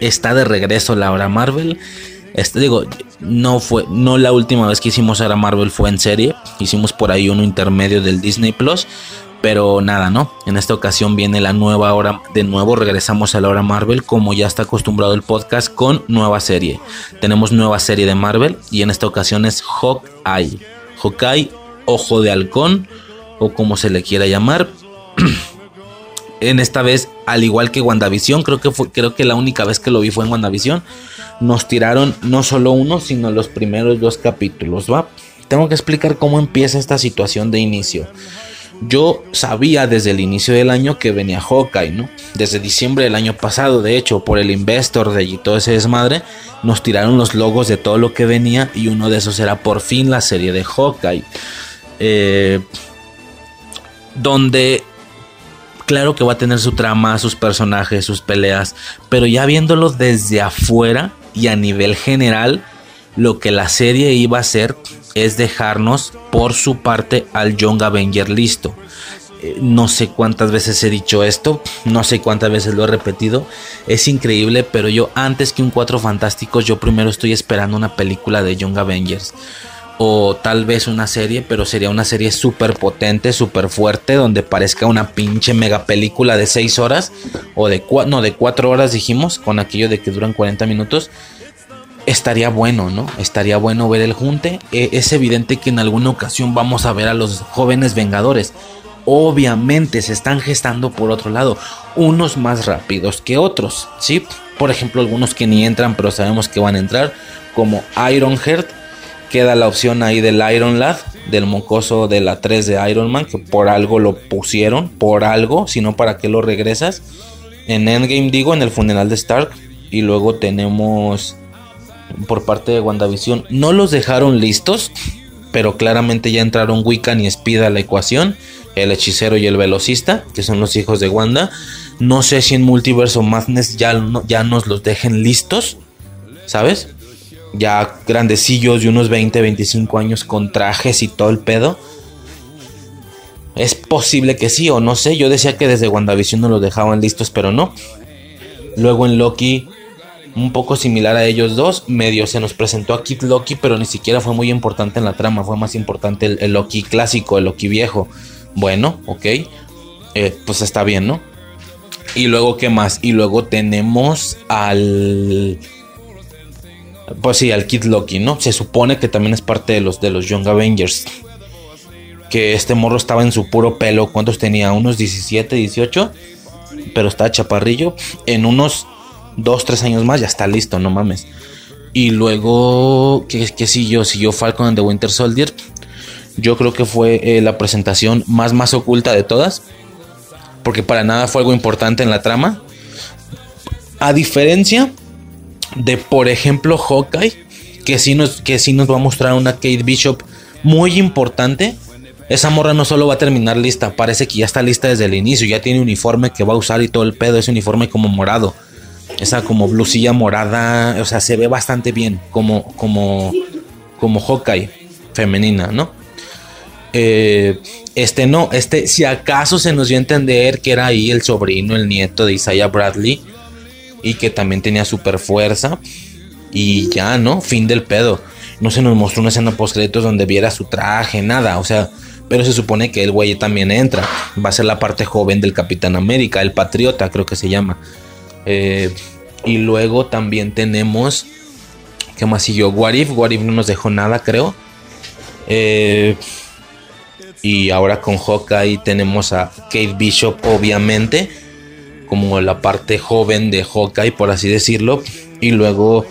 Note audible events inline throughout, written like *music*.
Está de regreso la hora Marvel. Este, digo, no fue, no la última vez que hicimos hora Marvel fue en serie. Hicimos por ahí uno intermedio del Disney Plus. Pero nada, ¿no? En esta ocasión viene la nueva hora. De nuevo regresamos a la hora Marvel. Como ya está acostumbrado el podcast con nueva serie. Tenemos nueva serie de Marvel. Y en esta ocasión es Hawkeye. Hawkeye, Ojo de Halcón. O como se le quiera llamar. *clears throat* en esta vez, al igual que WandaVision, creo que creo que la única vez que lo vi fue en WandaVision. Nos tiraron no solo uno, sino los primeros dos capítulos, ¿va? Tengo que explicar cómo empieza esta situación de inicio. Yo sabía desde el inicio del año que venía Hawkeye, ¿no? Desde diciembre del año pasado, de hecho, por el Investor de y todo ese desmadre, nos tiraron los logos de todo lo que venía y uno de esos era por fin la serie de Hawkeye. Eh, donde claro que va a tener su trama, sus personajes, sus peleas, pero ya viéndolo desde afuera y a nivel general, lo que la serie iba a hacer es dejarnos por su parte al Young Avenger listo. Eh, No sé cuántas veces he dicho esto, no sé cuántas veces lo he repetido, es increíble, pero yo antes que un Cuatro Fantásticos, yo primero estoy esperando una película de Young Avengers o tal vez una serie, pero sería una serie súper potente, súper fuerte, donde parezca una pinche mega película de 6 horas, o de, cua- no, de 4 horas dijimos, con aquello de que duran 40 minutos. Estaría bueno, ¿no? Estaría bueno ver el junte. Eh, es evidente que en alguna ocasión vamos a ver a los jóvenes vengadores. Obviamente se están gestando por otro lado, unos más rápidos que otros, ¿sí? Por ejemplo, algunos que ni entran, pero sabemos que van a entrar, como Ironheart, queda la opción ahí del Iron Lad, del mocoso de la 3 de Iron Man, que por algo lo pusieron, por algo, si no, ¿para qué lo regresas? En Endgame, digo, en el funeral de Stark. Y luego tenemos por parte de WandaVision, no los dejaron listos, pero claramente ya entraron Wiccan y Speed a la ecuación, el hechicero y el velocista, que son los hijos de Wanda. No sé si en Multiverso Madness ya, ya nos los dejen listos, ¿sabes? Ya grandecillos de unos 20, 25 años con trajes y todo el pedo. Es posible que sí o no sé. Yo decía que desde WandaVision no los dejaban listos, pero no. Luego en Loki, un poco similar a ellos dos, medio se nos presentó a Kid Loki, pero ni siquiera fue muy importante en la trama. Fue más importante el, Loki clásico, el Loki viejo. Bueno, ok. Eh, pues está bien, ¿no? Y luego, ¿qué más? Y luego tenemos al pues sí, al Kid Loki, ¿no? Se supone que también es parte de los de los Young Avengers. Que este morro estaba en su puro pelo. ¿Cuántos tenía? Unos 17, 18. Pero está chaparrillo. En unos 2, 3 años más ya está listo, no mames. Y luego, ¿qué, qué siguió? Siguió Falcon and the Winter Soldier. Yo creo que fue eh, la presentación más más oculta de todas. Porque para nada fue algo importante en la trama. A diferencia de por ejemplo Hawkeye, que sí nos, que sí nos va a mostrar una Kate Bishop muy importante. Esa morra no solo va a terminar lista, parece que ya está lista desde el inicio, ya tiene uniforme que va a usar y todo el pedo, ese uniforme como morado. Esa como blusilla morada, o sea, se ve bastante bien como como como Hawkeye femenina, ¿no? Eh, este no, este si acaso se nos dio a entender que era ahí el sobrino, el nieto de Isaiah Bradley y que también tenía super fuerza. Y ya, ¿no? Fin del pedo. No se nos mostró una escena post donde viera su traje, nada. O sea, pero se supone que el güey también entra. Va a ser la parte joven del Capitán América, el Patriota, creo que se llama. Eh, y luego también tenemos. ¿Qué más siguió? What If. What If no nos dejó nada, creo. Eh, y ahora con Hawkeye tenemos a Kate Bishop, obviamente como la parte joven de Hawkeye, por así decirlo. Y luego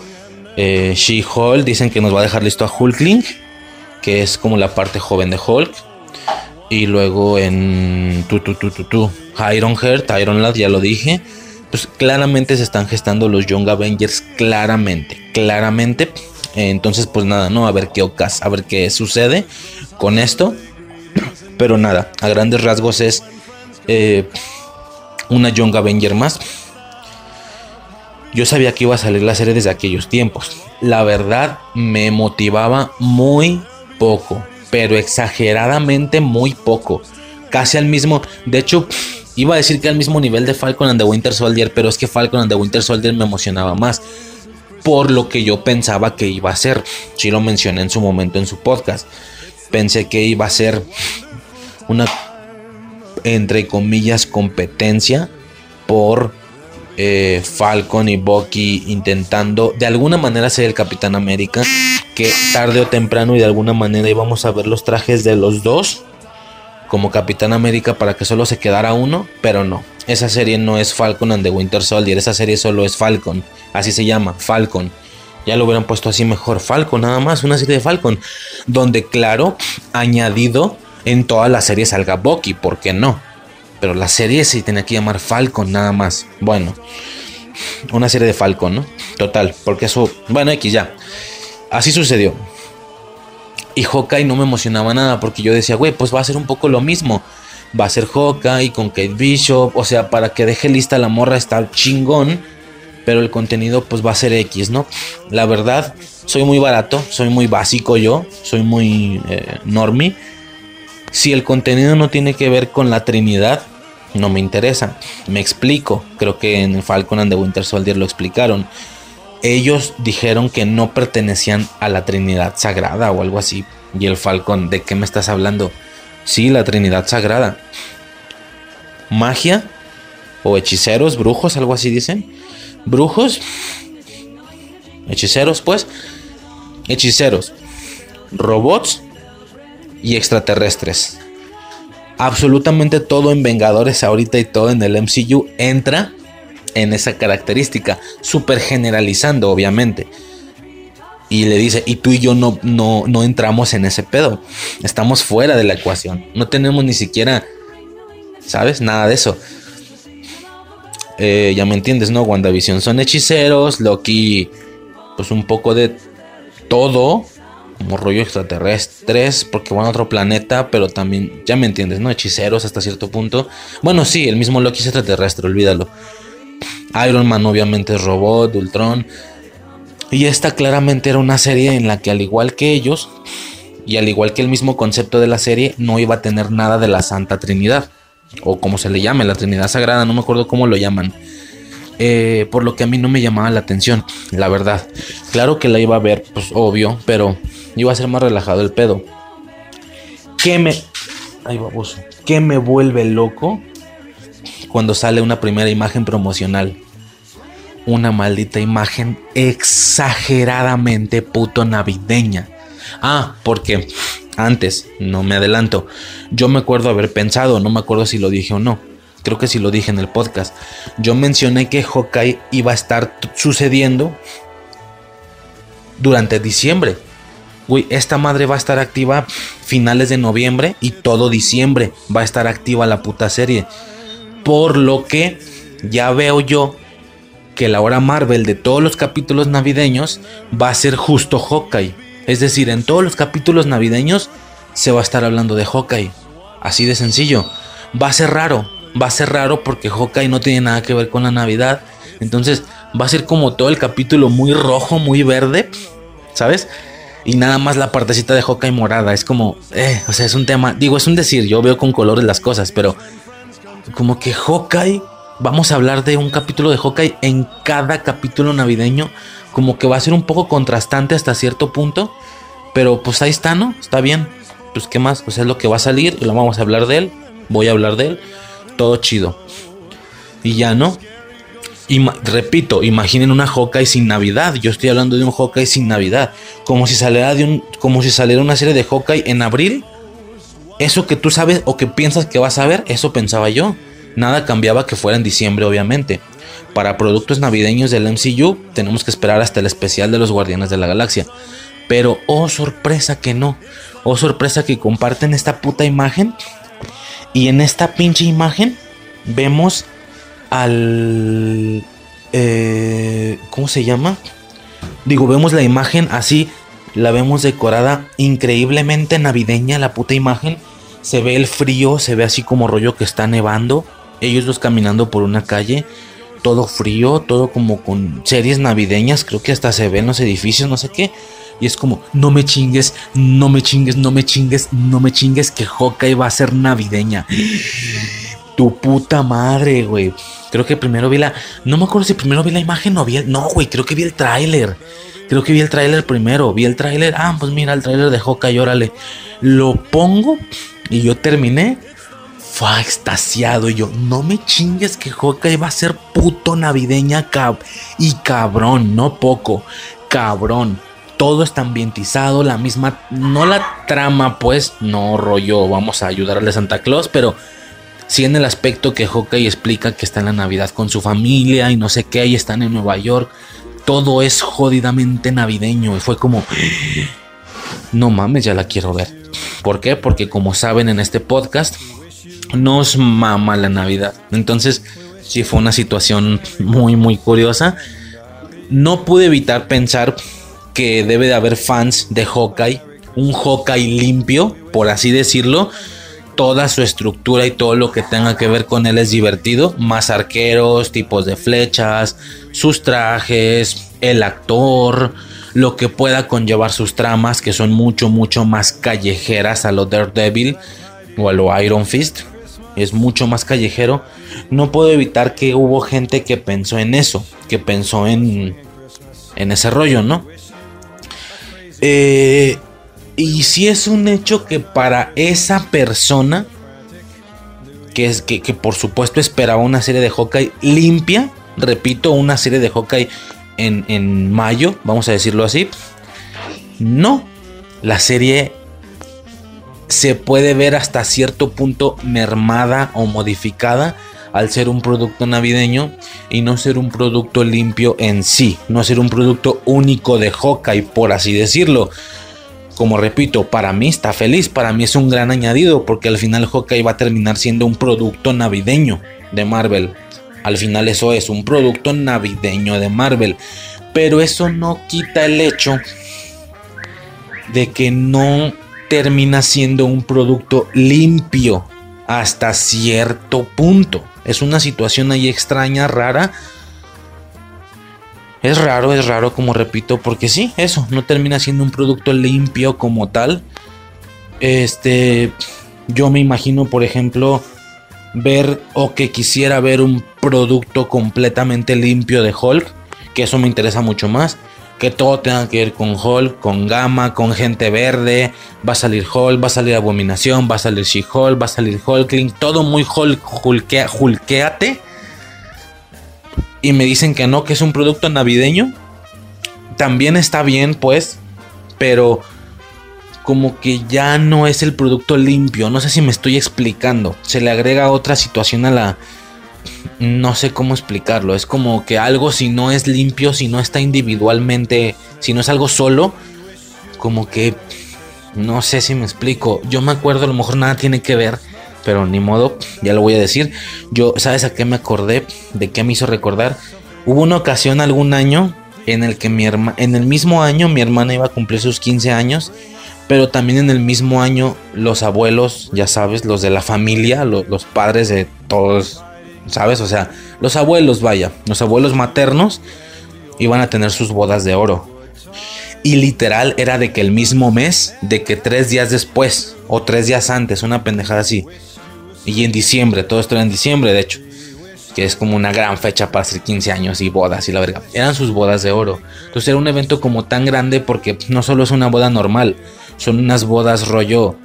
eh, She-Hulk, dicen que nos va a dejar listo a Hulkling, que es como la parte joven de Hulk. Y luego en tu, tu, tu, tu, tu, Ironheart, Iron Lad, ya lo dije. pues claramente se están gestando los Young Avengers, claramente, claramente. Entonces, pues nada, ¿no? A ver qué ocas, a ver qué sucede con esto. *clears throat* Pero nada, a grandes rasgos es eh, una Young Avenger más. Yo sabía que iba a salir la serie desde aquellos tiempos. La verdad me motivaba muy poco, pero exageradamente muy poco. Casi al mismo, de hecho, iba a decir que al mismo nivel de Falcon and the Winter Soldier, pero es que Falcon and the Winter Soldier me emocionaba más por lo que yo pensaba que iba a ser. Si lo mencioné en su momento en su podcast. Pensé que iba a ser una entre comillas competencia por eh, Falcon y Bucky intentando de alguna manera ser el Capitán América, que tarde o temprano y de alguna manera íbamos a ver los trajes de los dos como Capitán América para que solo se quedara uno, pero no. Esa serie no es Falcon and the Winter Soldier, esa serie solo es Falcon, así se llama, Falcon. Ya lo hubieran puesto así mejor, Falcon, nada más, una serie de Falcon, donde claro, añadido en toda la serie salga Bucky, ¿por qué no? Pero la serie se tenía que llamar Falcon nada más. Bueno, una serie de Falcon, ¿no? Total, porque eso, bueno, X ya. Así sucedió. Y Hawkeye no me emocionaba nada porque yo decía, güey, pues va a ser un poco lo mismo. Va a ser Hawkeye con Kate Bishop, o sea, para que deje lista la morra está chingón, pero el contenido pues va a ser X, ¿no? La verdad, soy muy barato, soy muy básico yo, soy muy eh, si el contenido no tiene que ver con la Trinidad, no me interesa. Me explico. Creo que en Falcon and the Winter Soldier lo explicaron. Ellos dijeron que no pertenecían a la Trinidad Sagrada o algo así. Y el Falcon, ¿de qué me estás hablando? Sí, la Trinidad Sagrada. Magia o hechiceros, brujos, algo así dicen. Brujos, hechiceros, pues. Hechiceros, robots y extraterrestres. Absolutamente todo en Vengadores ahorita y todo en el MCU entra en esa característica, súper generalizando obviamente. Y le dice, y tú y yo no, no, no entramos en ese pedo. Estamos fuera de la ecuación. No tenemos ni siquiera, ¿sabes? Nada de eso. Eh, ya me entiendes, ¿no? WandaVision son hechiceros, Loki, pues un poco de todo, como rollo extraterrestres, porque van a otro planeta, pero también, ya me entiendes, ¿no? Hechiceros hasta cierto punto. Bueno, sí, el mismo Loki es extraterrestre, olvídalo. Iron Man obviamente es robot, Ultron. Y esta claramente era una serie en la que al igual que ellos, y al igual que el mismo concepto de la serie, no iba a tener nada de la Santa Trinidad. O como se le llame, la Trinidad Sagrada, no me acuerdo cómo lo llaman. Eh, por lo que a mí no me llamaba la atención, la verdad. Claro que la iba a ver, pues obvio, pero iba a ser más relajado el pedo. ¿Qué me... Ay, baboso. ¿Qué me vuelve loco? Cuando sale una primera imagen promocional. Una maldita imagen exageradamente puto navideña. Ah, porque antes, no me adelanto, yo me acuerdo haber pensado, no me acuerdo si lo dije o no creo que sí lo dije en el podcast. Yo mencioné que Hawkeye iba a estar sucediendo durante diciembre. Uy, esta madre va a estar activa finales de noviembre y todo diciembre va a estar activa la puta serie. Por lo que ya veo yo que la hora Marvel de todos los capítulos navideños va a ser justo Hawkeye. Es decir, en todos los capítulos navideños se va a estar hablando de Hawkeye. Así de sencillo. Va a ser raro, va a ser raro porque Hawkeye no tiene nada que ver con la Navidad. Entonces va a ser como todo el capítulo muy rojo, muy verde, ¿sabes? Y nada más la partecita de Hawkeye morada. Es como, eh, o sea, es un tema, digo, es un decir, yo veo con colores las cosas, pero como que Hawkeye, vamos a hablar de un capítulo de Hawkeye en cada capítulo navideño, como que va a ser un poco contrastante hasta cierto punto, pero pues ahí está, ¿no? Está bien. Pues qué más, pues es lo que va a salir lo vamos a hablar de él, voy a hablar de él todo chido. Y ya no. Y repito, imaginen una Hawkeye sin Navidad. Yo estoy hablando de un Hawkeye sin Navidad. Como si saliera de un. Como si saliera una serie de Hawkeye en abril. Eso que tú sabes o que piensas que vas a ver, eso pensaba yo. Nada cambiaba que fuera en diciembre, obviamente. Para productos navideños del MCU, tenemos que esperar hasta el especial de los Guardianes de la Galaxia. Pero, oh sorpresa que no. Oh sorpresa que comparten esta puta imagen y en esta pinche imagen vemos al... Eh, ¿Cómo se llama? Digo, vemos la imagen así, la vemos decorada increíblemente navideña, la puta imagen. Se ve el frío, se ve así como rollo que está nevando. Ellos dos caminando por una calle, todo frío, todo como con series navideñas, creo que hasta se ven los edificios, no sé qué. Y es como, no me chingues, no me chingues, no me chingues, no me chingues que Hawkeye va a ser navideña. *gasps* Tu puta madre, güey. Creo que primero vi la. No me acuerdo si primero vi la imagen o vi el. No, güey, creo que vi el tráiler. Creo que vi el tráiler primero. Vi el tráiler. Ah, pues mira, el tráiler de Hawkeye, órale. Lo pongo y yo terminé. Fue extasiado. Y yo, no me chingues que Hawkeye va a ser puto navideña cab y cabrón, no poco. Cabrón todo está ambientizado, la misma, no la trama, pues, no rollo, vamos a ayudarle a Santa Claus, pero sí en el aspecto que Hawkeye explica que está en la Navidad con su familia y no sé qué, y están en Nueva York, todo es jodidamente navideño y fue como, *gasps* no mames, ya la quiero ver. ¿Por qué? Porque como saben en este podcast, nos mama la Navidad. Entonces, sí fue una situación muy, muy curiosa. No pude evitar pensar que debe de haber fans de Hawkeye, un Hawkeye limpio, por así decirlo. Toda su estructura y todo lo que tenga que ver con él es divertido. Más arqueros, tipos de flechas, sus trajes, el actor, lo que pueda conllevar sus tramas, que son mucho, mucho más callejeras a lo Daredevil o a lo Iron Fist. Es mucho más callejero. No puedo evitar que hubo gente que pensó en eso, que pensó en, en ese rollo, ¿no? Eh, y si es un hecho que para esa persona, que, es, que, por supuesto esperaba una serie de Hawkeye limpia, repito, una serie de Hawkeye en, en mayo, vamos a decirlo así, no, la serie se puede ver hasta cierto punto mermada o modificada al ser un producto navideño y no ser un producto limpio en sí, no ser un producto único de Hawkeye, por así decirlo. Como repito, para mí está feliz, para mí es un gran añadido, porque al final Hawkeye va a terminar siendo un producto navideño de Marvel. Al final eso es un producto navideño de Marvel. Pero eso no quita el hecho de que no termina siendo un producto limpio hasta cierto punto. Es una situación ahí extraña, rara. Es raro, es raro, como repito, porque sí, eso, no termina siendo un producto limpio como tal. Este, yo me imagino, por ejemplo, ver o que quisiera ver un producto completamente limpio de Hulk, que eso me interesa mucho más. Que todo tenga que ver con Hulk, con Gamma, con gente verde. Va a salir Hulk, va a salir Abominación, va a salir She-Hulk, va a salir Hulkling. Todo muy Hulk, Hulkea. Y me dicen que no, que es un producto navideño. También está bien, pues. Pero como que ya no es el producto limpio. No sé si me estoy explicando. Se le agrega otra situación a la, no sé cómo explicarlo. Es como que algo si no es limpio, si no está individualmente, si no es algo solo, como que no sé si me explico. Yo me acuerdo, a lo mejor nada tiene que ver, pero ni modo, ya lo voy a decir. Yo, ¿sabes a qué me acordé? ¿De qué me hizo recordar? Hubo una ocasión algún año en el que mi hermana, en el mismo año mi hermana iba a cumplir sus 15 años, pero también en el mismo año los abuelos, ya sabes, los de la familia, los padres de todos ¿sabes? O sea, los abuelos, vaya, los abuelos maternos iban a tener sus bodas de oro. Y literal era de que el mismo mes, de que tres días después o tres días antes, una pendejada así. Y en diciembre, todo esto era en diciembre, de hecho. Que es como una gran fecha para hacer 15 años y bodas y la verga. Eran sus bodas de oro. Entonces era un evento como tan grande porque no solo es una boda normal, son unas bodas rollo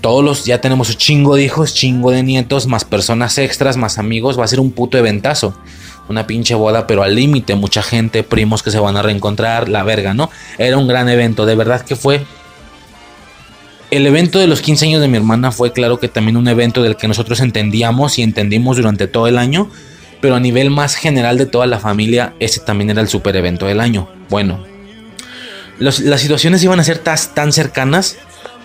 todos los, ya tenemos un chingo de hijos, chingo de nietos, más personas extras, más amigos, va a ser un puto eventazo. Una pinche boda, pero al límite, mucha gente, primos que se van a reencontrar, la verga, ¿no? Era un gran evento, de verdad que fue. El evento de los 15 años de mi hermana fue, claro que también un evento del que nosotros entendíamos y entendimos durante todo el año, pero a nivel más general de toda la familia, ese también era el super evento del año. Bueno, las situaciones iban a ser tan cercanas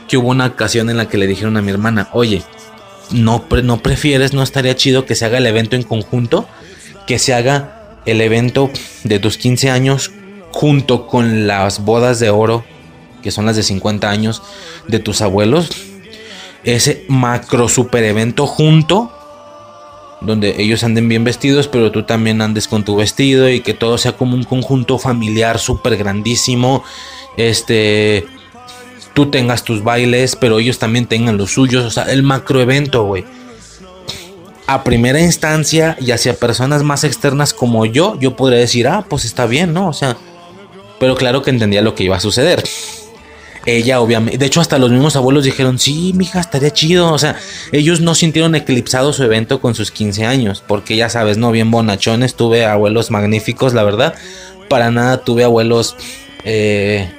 que hubo una ocasión en la que le dijeron a mi hermana, oye, no, no prefieres, no estaría chido que se haga el evento en conjunto, que se haga el evento de tus 15 años junto con las bodas de oro, que son las de 50 años de tus abuelos, ese macro super evento junto donde ellos anden bien vestidos, pero tú también andes con tu vestido y que todo sea como un conjunto familiar súper grandísimo. Este, tú tengas tus bailes, pero ellos también tengan los suyos, o sea, el macro evento, güey. A primera instancia y hacia personas más externas como yo, yo podría decir, ah, pues está bien, ¿no? O sea, pero claro que entendía lo que iba a suceder ella obviamente, de hecho hasta los mismos abuelos dijeron, sí, mija, estaría chido, o sea, ellos no sintieron eclipsado su evento con sus 15 años, porque ya sabes, no, bien bonachones, tuve abuelos magníficos, la verdad, para nada tuve abuelos eh,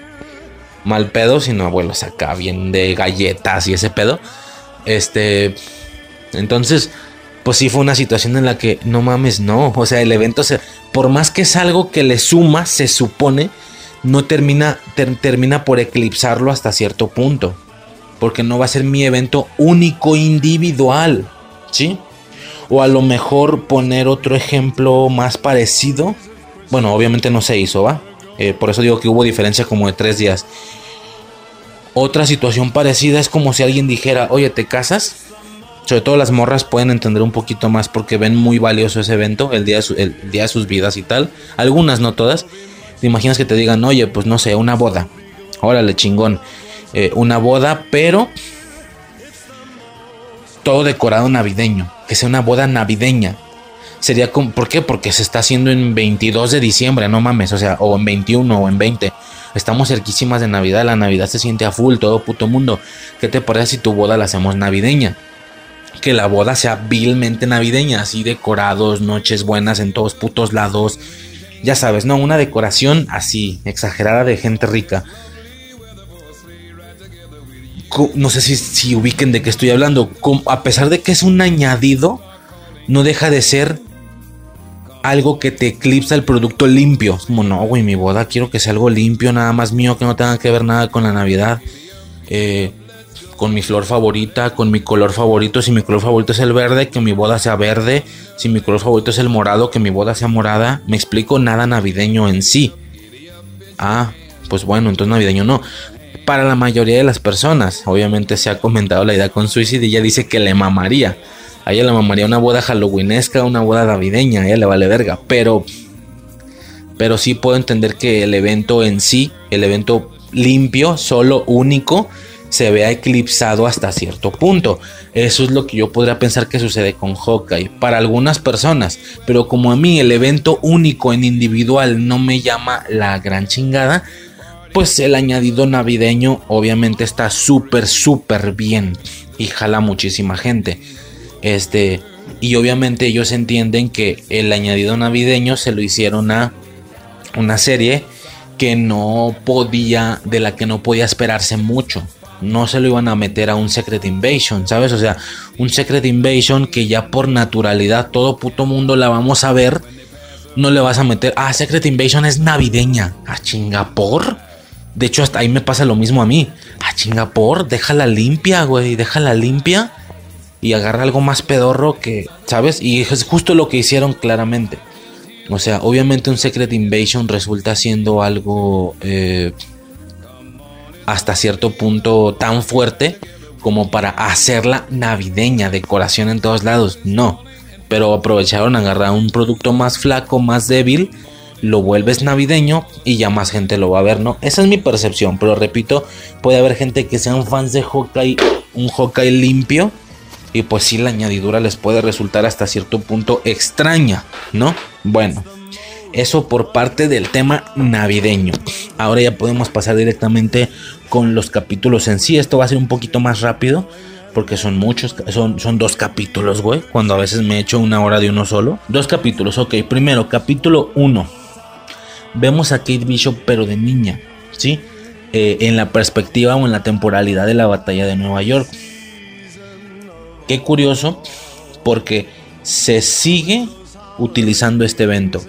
mal pedo, sino abuelos acá bien de galletas y ese pedo, este, entonces, pues sí fue una situación en la que, no mames, no, o sea, el evento, se, por más que es algo que le suma, se supone, no termina, termina por eclipsarlo hasta cierto punto. Porque no va a ser mi evento único, individual. ¿Sí? O a lo mejor poner otro ejemplo más parecido. Bueno, obviamente no se hizo, ¿va? Eh, por eso digo que hubo diferencia como de tres días. Otra situación parecida es como si alguien dijera, oye, ¿te casas? Sobre todo las morras pueden entender un poquito más porque ven muy valioso ese evento, el día el día de sus vidas y tal. Algunas, no todas. ¿Te imaginas que te digan, oye, pues no sé, una boda? Órale, chingón. Eh, una boda, pero todo decorado navideño. Que sea una boda navideña. Sería como, ¿por qué? Porque se está haciendo en 22 de diciembre, no mames, o sea, o en 21 o en 20. Estamos cerquísimas de Navidad, la Navidad se siente a full, todo puto mundo. ¿Qué te parece si tu boda la hacemos navideña? Que la boda sea vilmente navideña, así decorados, noches buenas en todos putos lados, ya sabes, ¿no? Una decoración así, exagerada de gente rica. No sé si, ubiquen de qué estoy hablando. A pesar de que es un añadido, no deja de ser algo que te eclipsa el producto limpio. como, no, güey, mi boda quiero que sea algo limpio, nada más mío, que no tenga que ver nada con la Navidad. Eh, con mi flor favorita, con mi color favorito. Si mi color favorito es el verde, que mi boda sea verde. Si mi color favorito es el morado, que mi boda sea morada. Me explico nada navideño en sí. Ah, pues bueno, entonces navideño no. Para la mayoría de las personas, obviamente se ha comentado la idea con Suicide y ella dice que le mamaría. A ella le mamaría una boda halloweenesca, una boda navideña, a ella le vale verga. Pero, pero sí puedo entender que el evento en sí, el evento limpio, solo, único, se vea eclipsado hasta cierto punto. Eso es lo que yo podría pensar que sucede con Hawkeye para algunas personas, pero como a mí el evento único en individual no me llama la gran chingada, pues el añadido navideño obviamente está súper súper bien y jala muchísima gente. Este, y obviamente ellos entienden que el añadido navideño se lo hicieron a una serie que no podía, de la que no podía esperarse mucho no se lo iban a meter a un Secret Invasion, ¿sabes? O sea, un Secret Invasion que ya por naturalidad todo puto mundo la vamos a ver, no le vas a meter, ah, Secret Invasion es navideña, a Chingapor. De hecho, hasta ahí me pasa lo mismo a mí. A Chingapor, déjala limpia, güey, déjala limpia y agarra algo más pedorro que, ¿sabes? Y es justo lo que hicieron claramente. O sea, obviamente un Secret Invasion resulta siendo algo... Eh, hasta cierto punto tan fuerte como para hacerla navideña, decoración en todos lados. No, pero aprovecharon agarrar un producto más flaco, más débil, lo vuelves navideño y ya más gente lo va a ver, ¿no? Esa es mi percepción, pero repito, puede haber gente que sean fans de Hawkeye, un Hawkeye limpio, y pues sí, la añadidura les puede resultar hasta cierto punto extraña, ¿no? Bueno. Eso por parte del tema navideño. Ahora ya podemos pasar directamente con los capítulos en sí. Esto va a ser un poquito más rápido. Porque son muchos, son, son dos capítulos, güey. Cuando a veces me he hecho una hora de uno solo. Dos capítulos, ok. Primero, capítulo 1. Vemos a Kate Bishop, pero de niña, ¿sí? Eh, en la perspectiva o en la temporalidad de la batalla de Nueva York. Qué curioso, porque se sigue utilizando este evento.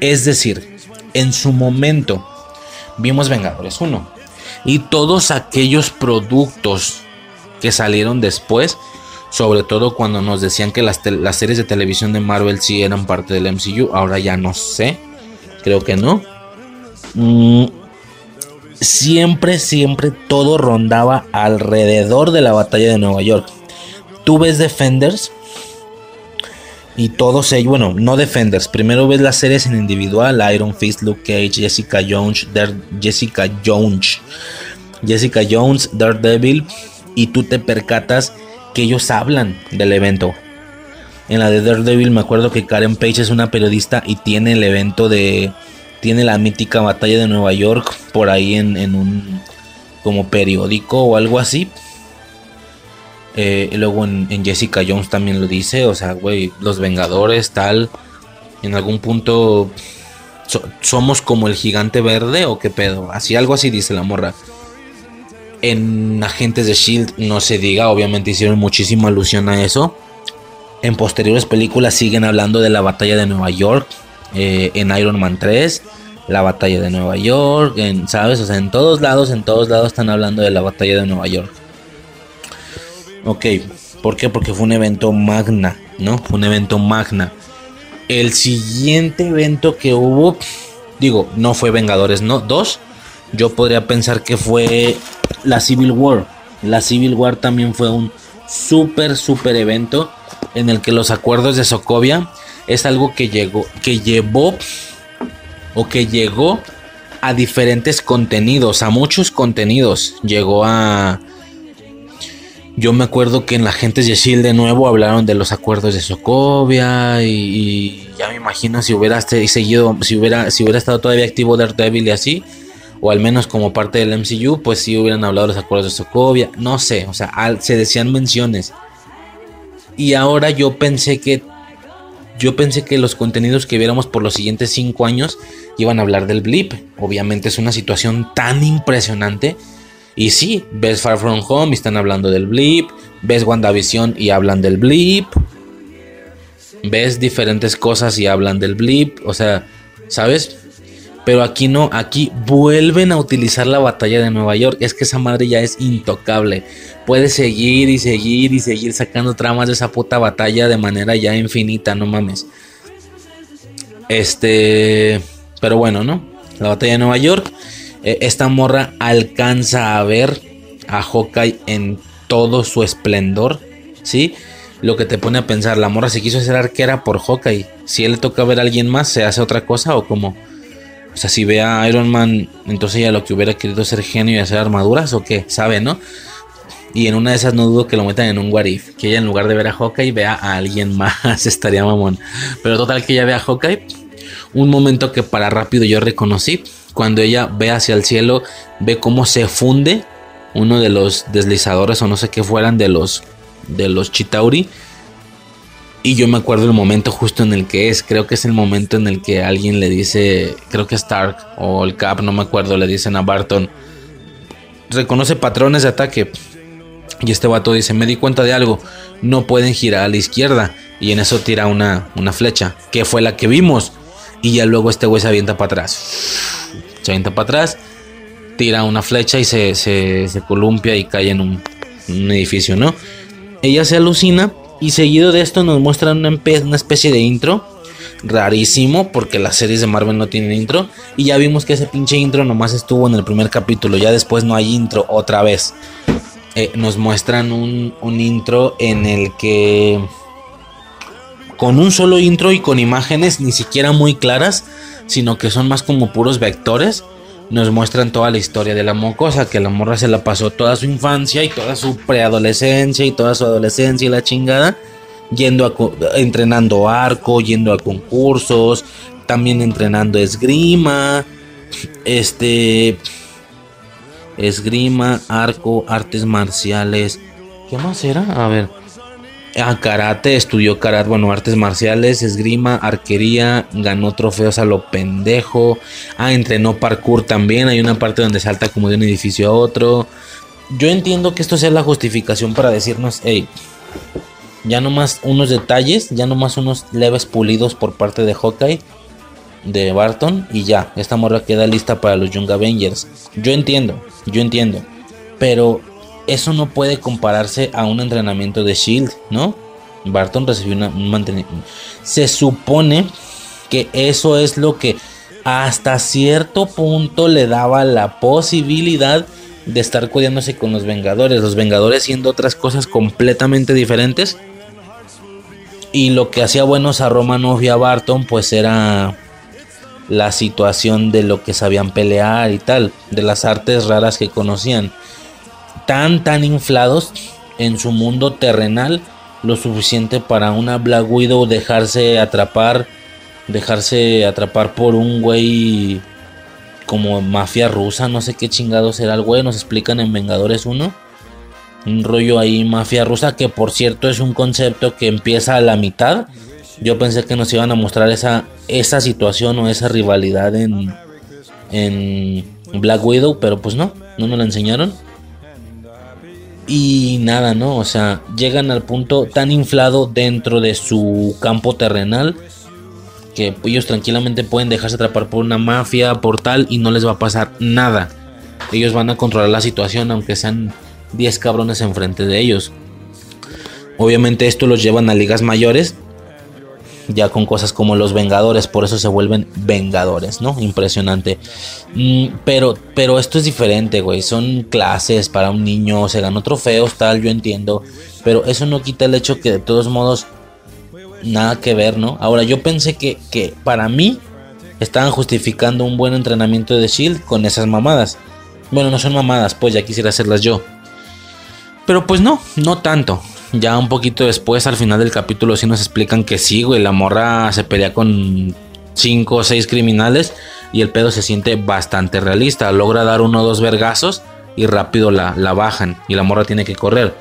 Es decir, en su momento vimos Vengadores 1 y todos aquellos productos que salieron después Sobre todo cuando nos decían que las, series de televisión de Marvel sí eran parte del MCU. Ahora ya no sé. Creo que no. Mm, siempre, siempre todo rondaba alrededor de la batalla de Nueva York. Tú ves Defenders y todos ellos, bueno, no Defenders, primero ves las series en individual, Iron Fist, Luke Cage, Jessica Jones, Jessica Jones, Jessica Jones, Daredevil, y tú te percatas que ellos hablan del evento. En la de Daredevil me acuerdo que Karen Page es una periodista y tiene el evento de tiene la mítica batalla de Nueva York por ahí en, un como periódico o algo así. Eh, luego en, Jessica Jones también lo dice, o sea, güey, los Vengadores, tal. En algún punto somos como el gigante verde o qué pedo. Así, algo así dice la morra. En Agentes de Shield no se diga, obviamente hicieron muchísima alusión a eso. En posteriores películas siguen hablando de la batalla de Nueva York. Eh, en Iron Man 3, la batalla de Nueva York, en, ¿sabes? O sea, en todos lados, en todos lados están hablando de la batalla de Nueva York. Ok, ¿por qué? Porque fue un evento magna, ¿no? Un evento magna. El siguiente evento que hubo, digo, no fue Vengadores, ¿no? Dos, yo podría pensar que fue la Civil War. La Civil War también fue un súper, súper evento en el que los acuerdos de Sokovia es algo que llegó, que llevó o que llegó a diferentes contenidos, a muchos contenidos. Llegó a. Yo me acuerdo que en la gente de Shield de nuevo hablaron de los acuerdos de Sokovia y, ya me imagino si hubiera seguido, si hubiera, si hubiera estado todavía activo Daredevil y así, o al menos como parte del MCU, pues sí hubieran hablado de los acuerdos de Sokovia, no sé, o sea, se decían menciones. Y ahora yo pensé que yo pensé que los contenidos que viéramos por los siguientes cinco años iban a hablar del blip. Obviamente es una situación tan impresionante. Y sí, ves Far From Home y están hablando del blip. Ves WandaVision y hablan del blip. Ves diferentes cosas y hablan del blip. O sea, ¿sabes? Pero aquí no, aquí vuelven a utilizar la batalla de Nueva York. Es que esa madre ya es intocable. Puede seguir y seguir y seguir sacando tramas de esa puta batalla de manera ya infinita, no mames. Este. Pero bueno, ¿no? La batalla de Nueva York. Eh, esta morra alcanza a ver a Hawkeye en todo su esplendor. ¿Sí? Lo que te pone a pensar, la morra se quiso hacer arquera por Hawkeye. Si él le toca ver a alguien más, ¿se hace otra cosa o cómo? O sea, si ve a Iron Man, entonces ya lo que hubiera querido ser genio y hacer armaduras o qué, sabe, ¿no? Y en una de esas no dudo que lo metan en un Warif. Que ella en lugar de ver a Hawkeye vea a alguien más. *laughs* Estaría mamón. Pero total que ella vea a Hawkeye. Un momento que para rápido yo reconocí. Cuando ella ve hacia el cielo. Ve cómo se funde. Uno de los deslizadores o no sé qué fueran de los. De los Chitauri y yo me acuerdo el momento justo en el que es. Creo que es el momento en el que alguien le dice, creo que Stark o el Cap, no me acuerdo, le dicen a Barton, reconoce patrones de ataque. Y este vato dice, me di cuenta de algo, no pueden girar a la izquierda. Y en eso tira una, una flecha, que fue la que vimos. Y ya luego este güey se avienta para atrás. Se avienta para atrás, tira una flecha y se, se, columpia y cae en un, un edificio, ¿no? Ella se alucina y seguido de esto nos muestran una, especie de intro. Rarísimo, porque las series de Marvel no tienen intro. Y ya vimos que ese pinche intro nomás estuvo en el primer capítulo. Ya después no hay intro otra vez. Eh, nos muestran un, un intro en el que con un solo intro y con imágenes ni siquiera muy claras, sino que son más como puros vectores nos muestran toda la historia de la mocosa, que la morra se la pasó toda su infancia y toda su preadolescencia y toda su adolescencia y la chingada, yendo a, entrenando arco, yendo a concursos, también entrenando esgrima, este, esgrima, arco, artes marciales, ¿qué más era? A ver, a karate, estudió karate, bueno, artes marciales, esgrima, arquería, ganó trofeos a lo pendejo. Ah, entrenó parkour también. Hay una parte donde salta como de un edificio a otro. Yo entiendo que esto sea la justificación para decirnos, hey, ya nomás unos detalles, ya nomás unos leves pulidos por parte de Hawkeye, de Barton, y ya, esta morra queda lista para los Young Avengers. Yo entiendo, yo entiendo. Pero eso no puede compararse a un entrenamiento de Shield, ¿no? Barton recibió un mantenimiento. Se supone que eso es lo que hasta cierto punto le daba la posibilidad de estar cuidándose con los Vengadores. Los Vengadores siendo otras cosas completamente diferentes. Y lo que hacía buenos a Romanoff y a Barton, pues era la situación de lo que sabían pelear y tal, de las artes raras que conocían. Tan, tan inflados en su mundo terrenal, lo suficiente para una Black Widow dejarse atrapar, dejarse atrapar por un güey como mafia rusa, no sé qué chingados era el güey, nos explican en Vengadores 1. Un rollo ahí mafia rusa que por cierto es un concepto que empieza a la mitad. Yo pensé que nos iban a mostrar esa, esa situación o esa rivalidad en, en Black Widow, pero pues no, no nos la enseñaron. Y nada, ¿no? O sea, llegan al punto tan inflado dentro de su campo terrenal que ellos tranquilamente pueden dejarse atrapar por una mafia, por tal, y no les va a pasar nada. Ellos van a controlar la situación, aunque sean 10 cabrones enfrente de ellos. Obviamente esto los llevan a ligas mayores, ya con cosas como los Vengadores, por eso se vuelven Vengadores, ¿no? Impresionante. Mm, pero, pero esto es diferente, güey. Son clases para un niño, se ganó trofeos, tal, yo entiendo. Pero eso no quita el hecho que de todos modos nada que ver, ¿no? Ahora yo pensé que, que para mí estaban justificando un buen entrenamiento de Shield con esas mamadas. Bueno, no son mamadas, pues ya quisiera hacerlas yo. Pero pues no, no tanto. Ya un poquito después, al final del capítulo, sí nos explican que sí, güey, la morra se pelea con 5 o 6 criminales y el pedo se siente bastante realista. Logra dar uno o dos vergazos y rápido la, la bajan y la morra tiene que correr.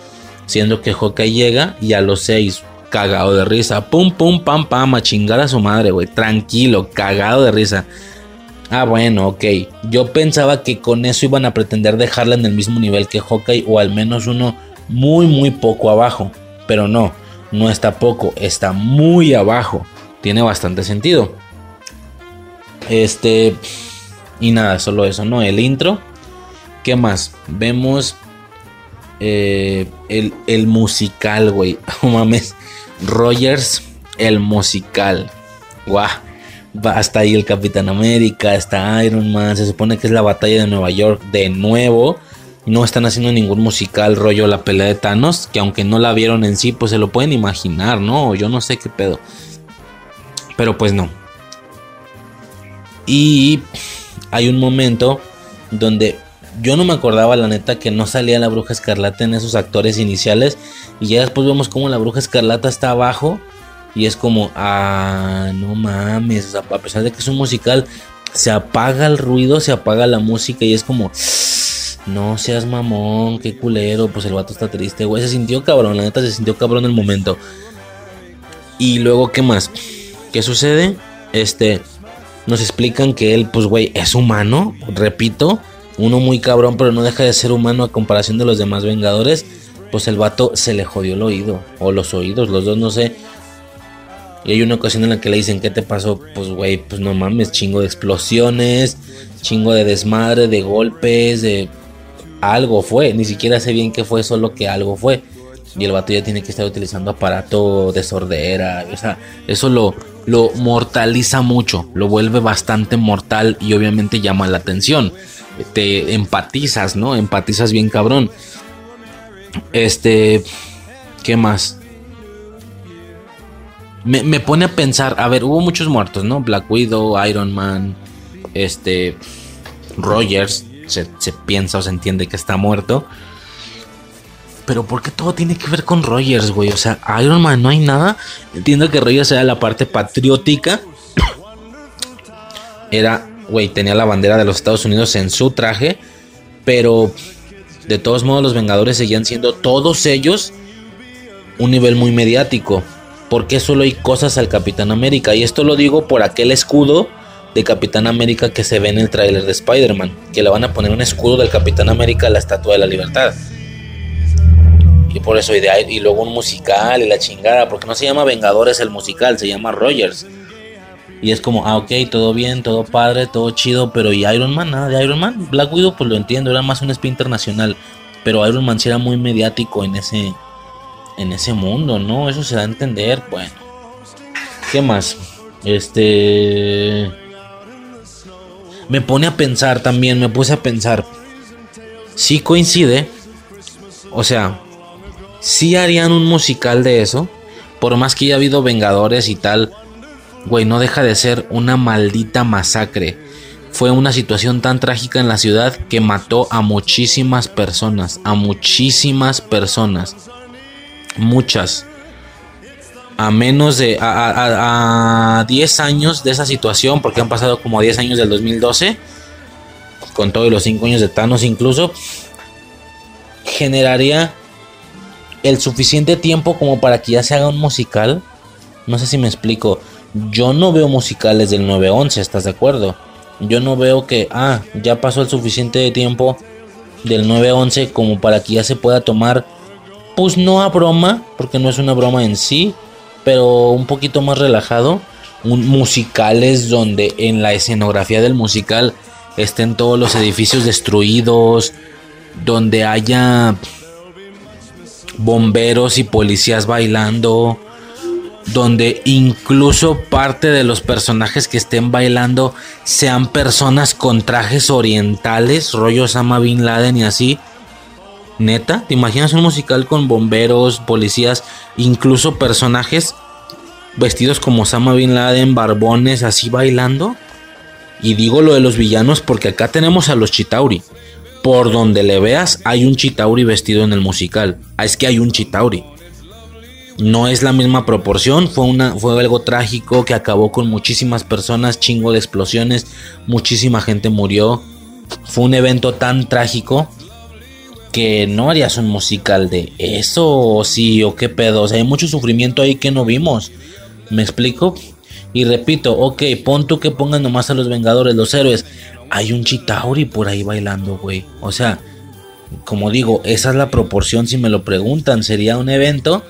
Siendo que Hawkeye llega y a los 6 cagado de risa. Pum, pum, pam, pam, a chingar a su madre, güey. Tranquilo, cagado de risa. Ah, bueno, ok. Yo pensaba que con eso iban a pretender dejarla en el mismo nivel que Hawkeye o al menos uno muy, muy poco abajo. Pero no, no está poco, está muy abajo. Tiene bastante sentido. Este... Y nada, solo eso, ¿no? El intro. ¿Qué más? Vemos eh, el, el, musical, güey. *laughs* mames. Rogers, el musical. Guau. Hasta ahí el Capitán América, está Iron Man. Se supone que es la batalla de Nueva York de nuevo. No están haciendo ningún musical rollo la pelea de Thanos. Que aunque no la vieron en sí, pues se lo pueden imaginar, ¿no? Yo no sé qué pedo. Pero pues no. Y hay un momento donde yo no me acordaba, la neta, que no salía la bruja escarlata en esos actores iniciales. Y ya después vemos como la bruja escarlata está abajo. Y es como, ah, no mames. a pesar de que es un musical, se apaga el ruido, se apaga la música. Y es como, no seas mamón, qué culero. Pues el vato está triste, güey. Se sintió cabrón, la neta se sintió cabrón en el momento. Y luego, ¿qué más? ¿Qué sucede? Este, nos explican que él, pues, güey, es humano, repito uno muy cabrón, pero no deja de ser humano a comparación de los demás Vengadores, pues el vato se le jodió el oído, o los oídos, los dos, no sé. Y hay una ocasión en la que le dicen, ¿qué te pasó? Pues, güey, pues no mames, chingo de explosiones, chingo de desmadre, de golpes, de... Algo fue, ni siquiera sé bien qué fue, solo que algo fue. Y el vato ya tiene que estar utilizando aparato de sordera, o sea, eso lo, lo mortaliza mucho, lo vuelve bastante mortal y obviamente llama la atención te empatizas, ¿no? Empatizas bien cabrón. Este, ¿qué más? Me, pone a pensar, a ver, hubo muchos muertos, ¿no? Black Widow, Iron Man, este, Rogers, se, piensa o se entiende que está muerto. Pero ¿por qué todo tiene que ver con Rogers, güey? O sea, Iron Man no hay nada. Entiendo que Rogers era la parte patriótica. Era güey, tenía la bandera de los Estados Unidos en su traje, pero de todos modos los Vengadores seguían siendo todos ellos un nivel muy mediático. Porque solo hay cosas al Capitán América? Y esto lo digo por aquel escudo de Capitán América que se ve en el tráiler de Spider-Man. Que le van a poner un escudo del Capitán América a la Estatua de la Libertad. Y por eso, y, y luego un musical y la chingada. Porque no se llama Vengadores el musical, se llama Rogers. Y es como, ah, ok, todo bien, todo padre, todo chido, pero ¿y Iron Man? Nada de Iron Man. Black Widow, pues lo entiendo, era más un espía internacional. Pero Iron Man sí era muy mediático en ese, en ese mundo, ¿no? Eso se da a entender. Bueno, ¿qué más? Este. Me pone a pensar también, me puse a pensar. Si coincide. O sea, si harían un musical de eso. Por más que haya habido Vengadores y tal. Güey, no deja de ser una maldita masacre. Fue una situación tan trágica en la ciudad que mató a muchísimas personas. A muchísimas personas. Muchas. A menos de. A, 10 años de esa situación. Porque han pasado como 10 años del 2012. Con todos los 5 años de Thanos incluso. Generaría el suficiente tiempo como para que ya se haga un musical. No sé si me explico. Yo no veo musicales del 911, ¿estás de acuerdo? Yo no veo que, ah, ya pasó el suficiente tiempo del 911 como para que ya se pueda tomar, pues no a broma, porque no es una broma en sí, pero un poquito más relajado. Un musicales donde en la escenografía del musical estén todos los edificios destruidos, donde haya bomberos y policías bailando, donde incluso parte de los personajes que estén bailando sean personas con trajes orientales, rollo Sama Bin Laden y así. Neta, ¿te imaginas un musical con bomberos, policías, incluso personajes vestidos como Sama Bin Laden, barbones, así bailando? Y digo lo de los villanos porque acá tenemos a los Chitauri. Por donde le veas, hay un Chitauri vestido en el musical. Ah, es que hay un Chitauri. No es la misma proporción, fue, una, fue algo trágico que acabó con muchísimas personas, chingo de explosiones, muchísima gente murió. Fue un evento tan trágico que no harías un musical de eso, sí, o qué pedo. O sea, hay mucho sufrimiento ahí que no vimos. ¿Me explico? Y repito, ok, pon tú que pongan nomás a los Vengadores, los héroes hay un Chitauri por ahí bailando, güey. O sea, como digo, esa es la proporción si me lo preguntan. Sería un evento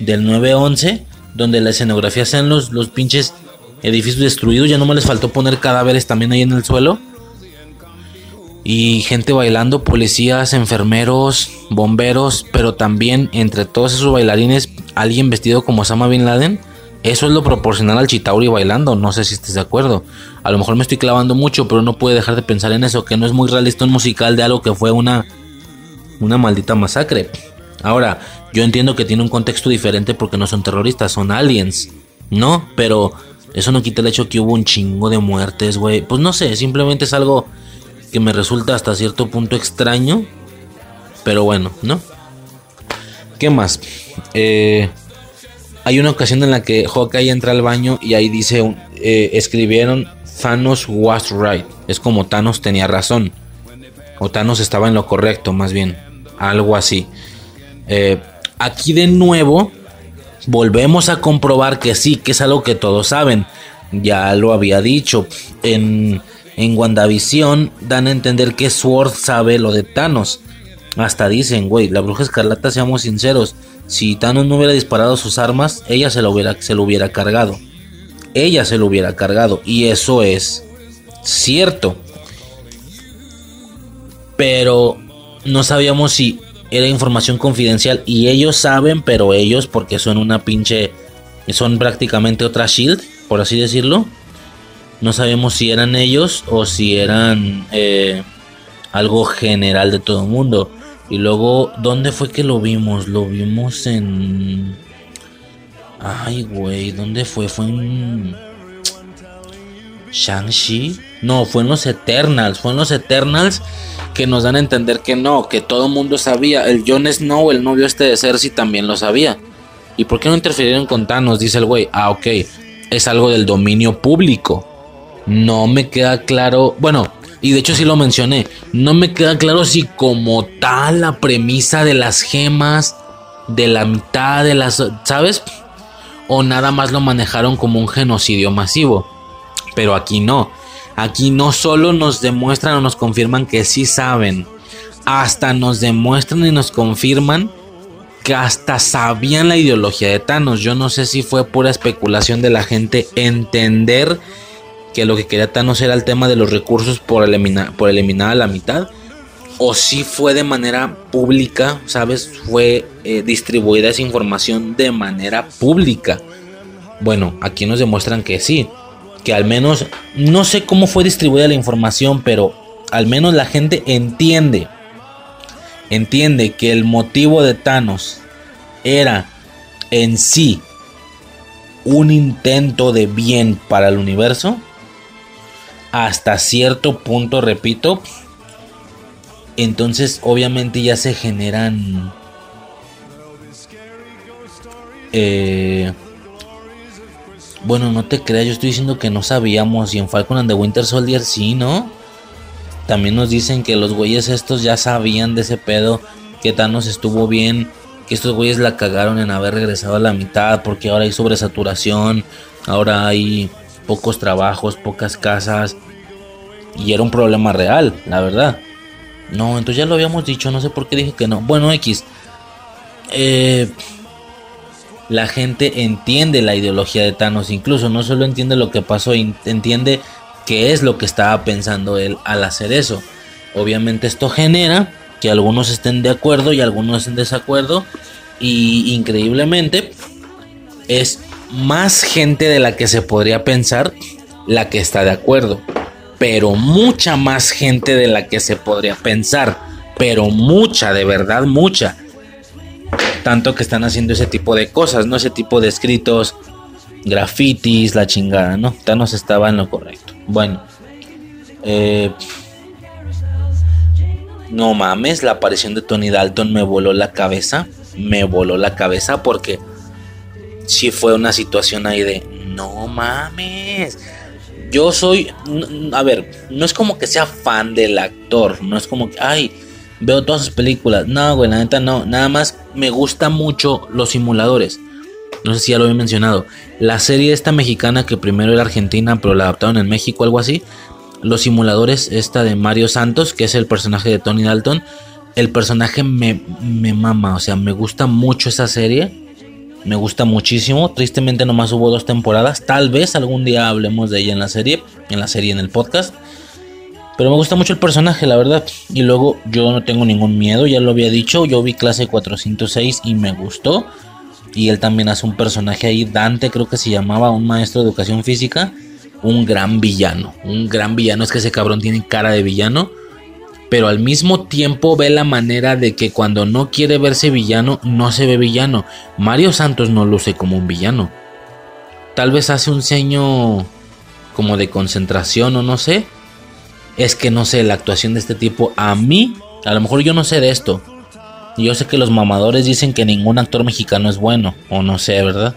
del 9-11 donde la escenografía sean los, los pinches edificios destruidos. Ya no me les faltó poner cadáveres también ahí en el suelo. Y gente bailando, policías, enfermeros, bomberos, pero también entre todos esos bailarines, alguien vestido como Osama Bin Laden eso es lo proporcional al Chitauri bailando, no sé si estés de acuerdo. A lo mejor me estoy clavando mucho, pero no puede dejar de pensar en eso, que no es muy realista un musical de algo que fue una una maldita masacre. Ahora, yo entiendo que tiene un contexto diferente porque no son terroristas, son aliens, ¿no? Pero eso no quita el hecho que hubo un chingo de muertes, güey. Pues no sé, simplemente es algo que me resulta hasta cierto punto extraño. Pero bueno, ¿no? ¿Qué más? Eh, hay una ocasión en la que Hawkeye entra al baño y ahí dice, eh, escribieron Thanos was right. Es como Thanos tenía razón. O Thanos estaba en lo correcto, más bien. Algo así. Eh, aquí de nuevo, volvemos a comprobar que sí, que es algo que todos saben. Ya lo había dicho. En, en WandaVision dan a entender que Sword sabe lo de Thanos. Hasta dicen, güey, la bruja escarlata, seamos sinceros si Thanos no hubiera disparado sus armas, ella se lo hubiera, se lo hubiera cargado. Ella se lo hubiera cargado. Y eso es cierto. Pero no sabíamos si era información confidencial. Y ellos saben, pero ellos, porque son una pinche. Son prácticamente otra Shield, por así decirlo. No sabemos si eran ellos o si eran eh, algo general de todo el mundo. Y luego, ¿dónde fue que lo vimos? Lo vimos en... Ay, güey, ¿dónde fue? Fue en... Shang-Chi. No, fue en los Eternals. Fue en los Eternals que nos dan a entender que no, que todo el mundo sabía. El Jon Snow, el novio este de Cersei, también lo sabía. ¿Y por qué no interfirieron con Thanos? Dice el güey. Ah, ok. Es algo del dominio público. No me queda claro. Bueno, y de hecho sí lo mencioné, no me queda claro si como tal la premisa de las gemas, de la mitad de las, ¿sabes? O nada más lo manejaron como un genocidio masivo. Pero aquí no. Aquí no solo nos demuestran o nos confirman que sí saben, hasta nos demuestran y nos confirman que hasta sabían la ideología de Thanos. Yo no sé si fue pura especulación de la gente entender que lo que quería Thanos era el tema de los recursos por eliminar, por eliminar a la mitad. o si fue de manera pública, ¿sabes? Fue eh, distribuida esa información de manera pública. Bueno, aquí nos demuestran que sí, que al menos, no sé cómo fue distribuida la información, pero al menos la gente entiende, entiende que el motivo de Thanos era en sí un intento de bien para el universo. Hasta cierto punto, repito, entonces obviamente ya se generan... Eh, bueno, no te creas, yo estoy diciendo que no sabíamos. Y en Falcon and the Winter Soldier sí, ¿no? También nos dicen que los güeyes estos ya sabían de ese pedo. Que Thanos estuvo bien. Que estos güeyes la cagaron en haber regresado a la mitad. Porque ahora hay sobresaturación. Ahora hay pocos trabajos, pocas casas. Y era un problema real, la verdad. No, entonces ya lo habíamos dicho, no sé por qué dije que no. Bueno, X. Eh, la gente entiende la ideología de Thanos, incluso no solo entiende lo que pasó, entiende qué es lo que estaba pensando él al hacer eso. Obviamente esto genera que algunos estén de acuerdo y algunos en desacuerdo. Y increíblemente es más gente de la que se podría pensar la que está de acuerdo pero mucha más gente de la que se podría pensar, pero mucha, de verdad mucha. Tanto que están haciendo ese tipo de cosas, ¿no? Ese tipo de escritos, grafitis, la chingada, ¿no? Thanos estaba en lo correcto. Bueno. Eh, no mames, la aparición de Tony Dalton me voló la cabeza. Me voló la cabeza porque sí fue una situación ahí de, no mames yo soy, a ver, no es como que sea fan del actor, no es como que, ay, veo todas sus películas. No, güey, la neta no. Nada más me gustan mucho los simuladores. No sé si ya lo había mencionado. La serie esta mexicana que primero era argentina, pero la adaptaron en México, algo así. Los simuladores, esta de Mario Santos, que es el personaje de Tony Dalton. El personaje me, me mama, o sea, me gusta mucho esa serie. Me gusta muchísimo. Tristemente nomás hubo dos temporadas. Tal vez algún día hablemos de ella en la serie. En la serie, en el podcast. Pero me gusta mucho el personaje, la verdad. Y luego yo no tengo ningún miedo, ya lo había dicho. Yo vi clase 406 y me gustó. Y él también hace un personaje ahí, Dante creo que se llamaba, un maestro de educación física. Un gran villano. Un gran villano. Es que ese cabrón tiene cara de villano pero al mismo tiempo ve la manera de que cuando no quiere verse villano, no se ve villano. Mario Santos no luce como un villano. Tal vez hace un ceño como de concentración o no sé. Es que no sé, la actuación de este tipo a mí, a lo mejor yo no sé de esto. Yo sé que los mamadores dicen que ningún actor mexicano es bueno, o no sé, ¿verdad?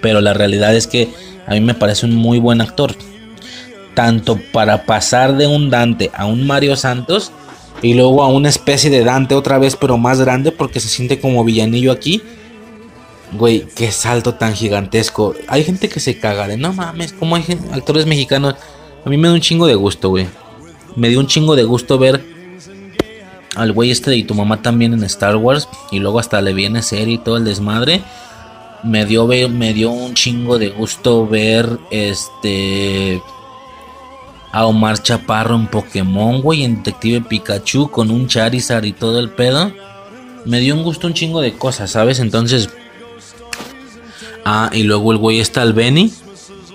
Pero la realidad es que a mí me parece un muy buen actor tanto para pasar de un Dante a un Mario Santos y luego a una especie de Dante otra vez, pero más grande porque se siente como villanillo aquí. Güey, qué salto tan gigantesco. Hay gente que se caga de no mames, como hay actores mexicanos. A mí me da un chingo de gusto, güey. Me dio un chingo de gusto ver al güey este y tu mamá también en Star Wars. Y luego hasta le viene serie y todo el desmadre. Me dio, me dio un chingo de gusto ver este a Omar Chaparro en Pokémon, güey, en Detective Pikachu con un Charizard y todo el pedo. Me dio un gusto un chingo de cosas, ¿sabes? Entonces. Ah, y luego el güey está al Benny.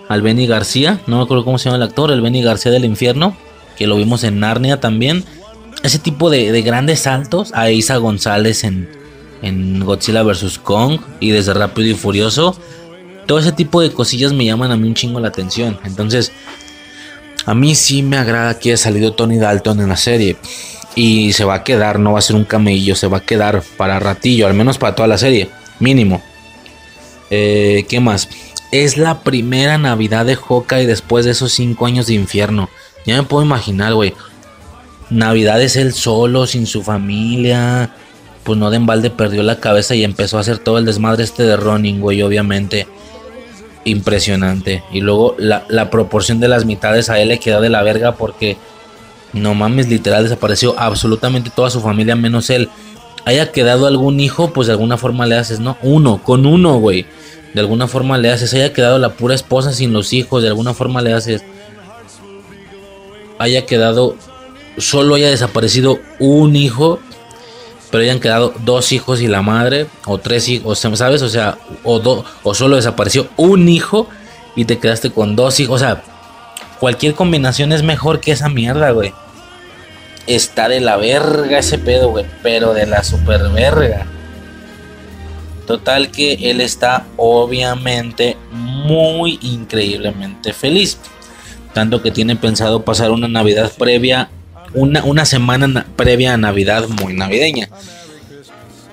Al Benny García. No me acuerdo cómo se llama el actor. El Benny García del infierno. Que lo vimos en Narnia también. Ese tipo de, grandes saltos. A Isa González en, en Godzilla vs. Kong. Y desde Rápido y Furioso. Todo ese tipo de cosillas me llaman a mí un chingo la atención. Entonces, a mí sí me agrada que haya salido Tony Dalton en la serie. Y se va a quedar, no va a ser un camello, se va a quedar para ratillo, al menos para toda la serie, mínimo. Eh, ¿Qué más? Es la primera Navidad de Hawkeye después de esos 5 años de infierno. Ya me puedo imaginar, güey. Navidad es él solo, sin su familia. Pues no de embalde perdió la cabeza y empezó a hacer todo el desmadre este de Ronin, güey, obviamente impresionante. Y luego la, proporción de las mitades a él le queda de la verga porque no mames, literal desapareció absolutamente toda su familia menos él. Haya quedado algún hijo, pues de alguna forma le haces, ¿no? Uno, con uno, güey. De alguna forma le haces. Haya quedado la pura esposa sin los hijos, de alguna forma le haces. Haya quedado solo haya desaparecido un hijo, pero hayan quedado dos hijos y la madre, o tres hijos, ¿sabes? O sea, o, o solo desapareció un hijo y te quedaste con dos hijos. O sea, cualquier combinación es mejor que esa mierda, güey. Está de la verga ese pedo, güey, pero de la super verga. Total que él está obviamente muy increíblemente feliz. Tanto que tiene pensado pasar una Navidad previa una, semana previa a Navidad muy navideña.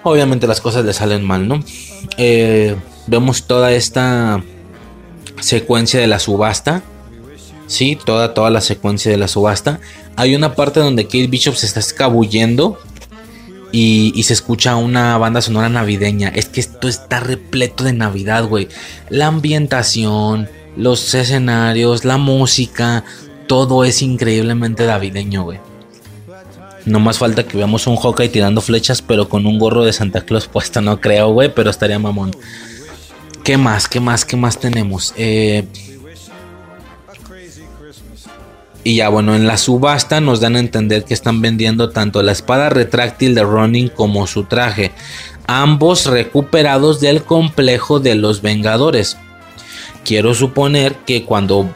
Obviamente las cosas le salen mal, ¿no? Eh, vemos toda esta secuencia de la subasta. Sí, toda, toda la secuencia de la subasta. Hay una parte donde Kate Bishop se está escabullendo y, y, se escucha una banda sonora navideña. Es que esto está repleto de Navidad, güey. La ambientación, los escenarios, la música, todo es increíblemente navideño, güey. No más falta que veamos un Hawkeye tirando flechas, pero con un gorro de Santa Claus puesto, no creo, güey, pero estaría mamón. ¿Qué más? ¿Qué más? ¿Qué más tenemos? Eh, y ya bueno, en la subasta nos dan a entender que están vendiendo tanto la espada retráctil de Ronin como su traje. Ambos recuperados del complejo de los Vengadores. Quiero suponer que cuando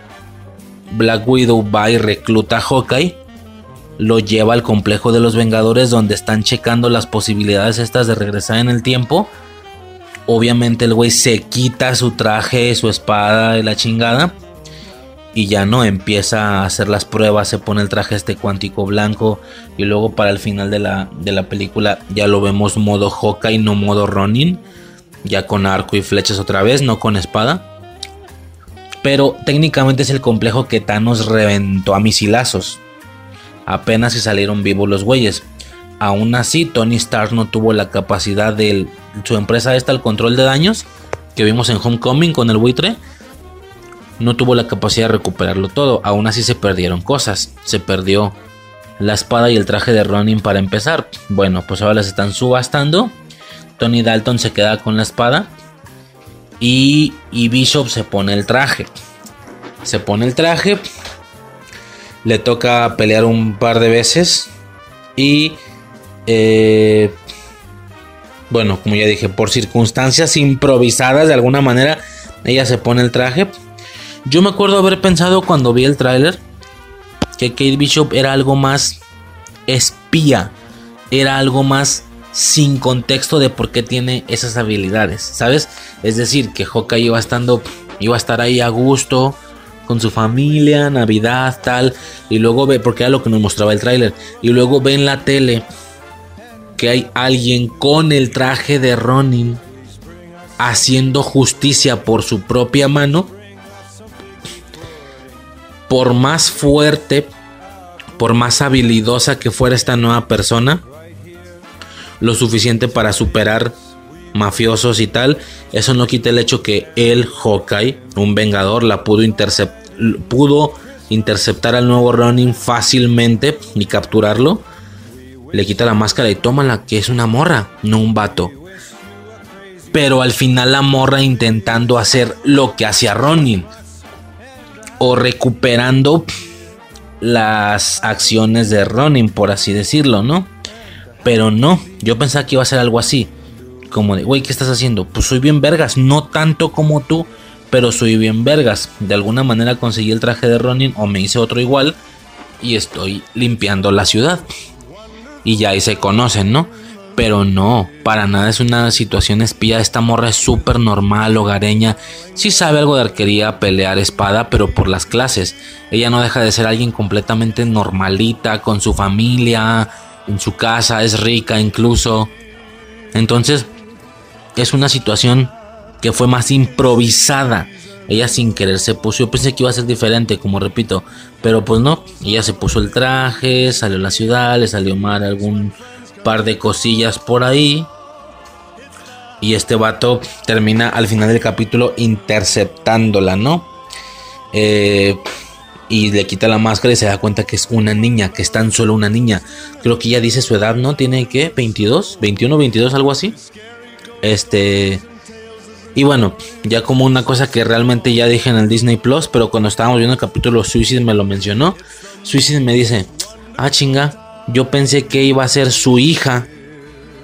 Black Widow va y recluta a Hawkeye, lo lleva al complejo de los Vengadores donde están checando las posibilidades estas de regresar en el tiempo. Obviamente el güey se quita su traje, su espada y la chingada. Y ya no empieza a hacer las pruebas, se pone el traje este cuántico blanco. Y luego para el final de la, de la película ya lo vemos modo Hawkeye, no modo Ronin. Ya con arco y flechas otra vez, no con espada. Pero técnicamente es el complejo que Thanos reventó a misilazos. Apenas se salieron vivos los güeyes. Aún así, Tony Stark no tuvo la capacidad de su empresa esta, el control de daños, que vimos en Homecoming con el buitre. No tuvo la capacidad de recuperarlo todo. Aún así se perdieron cosas. Se perdió la espada y el traje de Ronin para empezar. Bueno, pues ahora las están subastando. Tony Dalton se queda con la espada. Y, y Bishop se pone el traje. Se pone el traje. Le toca pelear un par de veces. Y... Eh, bueno, como ya dije, por circunstancias improvisadas de alguna manera, ella se pone el traje. Yo me acuerdo haber pensado cuando vi el tráiler que Kate Bishop era algo más espía, era algo más sin contexto de por qué tiene esas habilidades, ¿sabes? Es decir, que Hawkeye iba estando iba a estar ahí a gusto con su familia, Navidad, tal, y luego ve porque era lo que nos mostraba el tráiler, y luego ve en la tele que hay alguien con el traje de Ronin haciendo justicia por su propia mano. Por más fuerte, por más habilidosa que fuera esta nueva persona, lo suficiente para superar mafiosos y tal, eso no quita el hecho que el Hawkeye, un vengador, la pudo, pudo interceptar al nuevo Ronin fácilmente y capturarlo le quita la máscara y toma la que es una morra, no un vato. Pero al final la morra intentando hacer lo que hacía Ronin. O recuperando las acciones de Ronin, por así decirlo, ¿no? Pero no, yo pensaba que iba a ser algo así. Como de, güey, ¿qué estás haciendo? Pues soy bien vergas, no tanto como tú, pero soy bien vergas. De alguna manera conseguí el traje de Ronin o me hice otro igual y estoy limpiando la ciudad y ya ahí se conocen, ¿no? Pero no, para nada es una situación espía. Esta morra es súper normal, hogareña. Sí sabe algo de arquería, pelear espada, pero por las clases. Ella no deja de ser alguien completamente normalita, con su familia, en su casa, es rica incluso. Entonces, es una situación que fue más improvisada. Ella sin querer se puso, yo pensé que iba a ser diferente, como repito, pero pues no, ella se puso el traje, salió a la ciudad, le salió mal algún par de cosillas por ahí. Y este vato termina al final del capítulo interceptándola, ¿no? Eh, y le quita la máscara y se da cuenta que es una niña, que es tan solo una niña. Creo que ella dice su edad, ¿no? Tiene que 22, 21, 22, algo así. Este. Y bueno, ya como una cosa que realmente ya dije en el Disney Plus, pero cuando estábamos viendo el capítulo Suicide me lo mencionó. Suicide me dice, ah chinga, yo pensé que iba a ser su hija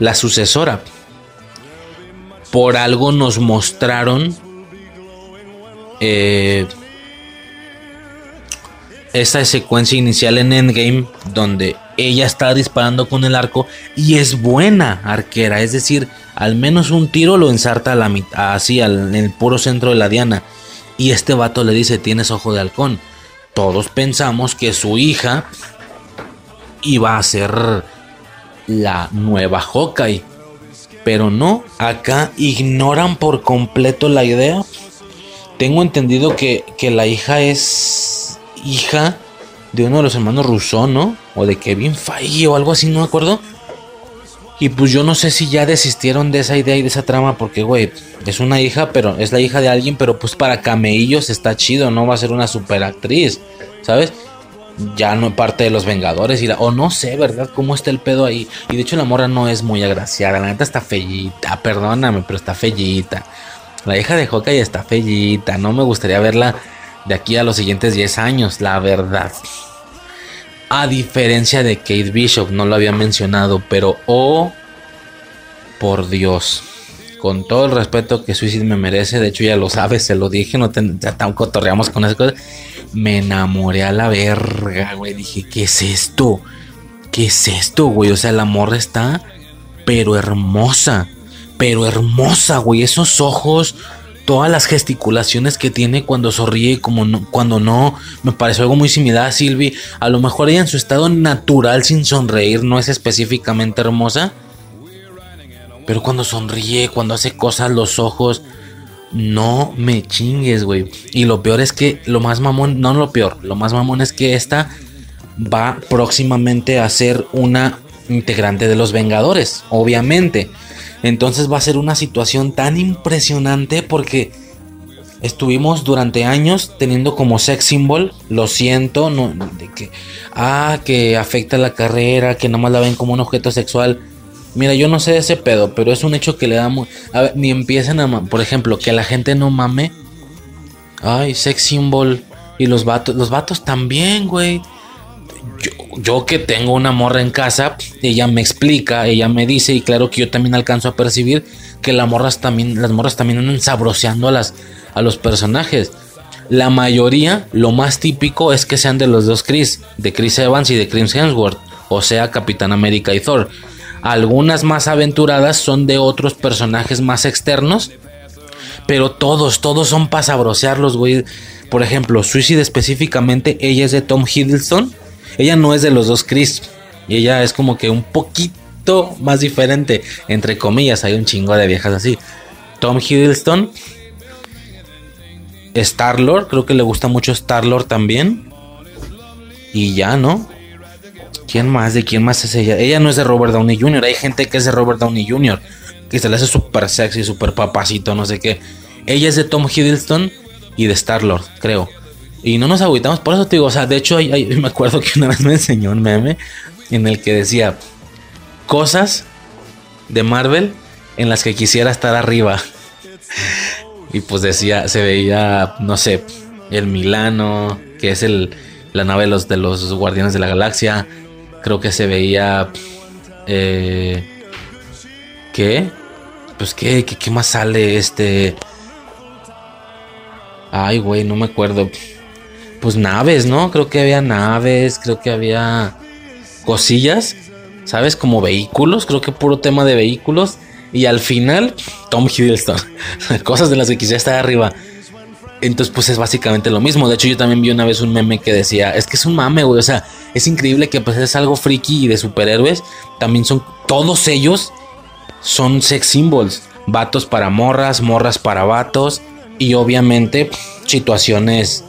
la sucesora. Por algo nos mostraron eh, esa secuencia inicial en Endgame donde ella está disparando con el arco y es buena arquera, es decir, al menos un tiro lo ensarta a la mitad, así en el puro centro de la diana. Y este vato le dice, tienes ojo de halcón. Todos pensamos que su hija iba a ser la nueva Hawkeye. Pero no, acá ignoran por completo la idea. Tengo entendido que, que la hija es hija de uno de los hermanos Rousseau, ¿no? O de Kevin Feige o algo así, no me acuerdo. Y pues yo no sé si ya desistieron de esa idea y de esa trama, porque, güey, es una hija, pero es la hija de alguien, pero pues para cameillos está chido, no va a ser una super actriz, ¿sabes? Ya no parte de los Vengadores, y o no sé, ¿verdad? ¿Cómo está el pedo ahí? Y de hecho la morra no es muy agraciada, la neta está fellita, perdóname, pero está fellita. La hija de Hawkeye está fellita, no me gustaría verla de aquí a los siguientes 10 años, la verdad. A diferencia de Kate Bishop, no lo había mencionado, pero oh, por Dios, con todo el respeto que Suicide me merece, de hecho ya lo sabes, se lo dije, no ya tan cotorreamos con esas cosas. Me enamoré a la verga, güey. Dije, ¿qué es esto? ¿Qué es esto, güey? O sea, la morra está, pero hermosa, pero hermosa, güey. Esos ojos, todas las gesticulaciones que tiene cuando sonríe como cuando no, me parece algo muy similar a Sylvie. A lo mejor ella en su estado natural sin sonreír no es específicamente hermosa. Pero cuando sonríe, cuando hace cosas, los ojos, no me chingues, güey. Y lo peor es que, lo más mamón, no lo peor, lo más mamón es que esta va próximamente a ser una integrante de los Vengadores, obviamente. Entonces va a ser una situación tan impresionante porque estuvimos durante años teniendo como sex symbol, lo siento, no, de que, ah, que afecta la carrera, que nomás la ven como un objeto sexual. Mira, yo no sé de ese pedo, pero es un hecho que le damos. A ver, ni empiecen a. Por ejemplo, que la gente no mame. Ay, sex symbol. Y los vatos. Los vatos también, güey yo, que tengo una morra en casa, ella me explica, ella me dice, y claro que yo también alcanzo a percibir que las morras también, las morras también andan sabroseando a, las, a los personajes. La mayoría, lo más típico es que sean de los dos Chris, de Chris Evans y de Chris Hemsworth, o sea, Capitán América y Thor. Algunas más aventuradas son de otros personajes más externos, pero todos, todos son para sabrosearlos, güey. Por ejemplo, Suicide específicamente, ella es de Tom Hiddleston ella no es de los dos Chris. Y ella es como que un poquito más diferente. Entre comillas, hay un chingo de viejas así. Tom Hiddleston. Star-Lord, creo que le gusta mucho Star-Lord también. Y ya, ¿no? ¿Quién más? ¿De quién más es ella? Ella no es de Robert Downey Jr. Hay gente que es de Robert Downey Jr. Que se le hace súper sexy, súper papacito, no sé qué. Ella es de Tom Hiddleston y de Star-Lord, creo. Y no nos agüitamos, por eso te digo, o sea, de hecho, *laughs* me acuerdo que una vez me enseñó un meme en el que decía cosas de Marvel en las que quisiera estar arriba. y pues decía, se veía, no sé, el Milano, que es el, la nave de los, de los Guardianes de la Galaxia. Creo que se veía. Eh, ¿Qué? Pues, ¿qué, ¿qué, qué más sale? Este. Ay, güey, no me acuerdo pues naves, ¿no? Creo que había naves, creo que había cosillas, ¿sabes? Como vehículos, creo que puro tema de vehículos. Y al final, Tom Hiddleston, *laughs* cosas de las que quisiera estar arriba. Entonces, pues es básicamente lo mismo. De hecho, yo también vi una vez un meme que decía, es que es un mame, güey. O sea, es increíble que pues es algo friki y de superhéroes. También son, todos ellos son sex symbols. Vatos para morras, morras para vatos. Y obviamente situaciones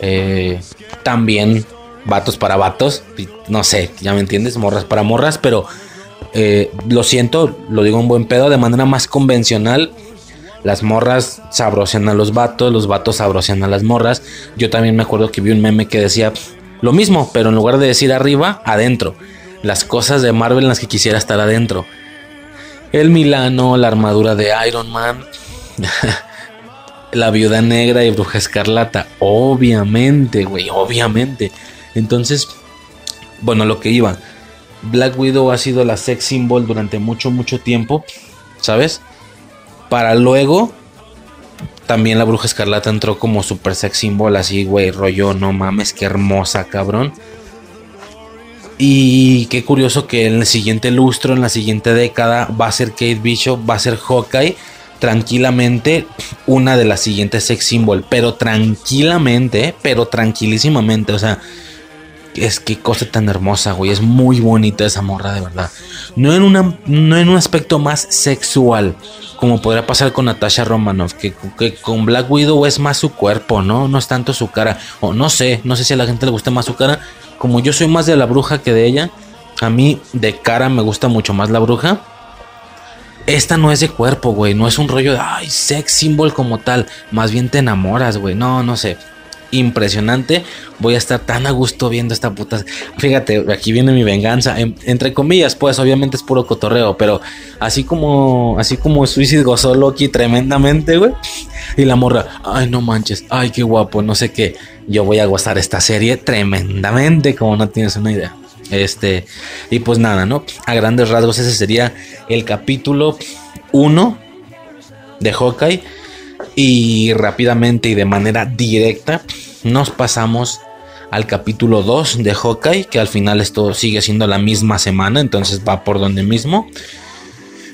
eh, también vatos para vatos. No sé, ya me entiendes, morras para morras, pero eh, lo siento, lo digo en buen pedo, de manera más convencional. Las morras sabrosean a los vatos, los vatos sabrosean a las morras. Yo también me acuerdo que vi un meme que decía lo mismo, pero en lugar de decir arriba, adentro. Las cosas de Marvel en las que quisiera estar adentro. El Milano, la armadura de Iron Man. *laughs* La Viuda Negra y Bruja Escarlata. Obviamente, güey, obviamente. Entonces, Bueno, lo que iba. Black Widow ha sido la sex symbol durante mucho, mucho tiempo, ¿sabes? Para luego, también la bruja escarlata entró como super sex symbol, así, güey, rollo, no mames, qué hermosa, cabrón. Y qué curioso que en el siguiente lustro, en la siguiente década, va a ser Kate Bishop, va a ser Hawkeye, tranquilamente una de las siguientes sex symbol, pero tranquilamente, pero tranquilísimamente, o sea, es que cosa tan hermosa, güey. Es muy bonita esa morra, de verdad. No en, una, no en un aspecto más sexual, como podría pasar con Natasha Romanoff, que, que, con Black Widow es más su cuerpo, ¿no? No es tanto su cara. O no sé, no sé si a la gente le gusta más su cara. Como yo soy más de la bruja que de ella, a mí de cara me gusta mucho más la bruja. Esta no es de cuerpo, güey. No es un rollo de, ay, sex symbol como tal. Más bien te enamoras, güey. No, no sé impresionante. Voy a estar tan a gusto viendo esta puta. Fíjate, aquí viene mi venganza. entre comillas, pues obviamente es puro cotorreo. Pero así como, así como Suicide gozó Loki tremendamente, güey. Y la morra, ay, no manches, ay, qué guapo, no sé qué. Yo voy a gozar esta serie tremendamente, como no tienes una idea. Este, y pues nada, ¿no? A grandes rasgos, ese sería el capítulo 1 de Hawkeye. Y rápidamente y de manera directa nos pasamos al capítulo 2 de Hawkeye, que al final esto sigue siendo la misma semana, entonces va por donde mismo.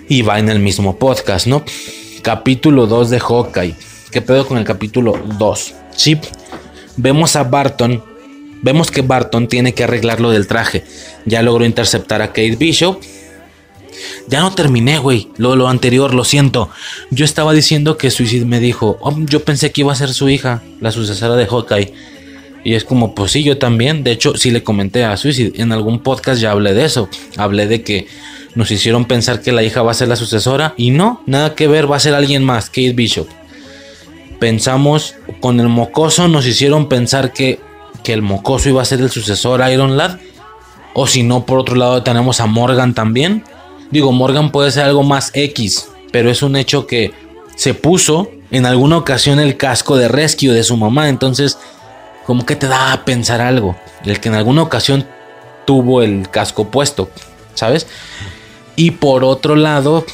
Y va en el mismo podcast, ¿no? Capítulo 2 de Hawkeye. ¿Qué pedo con el capítulo 2? Sí, vemos a Barton. Vemos que Barton tiene que arreglar lo del traje. Ya logró interceptar a Kate Bishop ya no terminé, güey. Lo, lo anterior, lo siento. Yo estaba diciendo que Suicide me dijo, oh, yo pensé que iba a ser su hija, la sucesora de Hawkeye. Y es como, pues sí, yo también. De hecho, sí le comenté a Suicide. En algún podcast ya hablé de eso. Hablé de que nos hicieron pensar que la hija va a ser la sucesora. Y no, nada que ver, va a ser alguien más, Kate Bishop. Pensamos, con el mocoso nos hicieron pensar que, que el mocoso iba a ser el sucesor a Iron Lad. O si no, por otro lado tenemos a Morgan también. Digo, Morgan puede ser algo más X, pero es un hecho que se puso en alguna ocasión el casco de rescue de su mamá, entonces como que te da a pensar algo, el que en alguna ocasión tuvo el casco puesto, ¿sabes? Y por otro lado,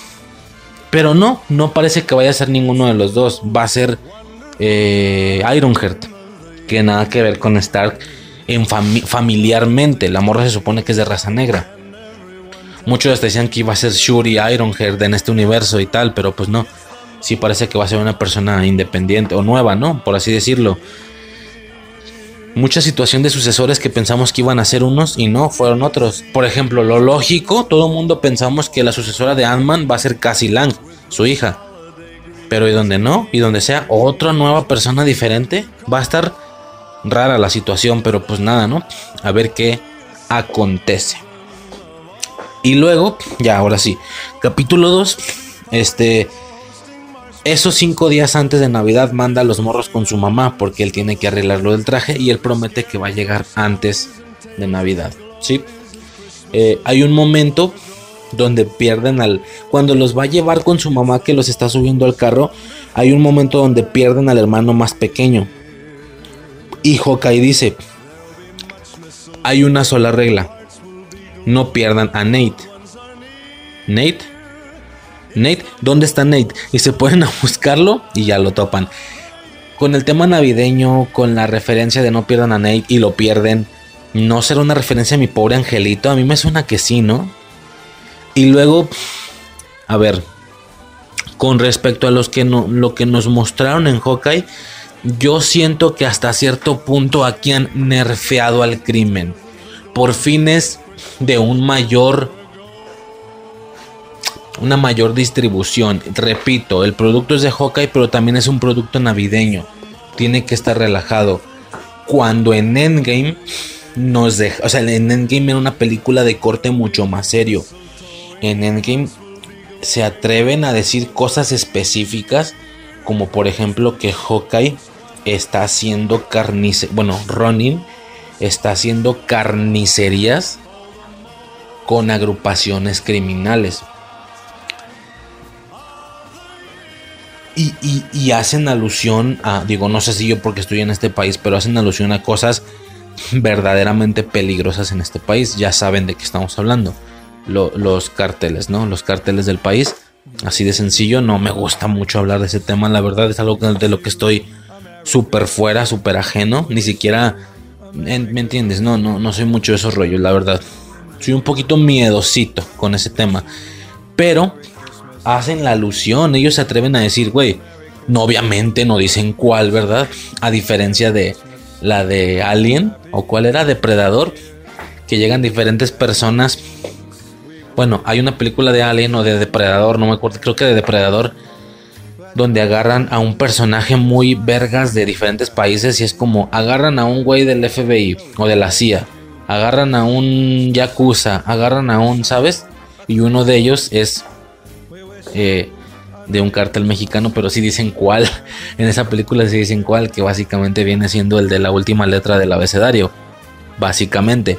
pero no, no parece que vaya a ser ninguno de los dos, va a ser eh, Ironheart, que nada que ver con Stark en familiarmente, la morra se supone que es de raza negra. Muchos decían que iba a ser Shuri Ironheart en este universo y tal, pero pues no. Sí parece que va a ser una persona independiente o nueva, ¿no? Por así decirlo. Mucha situación de sucesores que pensamos que iban a ser unos y no, fueron otros. Por ejemplo, lo lógico, todo el mundo pensamos que la sucesora de Ant-Man va a ser Cassie Lang, su hija. Pero y donde no, y donde sea otra nueva persona diferente, va a estar rara la situación, pero pues nada, ¿no? A ver qué acontece. Y luego, ya ahora sí, capítulo 2, este, esos cinco días antes de Navidad manda a los morros con su mamá porque él tiene que arreglar lo del traje y él promete que va a llegar antes de Navidad, ¿sí? Eh, hay un momento donde pierden al... Cuando los va a llevar con su mamá que los está subiendo al carro, hay un momento donde pierden al hermano más pequeño. Y Hawkeye dice, hay una sola regla no pierdan a Nate. Nate. Nate, ¿dónde está Nate? Y se pueden a buscarlo y ya lo topan. Con el tema navideño, con la referencia de no pierdan a Nate y lo pierden, ¿no será una referencia a mi pobre angelito? A mí me suena que sí, ¿no? Y luego, a ver, con respecto a los que no, lo que nos mostraron en Hawkeye, yo siento que hasta cierto punto aquí han nerfeado al crimen. Por fines de un mayor una mayor distribución. Repito, el producto es de Hawkeye, pero también es un producto navideño. Tiene que estar relajado. Cuando en Endgame nos deja, o sea, en Endgame era una película de corte mucho más serio. En Endgame se atreven a decir cosas específicas, como por ejemplo que Hawkeye está haciendo carnicerías, bueno, Ronin está haciendo carnicerías con agrupaciones criminales. Y, hacen alusión a, digo, no sé si yo porque estoy en este país, pero hacen alusión a cosas verdaderamente peligrosas en este país. Ya saben de qué estamos hablando. los carteles, ¿no? Los carteles del país. Así de sencillo, no me gusta mucho hablar de ese tema. La verdad es algo de lo que estoy súper fuera, súper ajeno. Ni siquiera, ¿me entiendes? No, no, no soy mucho de esos rollos, la verdad. Soy un poquito miedosito con ese tema. Pero hacen la alusión, ellos se atreven a decir, güey, no obviamente no dicen cuál, ¿verdad? A diferencia de la de Alien o cuál era Depredador, que llegan diferentes personas. Bueno, hay una película de Alien o de Depredador, no me acuerdo, creo que de Depredador, donde agarran a un personaje muy vergas de diferentes países y es como agarran a un güey del FBI o de la CIA, agarran a un Yakuza, agarran a un, ¿sabes? Y uno de ellos es eh, de un cartel mexicano, pero sí dicen cuál. *laughs* En esa película sí dicen cuál, que básicamente viene siendo el de la última letra del abecedario. Básicamente.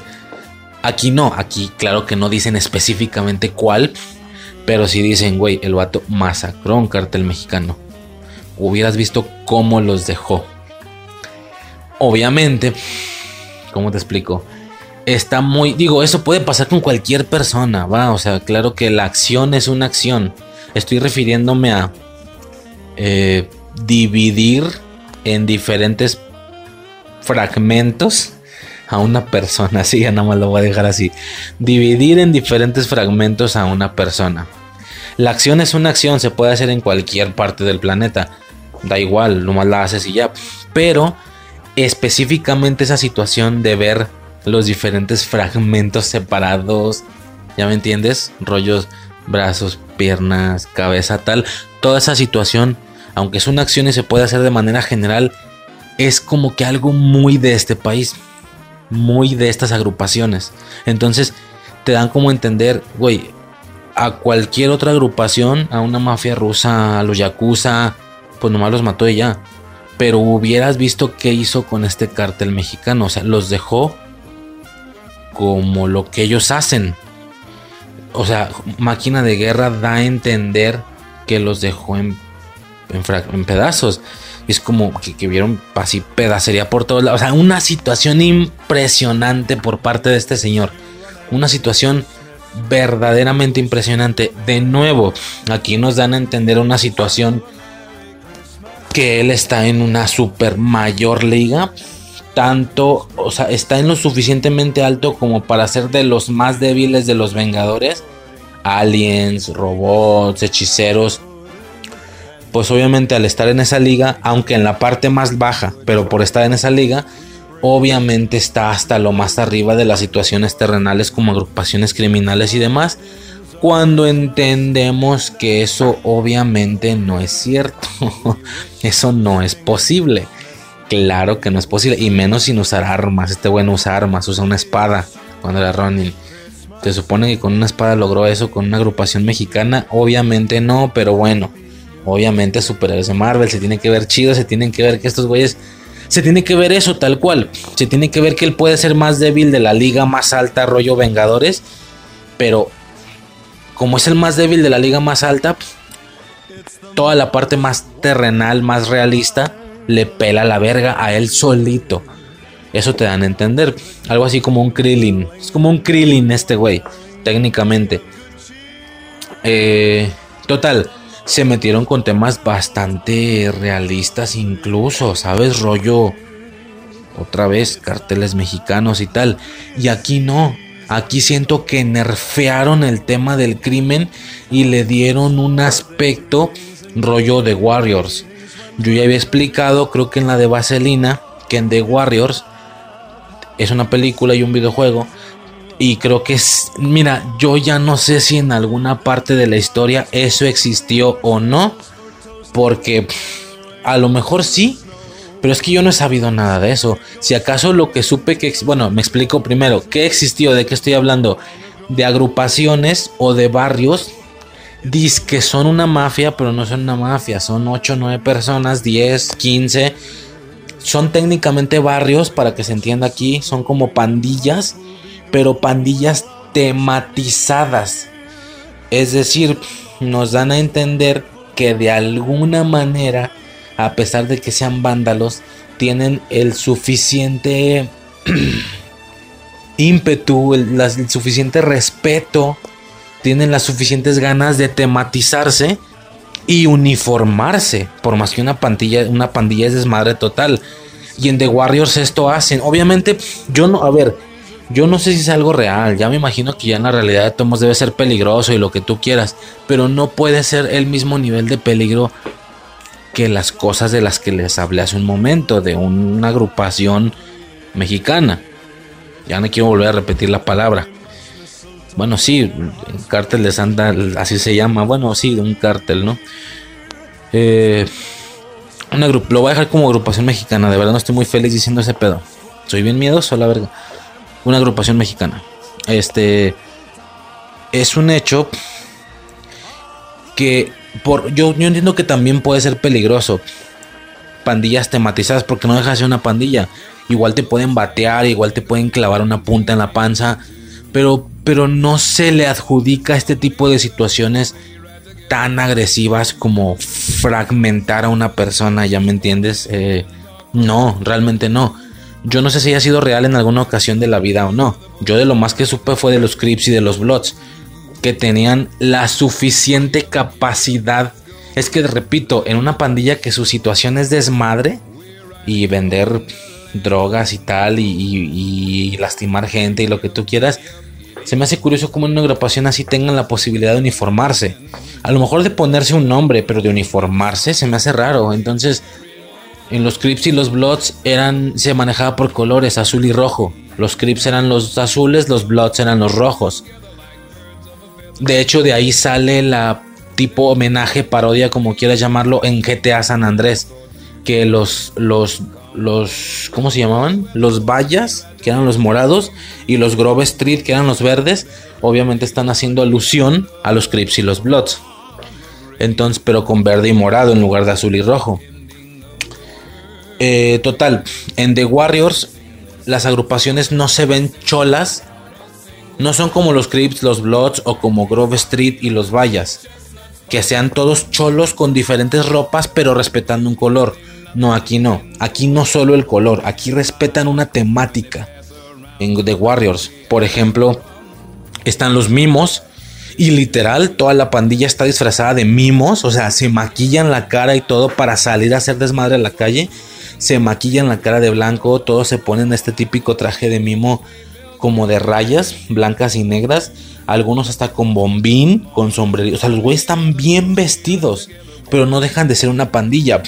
Aquí no, aquí claro que no dicen específicamente cuál, pero sí dicen, güey, el vato masacró un cartel mexicano. Hubieras visto cómo los dejó. Obviamente, ¿cómo te explico? Está muy, digo, eso puede pasar con cualquier persona, va, o sea, claro que la acción es una acción Estoy refiriéndome a eh, dividir en diferentes fragmentos a una persona. *laughs* Sí, ya nada más lo voy a dejar así. Dividir en diferentes fragmentos a una persona. La acción es una acción, se puede hacer en cualquier parte del planeta. Da igual, nomás la haces y ya. Pero específicamente esa situación de ver los diferentes fragmentos separados. ¿Ya me entiendes? Rollos brazos, piernas, cabeza, tal. Toda esa situación, aunque es una acción y se puede hacer de manera general, es como que algo muy de este país, muy de estas agrupaciones. Entonces te dan como entender, güey, a cualquier otra agrupación, a una mafia rusa, a los yakuza, pues nomás los mató y ya. Pero hubieras visto qué hizo con este cártel mexicano, o sea, los dejó como lo que ellos hacen o sea, máquina de guerra da a entender que los dejó en, en, pedazos. Es como que, vieron así pedacería por todos lados. O sea, una situación impresionante por parte de este señor. Una situación verdaderamente impresionante. De nuevo, aquí nos dan a entender una situación que él está en una super mayor liga tanto, o sea, está en lo suficientemente alto como para ser de los más débiles de los Vengadores. Aliens, robots, hechiceros. Pues obviamente al estar en esa liga, aunque en la parte más baja, pero por estar en esa liga, obviamente está hasta lo más arriba de las situaciones terrenales como agrupaciones criminales y demás. Cuando entendemos que eso obviamente no es cierto, *laughs* eso no es posible. Claro que no es posible. Y menos sin usar armas. Este bueno usa armas, usa una espada cuando era Ronin. Se supone que con una espada logró eso con una agrupación mexicana. Obviamente no, pero bueno. Obviamente superhéroes de Marvel. Se tiene que ver chido. Se tienen que ver que estos güeyes. Se tiene que ver eso tal cual. Se tiene que ver que él puede ser más débil de la liga más alta, rollo Vengadores. Pero como es el más débil de la liga más alta, toda la parte más terrenal, más realista, le pela la verga a él solito. Eso te dan a entender. Algo así como un Krillin. Es como un Krillin este güey, técnicamente. Eh, total, se metieron con temas bastante realistas incluso, ¿sabes? Rollo, otra vez, carteles mexicanos y tal. Y aquí no. Aquí siento que nerfearon el tema del crimen y le dieron un aspecto rollo de Warriors. Yo ya había explicado, creo que en la de Vaselina, que en The Warriors es una película y un videojuego. Y creo que es, mira, yo ya no sé si en alguna parte de la historia eso existió o no. Porque a lo mejor sí, pero es que yo no he sabido nada de eso. Si acaso lo que supe que... Bueno, me explico primero. ¿Qué existió? ¿De qué estoy hablando? De agrupaciones o de barrios Dice que son una mafia, pero no son una mafia. Son 8, 9 personas, 10, 15. Son técnicamente barrios, para que se entienda aquí. Son como pandillas, pero pandillas tematizadas. Es decir, nos dan a entender que de alguna manera, a pesar de que sean vándalos, tienen el suficiente *clears throat* ímpetu, el, suficiente respeto, tienen las suficientes ganas de tematizarse y uniformarse, por más que una pandilla, una pandilla es desmadre total. Y en The Warriors esto hacen. Obviamente, yo no, a ver, yo no sé si es algo real. Ya me imagino que ya en la realidad de Tomos debe ser peligroso y lo que tú quieras. Pero no puede ser el mismo nivel de peligro que las cosas de las que les hablé hace un momento, de una agrupación mexicana. Ya no quiero volver a repetir la palabra. Bueno, sí, cártel de Santa, así se llama. Bueno, sí, un cártel, ¿no? Eh, una lo voy a dejar como agrupación mexicana. De verdad no estoy muy feliz diciendo ese pedo. Soy bien miedoso, la verga. Una agrupación mexicana. Este es un hecho que por yo, yo entiendo que también puede ser peligroso. Pandillas tematizadas porque no deja de ser una pandilla. Igual te pueden batear, igual te pueden clavar una punta en la panza, pero pero no se le adjudica este tipo de situaciones tan agresivas como fragmentar a una persona, ¿ya me entiendes? Eh, no, realmente no. Yo no sé si haya sido real en alguna ocasión de la vida o no. Yo de lo más que supe fue de los Crips y de los Bloods, que tenían la suficiente capacidad. Es que, repito, en una pandilla que su situación es desmadre y vender drogas y tal y, y lastimar gente y lo que tú quieras, se me hace curioso cómo en una agrupación así tengan la posibilidad de uniformarse. A lo mejor de ponerse un nombre, pero de uniformarse se me hace raro. Entonces, en los Crips y los Bloods eran, se manejaba por colores, azul y rojo. Los Crips eran los azules, los Bloods eran los rojos. De hecho, de ahí sale la tipo homenaje, parodia, como quieras llamarlo, en GTA San Andrés. Que los, los los, ¿cómo se llamaban? Los Vallas, que eran los morados, y los Grove Street, que eran los verdes, obviamente están haciendo alusión a los Crips y los Bloods. Entonces, pero con verde y morado en lugar de azul y rojo. Eh, total, en The Warriors las agrupaciones no se ven cholas. No son como los Crips, los Bloods o como Grove Street y los Vallas. Que sean todos cholos con diferentes ropas pero respetando un color no, aquí no. Aquí no solo el color, aquí respetan una temática. En The Warriors, por ejemplo, están los mimos. Y literal, toda la pandilla está disfrazada de mimos. O sea, se maquillan la cara y todo para salir a hacer desmadre a la calle. Se maquillan la cara de blanco. Todos se ponen este típico traje de mimo como de rayas blancas y negras. Algunos hasta con bombín, con sombrero. O sea, los güeyes están bien vestidos. Pero no dejan de ser una pandilla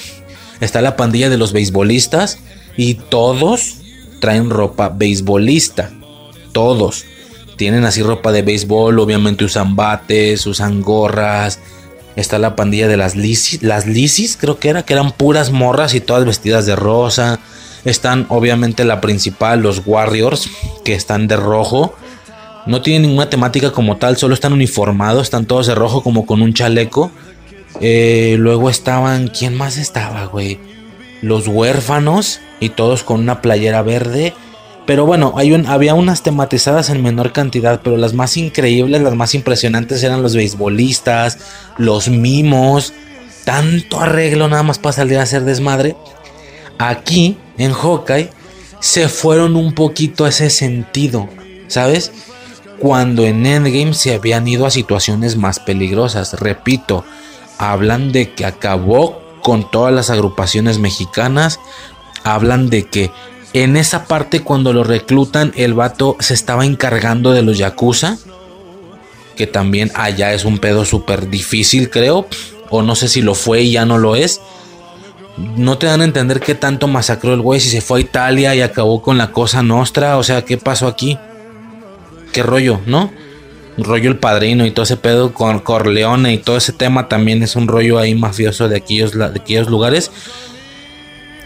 está la pandilla de los beisbolistas y todos traen ropa beisbolista. Todos tienen así ropa de béisbol, obviamente usan bates, usan gorras. Está la pandilla de las lisis, las lisis creo que era, que eran puras morras y todas vestidas de rosa. Están obviamente la principal, los Warriors, que están de rojo. No tienen ninguna temática como tal, solo están uniformados, están todos de rojo como con un chaleco. Eh, luego estaban, ¿quién más estaba, güey? Los huérfanos y todos con una playera verde. Pero bueno, hay había unas tematizadas en menor cantidad, pero las más increíbles, las más impresionantes eran los beisbolistas, los mimos, tanto arreglo nada más para salir a hacer desmadre. Aquí, en Hawkeye, se fueron un poquito a ese sentido, ¿sabes? Cuando en Endgame se habían ido a situaciones más peligrosas. Repito, hablan de que acabó con todas las agrupaciones mexicanas, hablan de que en esa parte cuando lo reclutan el vato se estaba encargando de los yakuza, que también allá es un pedo súper difícil creo, o no sé si lo fue y ya no lo es. No te dan a entender qué tanto masacró el güey, si se fue a Italia y acabó con la cosa nostra, o sea, ¿qué pasó aquí? ¿Qué rollo, no? rollo el padrino y todo ese pedo con Corleone y todo ese tema también es un rollo ahí mafioso de aquellos, de aquellos lugares.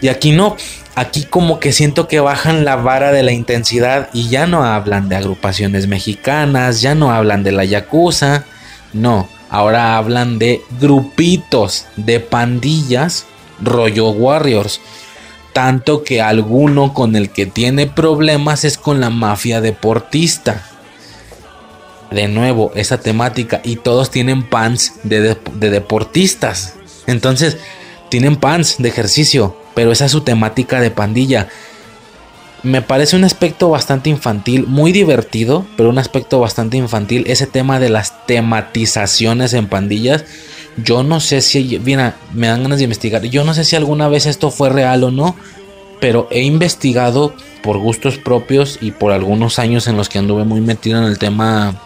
Y aquí no, aquí como que siento que bajan la vara de la intensidad y ya no hablan de agrupaciones mexicanas, ya no hablan de la Yakuza, no, ahora hablan de grupitos, de pandillas, rollo Warriors. Tanto que alguno con el que tiene problemas es con la mafia deportista de nuevo esa temática y todos tienen pants de, deportistas. Entonces, tienen pants de ejercicio, pero esa es su temática de pandilla. me parece un aspecto bastante infantil, muy divertido, pero un aspecto bastante infantil, ese tema de las tematizaciones en pandillas. Yo no sé si, mira, me dan ganas de investigar, yo no sé si alguna vez esto fue real o no, pero he investigado por gustos propios y por algunos años en los que anduve muy metido en el tema.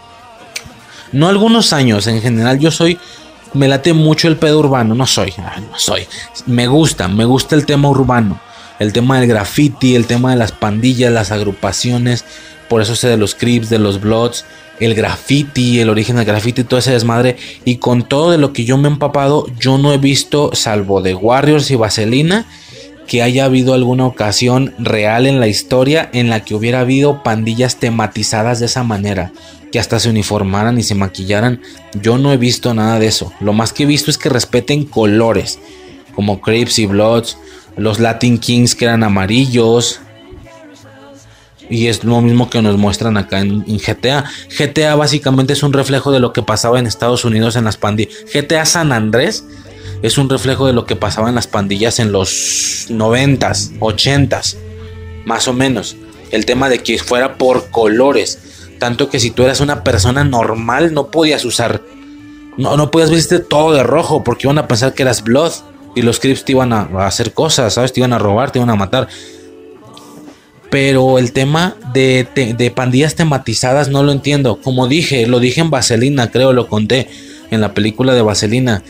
No algunos años, en general yo soy me late mucho el pedo urbano, no soy, no soy. Me gusta, me gusta el tema urbano el tema del graffiti, el tema de las pandillas, las agrupaciones, por eso sé de los Crips, de los Bloods, el graffiti, el origen del graffiti, todo ese desmadre. Y con todo de lo que yo me he empapado, yo no he visto, salvo de Warriors y Vaselina, que haya habido alguna ocasión real en la historia en la que hubiera habido pandillas tematizadas de esa manera, que hasta se uniformaran y se maquillaran. Yo no he visto nada de eso. Lo más que he visto es que respeten colores, como Crips y Bloods, los Latin Kings que eran amarillos. Y es lo mismo que nos muestran acá en, GTA. GTA básicamente es un reflejo de lo que pasaba en Estados Unidos en las pandillas. GTA San Andrés es un reflejo de lo que pasaba en las pandillas en los 90s, 80s, más o menos. El tema de que fuera por colores. Tanto que si tú eras una persona normal no podías usar... No, no podías vestirte todo de rojo porque iban a pensar que eras Blood. Y los Crips te iban a, hacer cosas, ¿sabes? Te iban a robar, te iban a matar. Pero el tema de, pandillas tematizadas no lo entiendo. Como dije, lo dije en Vaselina, creo, lo conté en la película de Vaselina.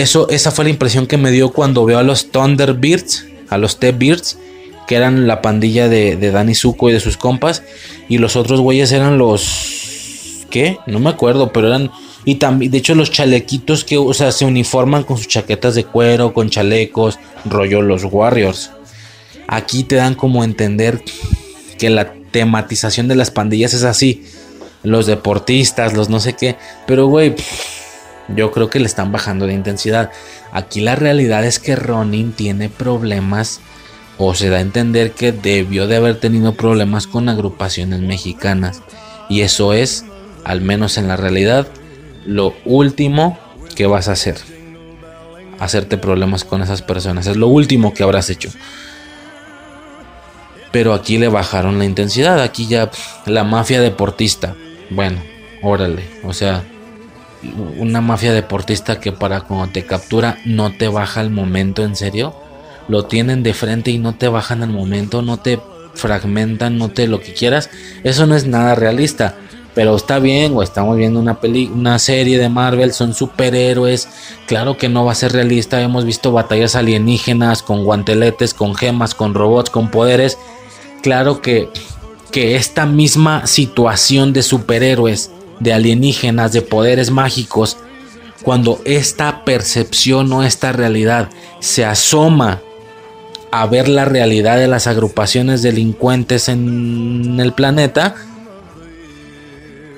Eso, esa fue la impresión que me dio cuando veo a los Thunderbirds, a los T-Birds, que eran la pandilla de, Danny Zuko y de sus compas. Y los otros güeyes eran los. ¿Qué? No me acuerdo, pero eran y también, de hecho, los chalequitos que, o sea, se uniforman con sus chaquetas de cuero, con chalecos, rollo los Warriors. Aquí te dan como entender que la tematización de las pandillas es así. Los deportistas, los no sé qué. Pero, güey, yo creo que le están bajando de intensidad. Aquí la realidad es que Ronin tiene problemas o se da a entender que debió de haber tenido problemas con agrupaciones mexicanas. Y eso es, al menos en la realidad, lo último que vas a hacer. Hacerte problemas con esas personas. Es lo último que habrás hecho. Pero aquí le bajaron la intensidad. Aquí ya la mafia deportista. Bueno, órale. O sea, una mafia deportista que para cuando te captura no te baja el momento en serio. Lo tienen de frente y no te bajan el momento. No te fragmentan, no te lo que quieras. Eso no es nada realista. Pero está bien, o estamos viendo una, peli una serie de Marvel, son superhéroes. Claro que no va a ser realista. Hemos visto batallas alienígenas con guanteletes, con gemas, con robots, con poderes. Claro que, que esta misma situación de superhéroes, de alienígenas, de poderes mágicos, cuando esta percepción o esta realidad se asoma a ver la realidad de las agrupaciones delincuentes en el planeta,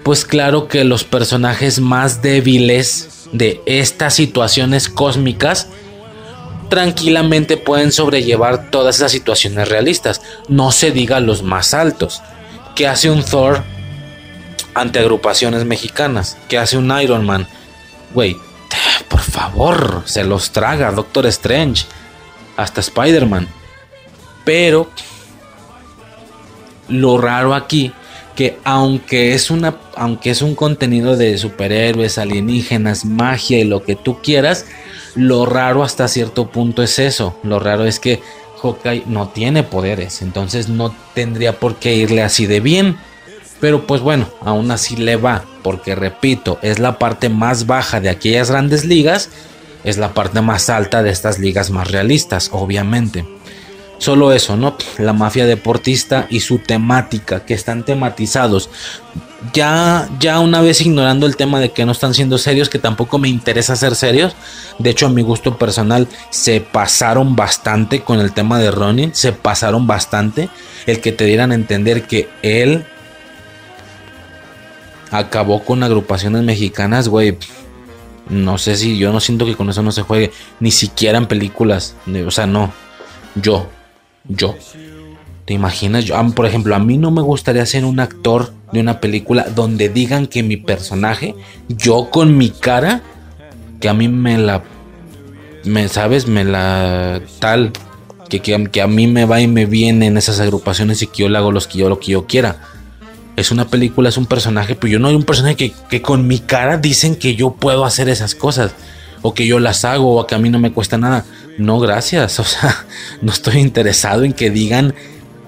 pues claro que los personajes más débiles de estas situaciones cósmicas tranquilamente pueden sobrellevar todas esas situaciones realistas. No se diga los más altos. ¿Qué hace un Thor ante agrupaciones mexicanas? ¿Qué hace un Iron Man? Güey, por favor, se los traga Doctor Strange, hasta Spider-Man. Pero lo raro aquí que aunque es una aunque es un contenido de superhéroes, alienígenas, magia y lo que tú quieras, lo raro hasta cierto punto es eso. Lo raro es que Hawkeye no tiene poderes, entonces no tendría por qué irle así de bien. Pero pues bueno, aún así le va, porque repito, es la parte más baja de aquellas grandes ligas, es la parte más alta de estas ligas más realistas, obviamente. Solo eso, ¿no? La mafia deportista y su temática, que están tematizados. Ya, ya una vez ignorando el tema de que no están siendo serios, que tampoco me interesa ser serios. De hecho, a mi gusto personal, se pasaron bastante con el tema de Ronin. Se pasaron bastante. El que te dieran a entender que él acabó con agrupaciones mexicanas, güey. No sé si yo no siento que con eso no se juegue. Ni siquiera en películas. O sea, no. Yo, yo. ¿Te imaginas? Yo, por ejemplo, a mí no me gustaría ser un actor de una película donde digan que mi personaje, yo con mi cara, que a mí me la, me sabes, me la tal, que, que, a mí me va y me viene en esas agrupaciones y que yo le hago los que yo, lo que yo quiera. Es una película, es un personaje, pero yo no hay un personaje que, que con mi cara dicen que yo puedo hacer esas cosas o que yo las hago o que a mí no me cuesta nada. No, gracias. *laughs* O sea, no estoy interesado en que digan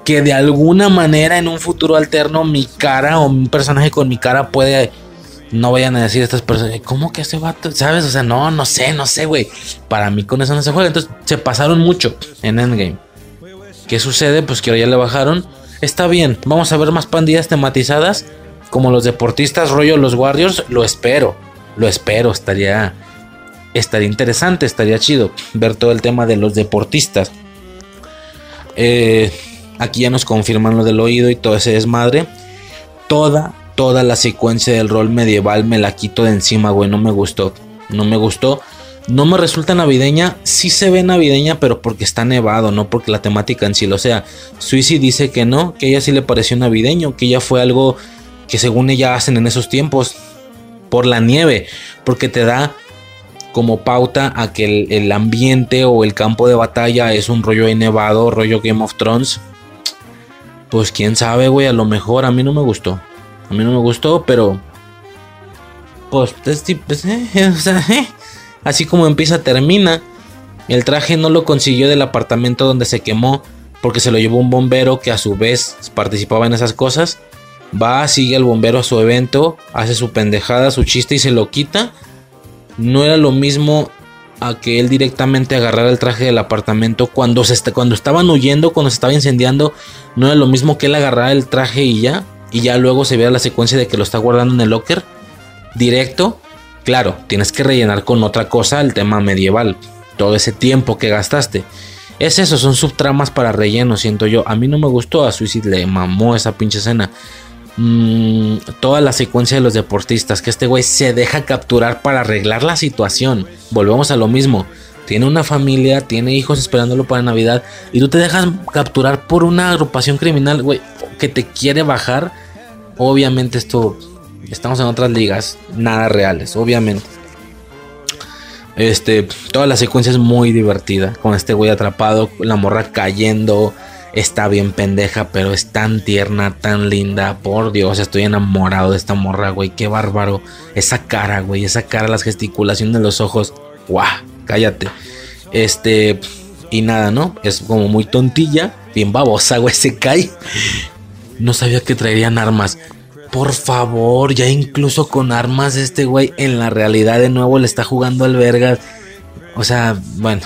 que de alguna manera en un futuro alterno mi cara o un personaje con mi cara puede no vayan a decir estas personas, ¿cómo que ese vato? ¿Sabes? O sea, no, no sé, no sé, güey. Para mí con eso no se juega. Entonces se pasaron mucho en Endgame. ¿Qué sucede? Pues que ahora ya le bajaron. Está bien, vamos a ver más pandillas tematizadas. Como los deportistas, rollo los Warriors. Lo espero, lo espero. Estaría, estaría interesante, estaría chido ver todo el tema de los deportistas. Eh, aquí ya nos confirman lo del oído y todo ese desmadre. Toda toda la secuencia del rol medieval me la quito de encima, güey. No me gustó. No me gustó. No me resulta navideña. Sí se ve navideña, pero porque está nevado, no porque la temática en sí lo sea. Suicy dice que no, que ella sí le pareció navideño, que ya fue algo que según ella hacen en esos tiempos. Por la nieve. Porque te da como pauta a que el, ambiente o el campo de batalla es un rollo ahí nevado, rollo Game of Thrones. Pues quién sabe, güey, a lo mejor a mí no me gustó. A mí no me gustó, pero. Pues, pues *laughs* eh, eh, así como empieza, termina. El traje no lo consiguió del apartamento donde se quemó, porque se lo llevó un bombero que a su vez participaba en esas cosas. Va, sigue al bombero a su evento, hace su pendejada, su chiste y se lo quita. No era lo mismo a que él directamente agarrara el traje del apartamento cuando, se cuando estaban huyendo, cuando se estaba incendiando. No era lo mismo que él agarrara el traje y ya y ya luego se vea la secuencia de que lo está guardando en el locker directo. Claro, tienes que rellenar con otra cosa el tema medieval, todo ese tiempo que gastaste. Es eso, son subtramas para relleno, siento yo. A mí no me gustó, a Suicide le mamó esa pinche escena. Mm, toda la secuencia de los deportistas, que este güey se deja capturar para arreglar la situación. Volvemos a lo mismo. Tiene una familia, tiene hijos esperándolo para Navidad y tú te dejas capturar por una agrupación criminal, güey, que te quiere bajar Obviamente esto, estamos en otras ligas, nada reales, obviamente. Este, toda la secuencia es muy divertida, con este güey atrapado, la morra cayendo, está bien pendeja, pero es tan tierna, tan linda, por Dios, estoy enamorado de esta morra, güey, qué bárbaro, esa cara, güey, esa cara, las gesticulaciones de los ojos, guau, cállate. Este, y nada, ¿no? Es como muy tontilla, bien babosa, güey, se cae no sabía que traerían armas. Por favor, ya incluso con armas este güey en la realidad de nuevo le está jugando al verga. O sea, bueno,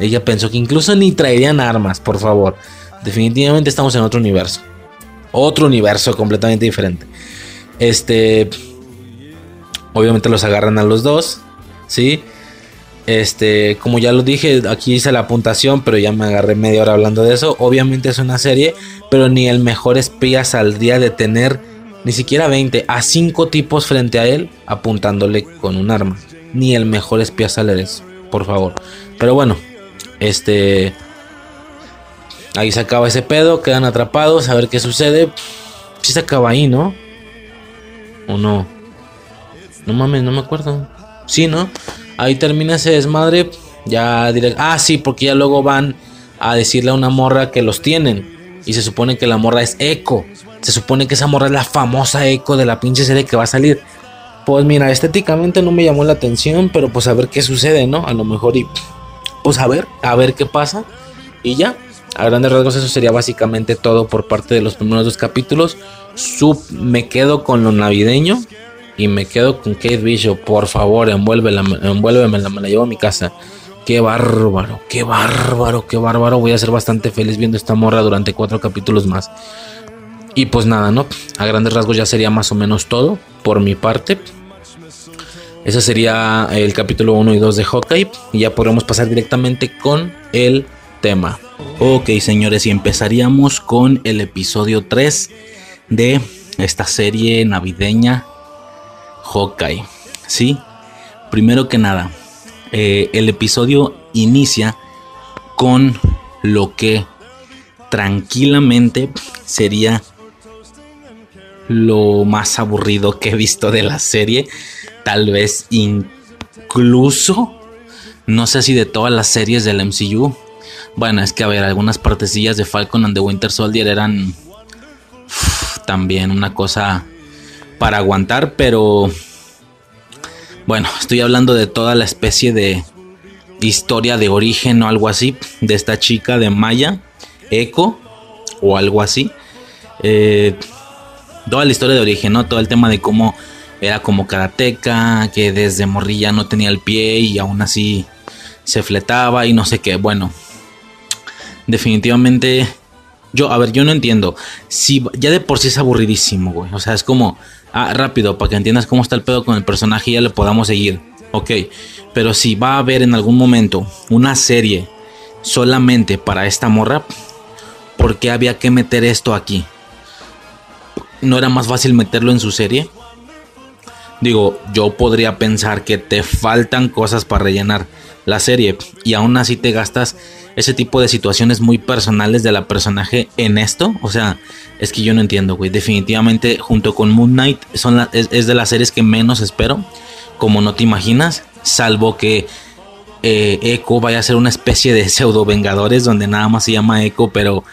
ella pensó que incluso ni traerían armas, por favor. Definitivamente estamos en otro universo. Otro universo completamente diferente. Este, obviamente los agarran a los dos, ¿sí? Este, como ya lo dije, aquí hice la puntuación, pero ya me agarré media hora hablando de eso. Obviamente es una serie, pero ni el mejor espía saldría de tener ni siquiera 20 a 5 tipos frente a él apuntándole con un arma. Ni el mejor espía sale de eso, por favor. Pero bueno, este. Ahí se acaba ese pedo, quedan atrapados, a ver qué sucede. Si se acaba ahí, ¿no? ¿O no? No mames, no me acuerdo. Sí, ¿no? Ahí termina ese desmadre. Ya diré, ah, sí, porque ya luego van a decirle a una morra que los tienen. Y se supone que la morra es Echo. Se supone que esa morra es la famosa Echo de la pinche serie que va a salir. Pues mira, estéticamente no me llamó la atención, pero pues a ver qué sucede, ¿no? A lo mejor y pues a ver, a ver qué pasa. Y ya, a grandes rasgos eso sería básicamente todo por parte de los primeros dos capítulos. Sub, me quedo con lo navideño y me quedo con Kate Bishop. Por favor, envuélvela, envuélvemela, me la llevo a mi casa. Qué bárbaro, qué bárbaro, qué bárbaro. Voy a ser bastante feliz viendo esta morra durante cuatro capítulos más. Y pues nada, ¿no? A grandes rasgos ya sería más o menos todo por mi parte. Ese sería el capítulo 1 y 2 de Hawkeye. Y ya podremos pasar directamente con el tema. Ok, señores, y empezaríamos con el episodio 3 de esta serie navideña Hawkeye. Sí, primero que nada, eh, el episodio inicia con lo que tranquilamente sería lo más aburrido que he visto de la serie. Tal vez incluso, no sé si de todas las series del MCU, Bueno, es que a ver, algunas partecillas de Falcon and the Winter Soldier eran también una cosa para aguantar, pero bueno, estoy hablando de toda la especie de historia de origen o algo así de esta chica de Maya, Echo o algo así. Eh, toda la historia de origen, ¿no? Todo el tema de cómo era como karateca, que desde morrilla no tenía el pie y aún así se fletaba y no sé qué. Bueno, definitivamente yo, a ver, yo no entiendo. Si ya de por sí es aburridísimo, güey. O sea, es como, ah, rápido, para que entiendas cómo está el pedo con el personaje y ya le podamos seguir. Ok, pero si va a haber en algún momento una serie solamente para esta morra, ¿por qué había que meter esto aquí? ¿No era más fácil meterlo en su serie? Digo, yo podría pensar que te faltan cosas para rellenar la serie y aún así te gastas ese tipo de situaciones muy personales de la personaje en esto. O sea, es que yo no entiendo, güey. Definitivamente, junto con Moon Knight, son es, de las series que menos espero. Como no te imaginas. Salvo que eh, Echo vaya a ser una especie de *laughs* pseudo Vengadores. Donde nada más se llama Echo, pero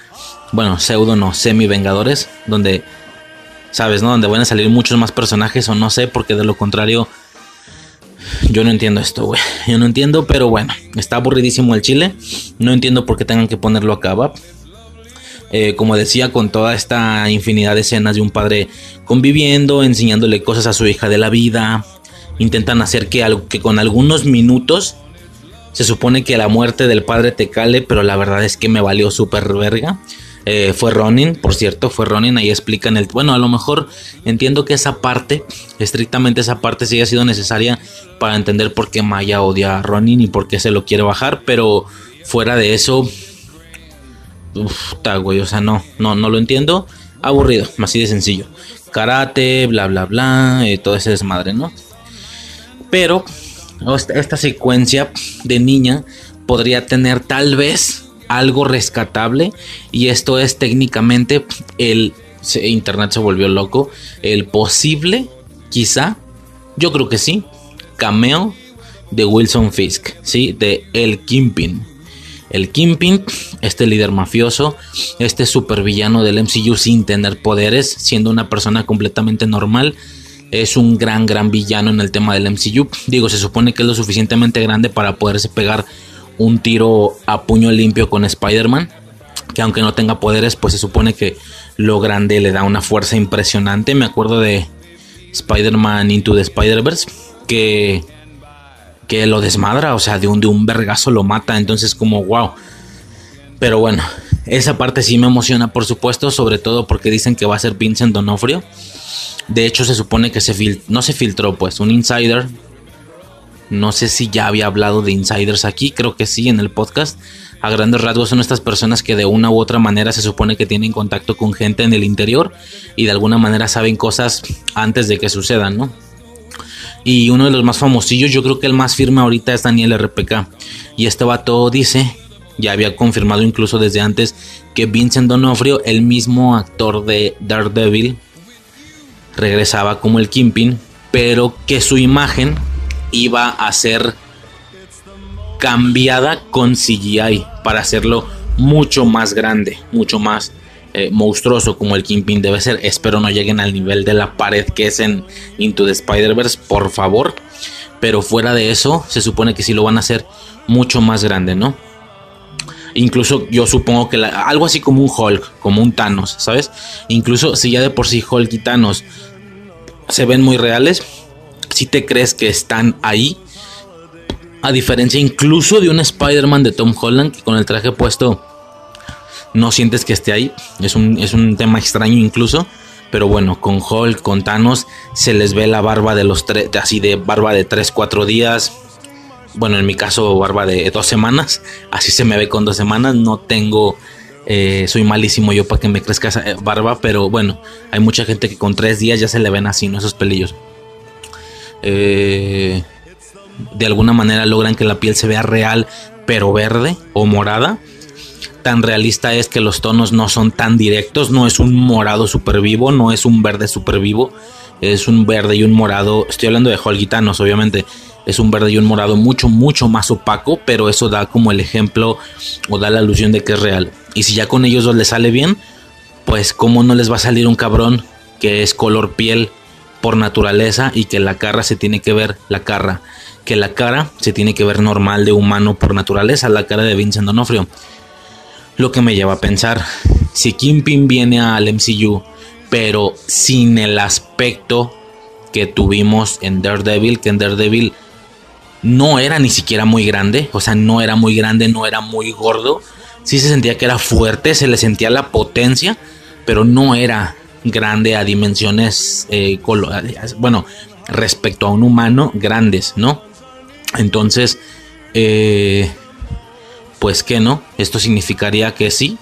bueno, pseudo no, semi Vengadores. Donde, ¿sabes? ¿No? Donde van a salir muchos más personajes o no sé, porque de lo contrario yo no entiendo esto, güey. Yo no entiendo, pero bueno, está aburridísimo el chile. No entiendo por qué tengan que ponerlo acá, ¿va? Eh, como decía, con toda esta infinidad de escenas de un padre conviviendo, enseñándole cosas a su hija de la vida. Intentan hacer que, que con algunos minutos se supone que la muerte del padre te cale, pero la verdad es que me valió súper verga. Eh, fue Ronin, por cierto, fue Ronin, ahí explican el... Bueno, a lo mejor entiendo que esa parte, estrictamente esa parte sí ha sido necesaria para entender por qué Maya odia a Ronin y por qué se lo quiere bajar, pero fuera de eso... Uf, güey, o sea, no, no, no lo entiendo. Aburrido, así de sencillo. Karate, bla, bla, bla, eh, todo ese desmadre, ¿no? Pero esta secuencia de niña podría tener tal vez algo rescatable y esto es técnicamente el internet se volvió loco el posible quizá yo creo que sí cameo de Wilson Fisk sí de el Kimpin el Kimpin este líder mafioso este supervillano del MCU sin tener poderes siendo una persona completamente normal es un gran gran villano en el tema del MCU digo se supone que es lo suficientemente grande para poderse pegar un tiro a puño limpio con Spider-Man. Que aunque no tenga poderes, pues se supone que lo grande le da una fuerza impresionante. Me acuerdo de Spider-Man Into the Spider-Verse. Que, que lo desmadra, o sea, de un, de un vergazo lo mata. Entonces, como wow. Pero bueno, esa parte sí me emociona, por supuesto, sobre todo porque dicen que va a ser Vincent Donofrio. De hecho, se supone que se no se filtró, pues, un insider no sé si ya había hablado de insiders aquí, creo que sí en el podcast. A grandes rasgos son estas personas que de una u otra manera se supone que tienen contacto con gente en el interior y de alguna manera saben cosas antes de que sucedan, ¿no? Y uno de los más famosillos, yo creo que el más firme ahorita es Daniel RPK. Y este vato dice, ya había confirmado incluso desde antes, que Vincent Donofrio, el mismo actor de Daredevil, regresaba como el Kimpin, pero que su imagen iba a ser cambiada con CGI para hacerlo mucho más grande, mucho más eh, monstruoso como el Kingpin debe ser. Espero no lleguen al nivel de la pared que es en Into the Spider-Verse, por favor. Pero fuera de eso, se supone que sí lo van a hacer mucho más grande, ¿no? Incluso yo supongo que algo así como un Hulk, como un Thanos, ¿sabes? Incluso si ya de por sí Hulk y Thanos se ven muy reales, si te crees que están ahí. A diferencia incluso de un Spider-Man de Tom Holland que con el traje puesto no sientes que esté ahí. Es un, es un tema extraño incluso. Pero bueno, con Hulk, con Thanos, se les ve la barba de los tres, así de barba de 3, 4 días. Bueno, en mi caso, barba de dos semanas. Así se me ve con dos semanas. No tengo, eh, soy malísimo yo para que me crezca esa eh, barba. Pero bueno, hay mucha gente que con tres días ya se le ven así, ¿no? Esos pelillos. Eh, de alguna manera logran que la piel se vea real, pero verde o morada. Tan realista es que los tonos no son tan directos, no es un morado super vivo, no es un verde super vivo, es un verde y un morado. Estoy hablando de Holgitanos, obviamente. es un verde y un morado mucho, mucho más opaco, pero eso da como el ejemplo o da la alusión de que es real. Y si ya con ellos dos les sale bien, pues cómo no les va a salir un cabrón que es color piel por naturaleza y que la cara se tiene que ver, la cara, que la cara se tiene que ver normal de humano por naturaleza, la cara de Vincent Donofrio. Lo que me lleva a pensar, si Kingpin viene al MCU, pero sin el aspecto que tuvimos en Daredevil, que en Daredevil no era ni siquiera muy grande, o sea, no era muy grande, no era muy gordo, sí se sentía que era fuerte, se le sentía la potencia, pero no era grande a dimensiones, eh, bueno, respecto a un humano, grandes, ¿no? Entonces, eh, pues que no, esto significaría que sí,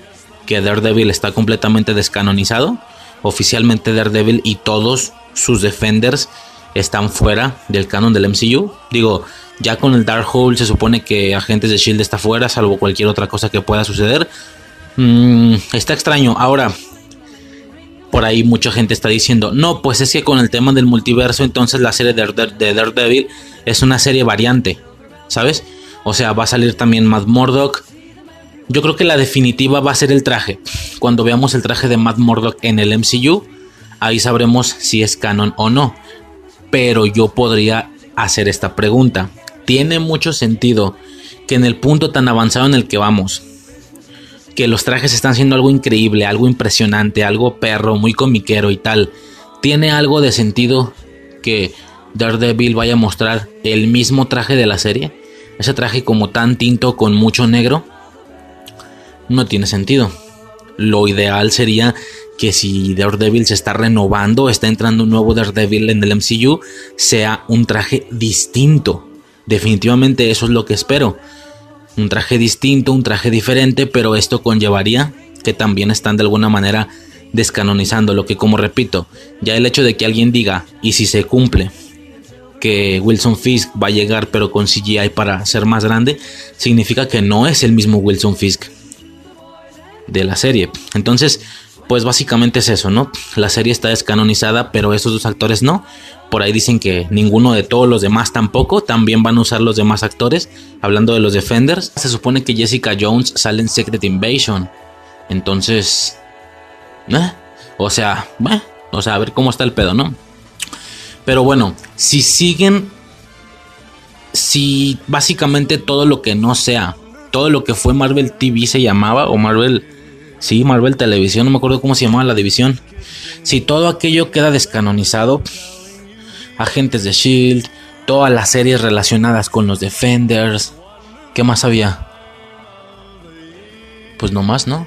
que Daredevil está completamente descanonizado, oficialmente Daredevil y todos sus defenders están fuera del canon del MCU. Digo, ya con el Darkhold se supone que Agentes de Shield está fuera, salvo cualquier otra cosa que pueda suceder. Mm, está extraño. Ahora, por ahí mucha gente está diciendo, no, pues es que con el tema del multiverso, entonces la serie de, Daredevil es una serie variante, ¿sabes? O sea, va a salir también Matt Murdock. Yo creo que la definitiva va a ser el traje. Cuando veamos el traje de Matt Murdock en el MCU, ahí sabremos si es canon o no. Pero yo podría hacer esta pregunta. Tiene mucho sentido que en el punto tan avanzado en el que vamos, que los trajes están siendo algo increíble, algo impresionante, algo perro, muy comiquero y tal. Tiene algo de sentido que Daredevil vaya a mostrar el mismo traje de la serie. Ese traje como tan tinto con mucho negro. No tiene sentido. Lo ideal sería que si Daredevil se está renovando, está entrando un nuevo Daredevil en el MCU, sea un traje distinto. Definitivamente eso es lo que espero. Un traje distinto, un traje diferente, pero esto conllevaría que también están de alguna manera descanonizando lo que como repito, ya el hecho de que alguien diga y si se cumple que Wilson Fisk va a llegar pero con CGI para ser más grande, significa que no es el mismo Wilson Fisk de la serie. Entonces, pues básicamente es eso, ¿no? La serie está descanonizada, pero esos dos actores no. Por ahí dicen que ninguno de todos los demás tampoco. También van a usar los demás actores. Hablando de los Defenders, se supone que Jessica Jones sale en Secret Invasion. Entonces, ¿eh? o sea, ¿eh? o sea, a ver cómo está el pedo, ¿no? Pero bueno, si siguen, si básicamente todo lo que no sea, todo lo que fue Marvel TV se llamaba, o Marvel Sí, Marvel Televisión, no me acuerdo cómo se llamaba la división. Si todo aquello queda descanonizado, agentes de Shield, todas las series relacionadas con los Defenders, ¿qué más había? Pues no más, ¿no?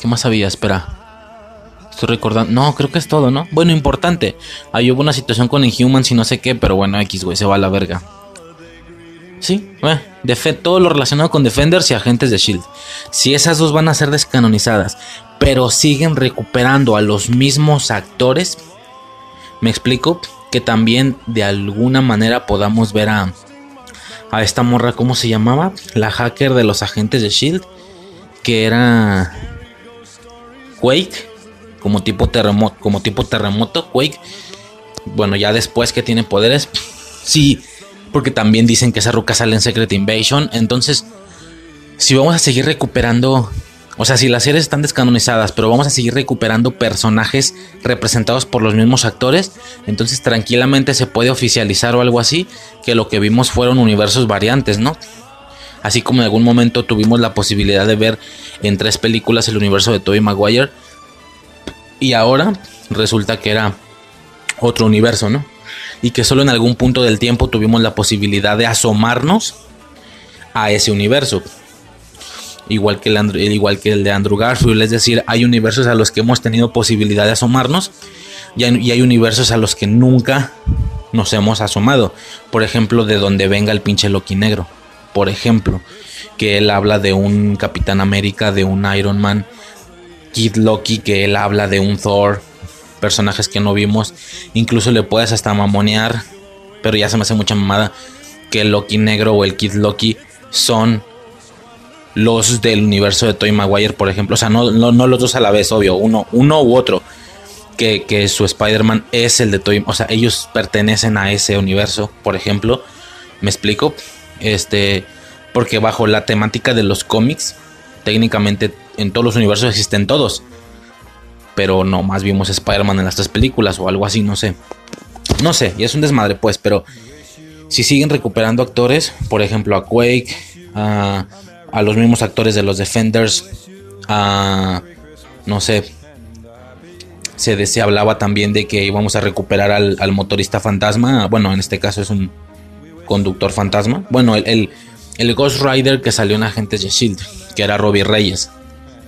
¿Qué más había? Espera. Estoy recordando. No, creo que es todo, ¿no? Bueno, importante. Ahí hubo una situación con Inhumans y no sé qué, pero bueno, X, güey, se va a la verga. Sí, eh, todo lo relacionado con Defenders y Agentes de Shield. Si esas dos van a ser descanonizadas, pero siguen recuperando a los mismos actores, me explico que también de alguna manera podamos ver a, a esta morra, ¿cómo se llamaba? La hacker de los Agentes de Shield, que era Quake, como tipo terremoto, como tipo terremoto, Quake. Bueno, ya después que tiene poderes, *laughs* sí porque también dicen que esa ruca sale en Secret Invasion. Entonces, si vamos a seguir recuperando, o sea, si las series están descanonizadas, pero vamos a seguir recuperando personajes representados por los mismos actores, entonces tranquilamente se puede oficializar o algo así, que lo que vimos fueron universos variantes, ¿no? Así como en algún momento tuvimos la posibilidad de ver en tres películas el universo de Tobey Maguire. Y ahora resulta que era otro universo, ¿no? Y que solo en algún punto del tiempo tuvimos la posibilidad de asomarnos a ese universo. Igual que, el, igual que el de Andrew Garfield, es decir, hay universos a los que hemos tenido posibilidad de asomarnos y hay, y hay universos a los que nunca nos hemos asomado. Por ejemplo, de donde venga el pinche Loki negro. Por ejemplo, que él habla de un Capitán América, de un Iron Man, Kid Loki, que él habla de un Thor, personajes que no vimos. Incluso le puedes hasta mamonear, pero ya se me hace mucha mamada, que el Loki negro o el Kid Loki son los del universo de Toy Maguire, por ejemplo. O sea, no, no, los dos a la vez, obvio, uno, uno u otro. que, que su Spider-Man es el de Toy, o sea, ellos pertenecen a ese universo, por ejemplo. ¿Me explico? Este, porque bajo la temática de los cómics, técnicamente en todos los universos existen todos. Pero no, más vimos Spider-Man en las tres películas o algo así, no sé. No sé, y es un desmadre, pues, pero si siguen recuperando actores, por ejemplo, a Quake, a, los mismos actores de los Defenders, a. No sé. Se, se hablaba también de que íbamos a recuperar al, motorista fantasma. Bueno, en este caso es un conductor fantasma. Bueno, el, el, Ghost Rider que salió en Agentes de Shield, que era Robbie Reyes.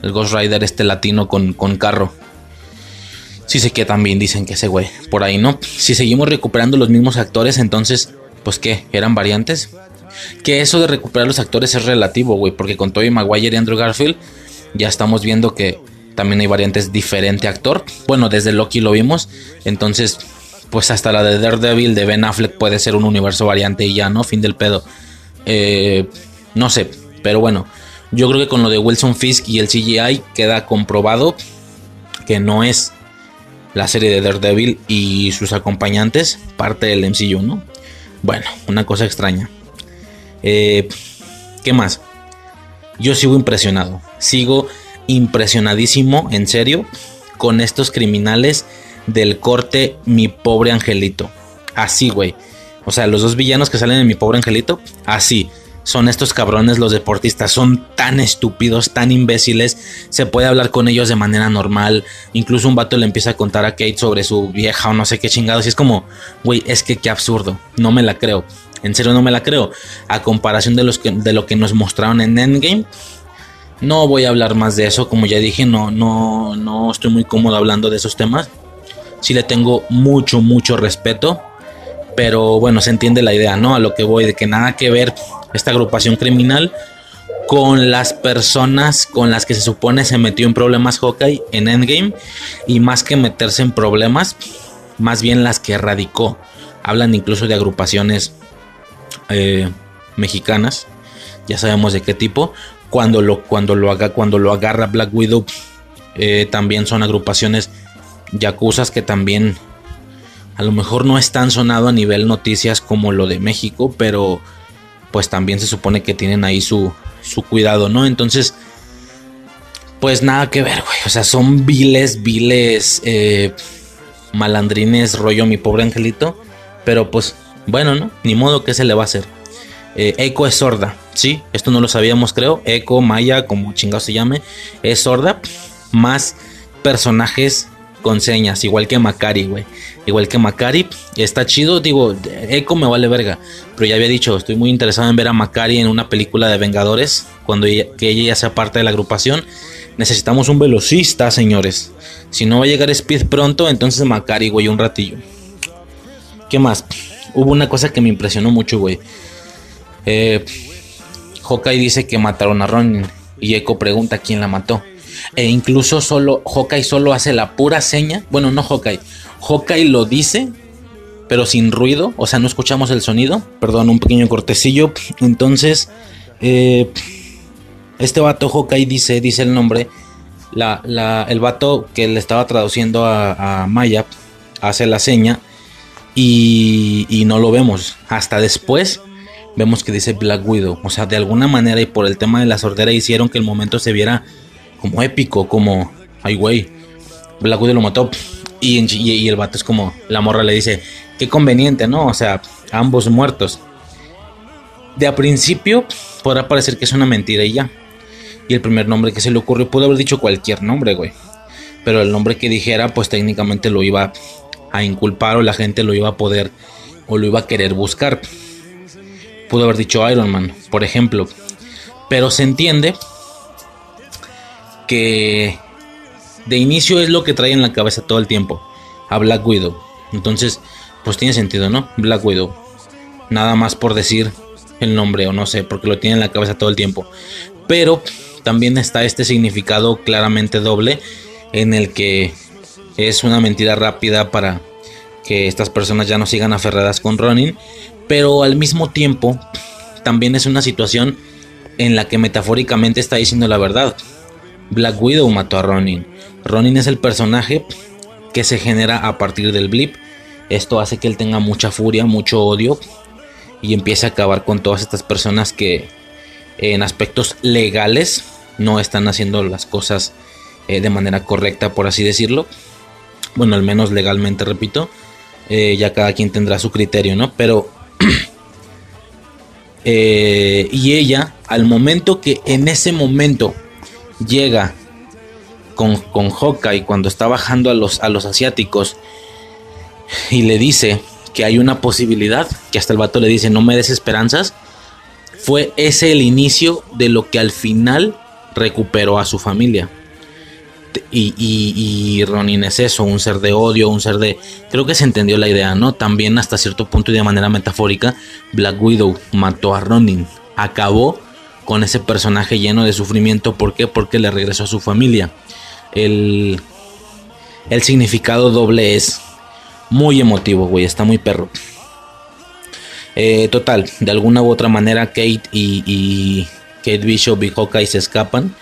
El Ghost Rider este latino con, con carro. Sí sé que también dicen que ese güey, por ahí no. Si seguimos recuperando los mismos actores, entonces, pues qué, eran variantes. Que eso de recuperar los actores es relativo, güey, porque con Tobey Maguire y Andrew Garfield ya estamos viendo que también hay variantes diferente actor. Bueno, desde Loki lo vimos, entonces pues hasta la de Daredevil de Ben Affleck puede ser un universo variante y ya, ¿no? Fin del pedo. Eh, no sé, pero bueno, yo creo que con lo de Wilson Fisk y el CGI queda comprobado que no es la serie de Daredevil y sus acompañantes parte del MCU, ¿no? Bueno, una cosa extraña. Eh, ¿Qué más? Yo sigo impresionado, sigo impresionadísimo, en serio, con estos criminales del corte Mi pobre angelito. Así, güey. O sea, los dos villanos que salen en Mi pobre angelito, así. Son estos cabrones los deportistas, son tan estúpidos, tan imbéciles, se puede hablar con ellos de manera normal, incluso un vato le empieza a contar a Kate sobre su vieja o no sé qué chingados, y es como, güey, es que qué absurdo, no me la creo, en serio no me la creo, a comparación de, de lo que nos mostraron en Endgame, no voy a hablar más de eso, como ya dije, no, no, no estoy muy cómodo hablando de esos temas, sí le tengo mucho, mucho respeto. Pero bueno, se entiende la idea, ¿no? A lo que voy, de que nada que ver esta agrupación criminal con las personas con las que se supone se metió en problemas Hawkeye en Endgame. Y más que meterse en problemas, más bien las que erradicó. Hablan incluso de agrupaciones eh, mexicanas. Ya sabemos de qué tipo. Cuando lo, cuando lo, haga, cuando lo agarra Black Widow, eh, también son agrupaciones Yacuzas que también a lo mejor no es tan sonado a nivel noticias como lo de México, pero pues también se supone que tienen ahí su, su cuidado, ¿no? Entonces, pues nada que ver, güey. O sea, son viles, viles, eh, malandrines, rollo mi pobre angelito. Pero pues, bueno, ¿no? Ni modo que se le va a hacer. Eh, es sorda, ¿sí? Esto no lo sabíamos, creo. Echo, Maya, como chingado se llame, es sorda. Más personajes con señas, igual que Macari, güey. Igual que Macari, está chido, digo, Echo me vale verga, pero ya había dicho, estoy muy interesado en ver a Macari en una película de Vengadores, cuando ella, que ella ya sea parte de la agrupación. Necesitamos un velocista, señores. Si no va a llegar Speed pronto, entonces Macari, güey, un ratillo. ¿Qué más? Hubo una cosa que me impresionó mucho, güey. Eh, Hawkeye dice que mataron a Ron y Echo pregunta quién la mató. E incluso solo Hawkeye solo hace la pura seña. Bueno, no Hawkeye. Hawkeye lo dice, pero sin ruido. O sea, no escuchamos el sonido. Perdón, un pequeño cortecillo. Entonces, eh, este vato Hawkeye dice, dice el nombre. La, el vato que le estaba traduciendo a, Maya hace la seña y, y no lo vemos. Hasta después vemos que dice Black Widow. O sea, de alguna manera y por el tema de la sordera hicieron que el momento se viera como épico, como, ay güey, Black lo mató. Y, y, el vato es como, la morra le dice, qué conveniente, ¿no? O sea, ambos muertos. De a principio podrá parecer que es una mentira y ya. Y el primer nombre que se le ocurrió pudo haber dicho cualquier nombre, güey. Pero el nombre que dijera, pues técnicamente lo iba a inculpar o la gente lo iba a poder o lo iba a querer buscar. Pudo haber dicho Iron Man, por ejemplo. Pero se entiende que de inicio es lo que trae en la cabeza todo el tiempo, a Black Widow. Entonces, pues tiene sentido, ¿no? Black Widow. Nada más por decir el nombre o no sé, porque lo tiene en la cabeza todo el tiempo. Pero también está este significado claramente doble en el que es una mentira rápida para que estas personas ya no sigan aferradas con Ronin, pero al mismo tiempo también es una situación en la que metafóricamente está diciendo la verdad. Black Widow mató a Ronin. Ronin es el personaje que se genera a partir del blip. Esto hace que él tenga mucha furia, mucho odio y empiece a acabar con todas estas personas que en aspectos legales no están haciendo las cosas eh, de manera correcta, por así decirlo. Bueno, al menos legalmente, repito. Eh, ya cada quien tendrá su criterio, ¿no? Pero... *clears throat* Eh, y ella, al momento que en ese momento llega con, con cuando está bajando a los, a los asiáticos y le dice que hay una posibilidad, que hasta el vato le dice no me des esperanzas, fue ese el inicio de lo que al final recuperó a su familia. Y, y, Ronin es eso, un ser de odio, un ser de... Creo que se entendió la idea, ¿no? También hasta cierto punto y de manera metafórica, Black Widow mató a Ronin. Acabó con ese personaje lleno de sufrimiento. ¿Por qué? Porque le regresó a su familia. El, el significado doble es muy emotivo, güey. Está muy perro. Eh, total, de alguna u otra manera Kate y, Kate Bishop y Hawkeye se escapan.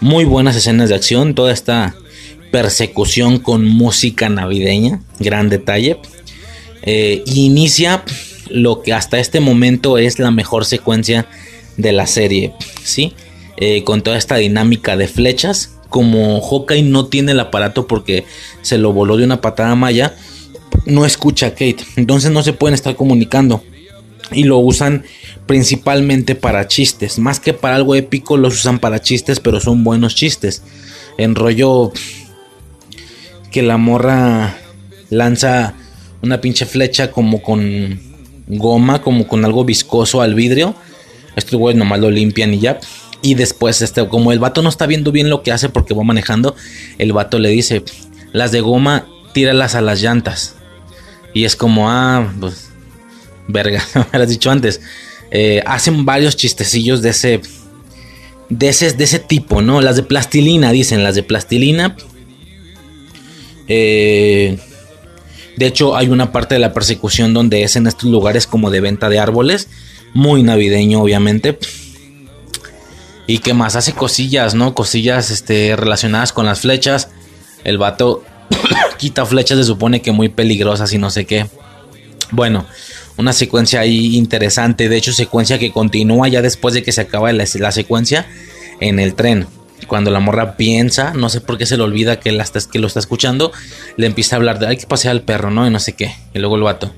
Muy buenas escenas de acción. Toda esta persecución con música navideña. Gran detalle. Eh, inicia lo que hasta este momento es la mejor secuencia de la serie. ¿sí? Eh, con toda esta dinámica de flechas. Como Hawkeye no tiene el aparato porque se lo voló de una patada maya, no escucha a Kate. Entonces no se pueden estar comunicando. Y lo usan principalmente para chistes. Más que para algo épico, los usan para chistes, pero son buenos chistes. En rollo que la morra lanza una pinche flecha como con goma, como con algo viscoso al vidrio. Estos güeyes nomás lo limpian y ya. Y después, este, como el vato no está viendo bien lo que hace porque va manejando, el vato le dice: Las de goma, tíralas a las llantas. Y es como, ah, pues, verga, *laughs* me has dicho antes. Eh, hacen varios chistecillos de ese, de ese, de ese tipo, ¿no? Las de plastilina, dicen, las de plastilina. Eh, de hecho, hay una parte de la persecución donde es en estos lugares como de venta de árboles. Muy navideño, obviamente. Y que más hace cosillas, ¿no? Cosillas este, relacionadas con las flechas. El vato *coughs* quita flechas, se supone que muy peligrosas y no sé qué. Bueno, una secuencia ahí interesante. De hecho, secuencia que continúa ya después de que se acaba la, secuencia en el tren. Cuando la morra piensa, no sé por qué se le olvida que, la, que lo está escuchando, le empieza a hablar de hay que pasear al perro, ¿no? Y no sé qué. Y luego el vato.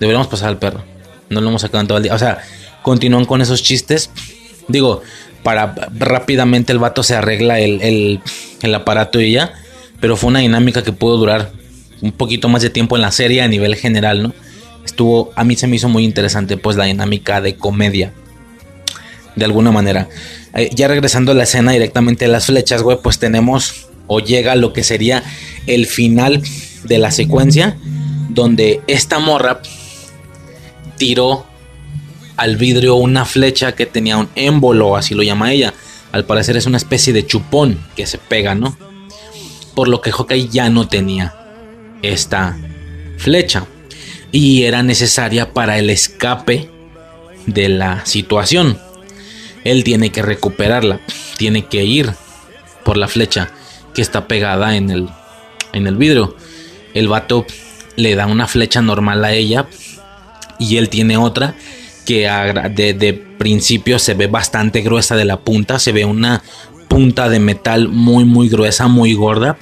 Deberíamos pasar al perro. No lo hemos sacado en todo el día. O sea, continúan con esos chistes. Digo, para rápidamente el vato se arregla el, el, aparato y ya. Pero fue una dinámica que pudo durar un poquito más de tiempo en la serie a nivel general, ¿no? estuvo, a mí se me hizo muy interesante pues la dinámica de comedia. De alguna manera. Eh, ya regresando a la escena directamente de las flechas, güey, pues tenemos o llega lo que sería el final de la secuencia donde esta morra tiró al vidrio una flecha que tenía un émbolo, así lo llama ella. Al parecer es una especie de chupón que se pega, ¿no? Por lo que Hawkeye ya no tenía esta flecha y era necesaria para el escape de la situación. Él tiene que recuperarla, tiene que ir por la flecha que está pegada en el, en el vidrio. El vato le da una flecha normal a ella y él tiene otra que de, principio se ve bastante gruesa de la punta, se ve una punta de metal muy muy gruesa, muy gorda,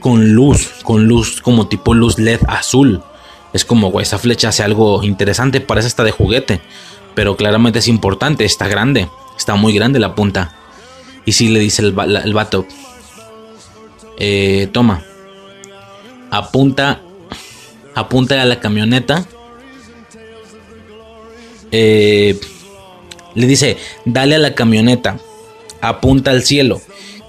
con luz, con luz como tipo luz LED azul es como, güey, esa flecha hace algo interesante, parece hasta de juguete, pero claramente es importante, está grande, está muy grande la punta. Y si le dice el, el vato, eh, toma, apunta, apunta a la camioneta. Eh, le dice, dale a la camioneta, apunta al cielo,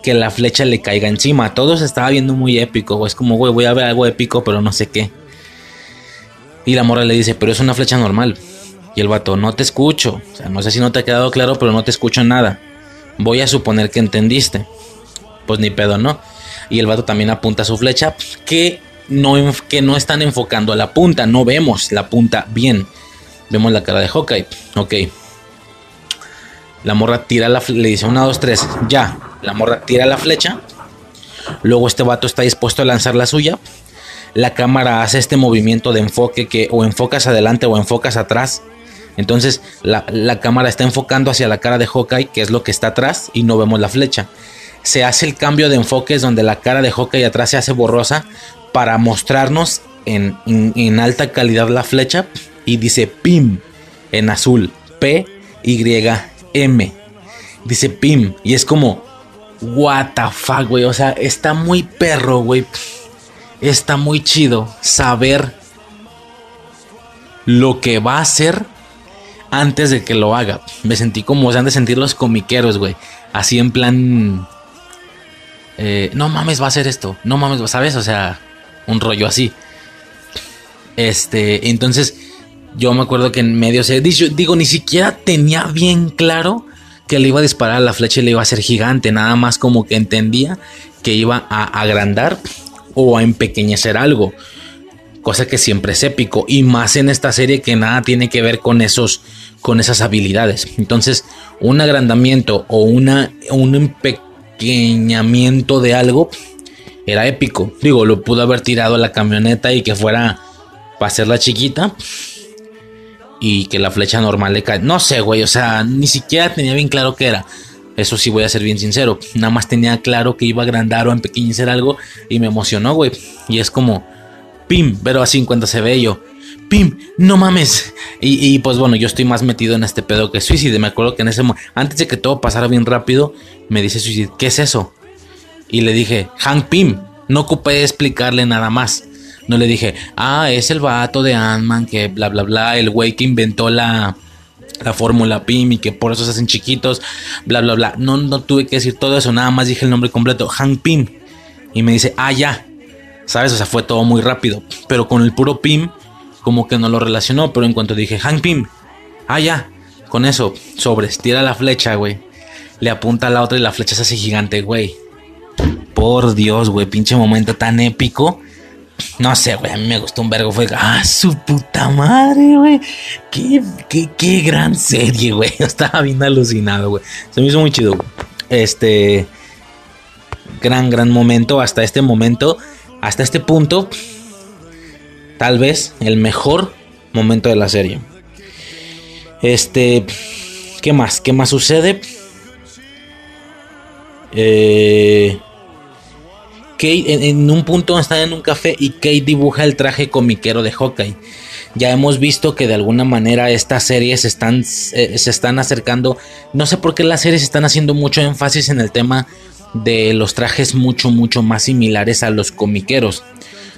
que la flecha le caiga encima. Todo se estaba viendo muy épico, es como, güey, voy a ver algo épico, pero no sé qué. Y la morra le dice, pero es una flecha normal. Y el vato, no te escucho. O sea, no sé si no te ha quedado claro, pero no te escucho nada. Voy a suponer que entendiste. Pues ni pedo, ¿no? Y el vato también apunta su flecha que no, que no están enfocando a la punta. No vemos la punta bien. Vemos la cara de Hawkeye. Ok. La morra tira la le dice una, dos, tres, ya. La morra tira la flecha. Luego este vato está dispuesto a lanzar la suya. La cámara hace este movimiento de enfoque que o enfocas adelante o enfocas atrás. Entonces la, la cámara está enfocando hacia la cara de Hawkeye, que es lo que está atrás, y no vemos la flecha. Se hace el cambio de enfoques donde la cara de Hawkeye atrás se hace borrosa para mostrarnos en, en alta calidad la flecha y dice PIM en azul. P, Y, M. Dice PIM. Y es como, what the fuck, güey. O sea, está muy perro, güey. Está muy chido saber lo que va a hacer antes de que lo haga. Me sentí como se han de sentir los comiqueros, güey. Así en plan. Eh, no mames, va a hacer esto. No mames, ¿sabes? O sea, un rollo así. Este, entonces yo me acuerdo que en medio se digo, ni siquiera tenía bien claro que le iba a disparar la flecha y le iba a hacer gigante, nada más como que entendía que iba a agrandar o a empequeñecer algo, cosa que siempre es épico y más en esta serie que nada tiene que ver con esos con esas habilidades. Entonces, un agrandamiento o una un empequeñamiento de algo era épico. Digo, lo pudo haber tirado a la camioneta y que fuera para hacerla chiquita y que la flecha normal le cae. No sé, güey, o sea, ni siquiera tenía bien claro qué era. Eso sí voy a ser bien sincero. Nada más tenía claro que iba a agrandar o a empequeñecer algo y me emocionó, güey. Y es como, pim, pero así en cuanto se ve yo. Pim, no mames. Y, pues bueno, yo estoy más metido en este pedo que Suicide. Me acuerdo que en ese momento, antes de que todo pasara bien rápido, me dice Suicide, ¿qué es eso? Y le dije, Hank Pim. No ocupé explicarle nada más. No le dije, ah, es el vato de Ant-Man que bla, bla, bla, el güey que inventó la, la fórmula PIM y que por eso se hacen chiquitos, bla, bla, bla. No, no tuve que decir todo eso, nada más dije el nombre completo, Hank Pym. Y me dice, ah, ya. ¿Sabes? O sea, fue todo muy rápido. Pero con el puro Pim, como que no lo relacionó. Pero en cuanto dije, Hank Pym, ah, ya. Con eso, sobres, tira la flecha, güey. Le apunta a la otra y la flecha se hace gigante, güey. Por Dios, güey, pinche momento tan épico no sé, güey, a mí me gustó un vergo. Fue, ah, su puta madre, güey. Qué, qué, qué gran serie, güey. *laughs* Estaba bien alucinado, güey. Se me hizo muy chido. Este. Gran, gran momento. Hasta este momento, hasta este punto, tal vez el mejor momento de la serie. Este. ¿Qué más? ¿Qué más sucede? Eh. Kate en, un punto está en un café y Kate dibuja el traje comiquero de Hawkeye. Ya hemos visto que de alguna manera estas series están, eh, se están acercando. No sé por qué las series están haciendo mucho énfasis en el tema de los trajes mucho, mucho más similares a los comiqueros.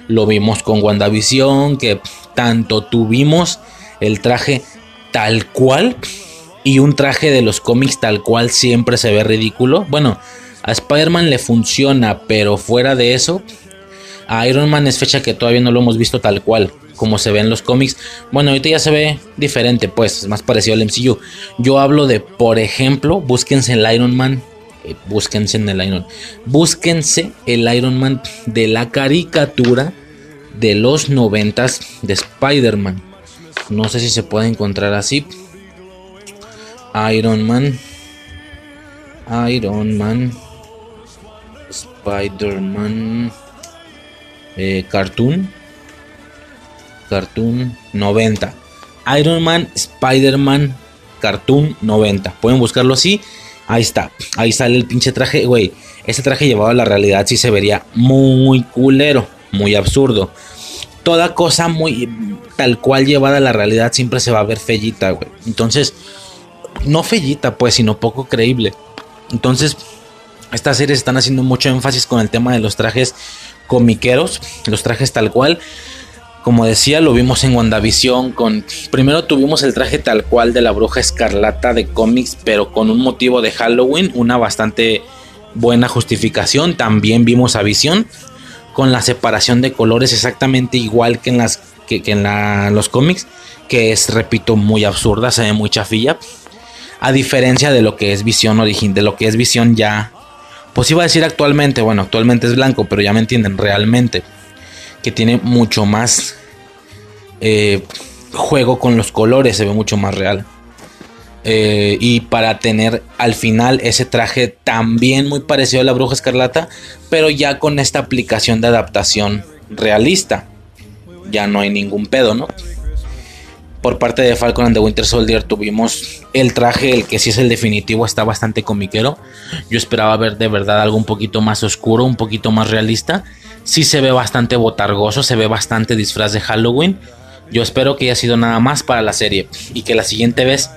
Lo vimos con WandaVision, que tanto tuvimos el traje tal cual y un traje de los cómics tal cual siempre se ve ridículo. Bueno, a Spider-Man le funciona, pero fuera de eso, a Iron Man es fecha que todavía no lo hemos visto tal cual, como se ve en los cómics. Bueno, ahorita ya se ve diferente, pues, es más parecido al MCU. Yo hablo de, por ejemplo, búsquense el Iron Man. Eh, búsquense en el Iron. Búsquense el Iron Man de la caricatura de los noventas de Spider-Man. No sé si se puede encontrar así. Iron Man. Iron Man. Spider-Man eh, Cartoon. Cartoon 90. Iron Man, Spider-Man, Cartoon 90. Pueden buscarlo así. Ahí está. Ahí sale el pinche traje. Güey, ese traje llevado a la realidad sí se vería muy culero. Muy absurdo. Toda cosa muy tal cual llevada a la realidad siempre se va a ver fellita, güey. Entonces, no fellita, pues, sino poco creíble. Entonces, estas series están haciendo mucho énfasis con el tema de los trajes comiqueros, los trajes tal cual. Como decía, lo vimos en WandaVision con... Primero tuvimos el traje tal cual de la bruja escarlata de cómics, pero con un motivo de Halloween, una bastante buena justificación. También vimos a Visión con la separación de colores exactamente igual que en, las, que, en los cómics, que es, repito, muy absurda, se ve muy chafilla. A diferencia de lo que es Visión original, de lo que es Visión ya pues iba a decir actualmente, bueno, actualmente es blanco, pero ya me entienden, realmente, que tiene mucho más eh, juego con los colores, se ve mucho más real. Eh, y para tener al final ese traje también muy parecido a la bruja escarlata, pero ya con esta aplicación de adaptación realista. Ya no hay ningún pedo, ¿no? Por parte de Falcon and the Winter Soldier tuvimos el traje, el que sí es el definitivo, está bastante comiquero. Yo esperaba ver de verdad algo un poquito más oscuro, un poquito más realista. Sí se ve bastante botargoso, se ve bastante disfraz de Halloween. Yo espero que haya sido nada más para la serie y que la siguiente vez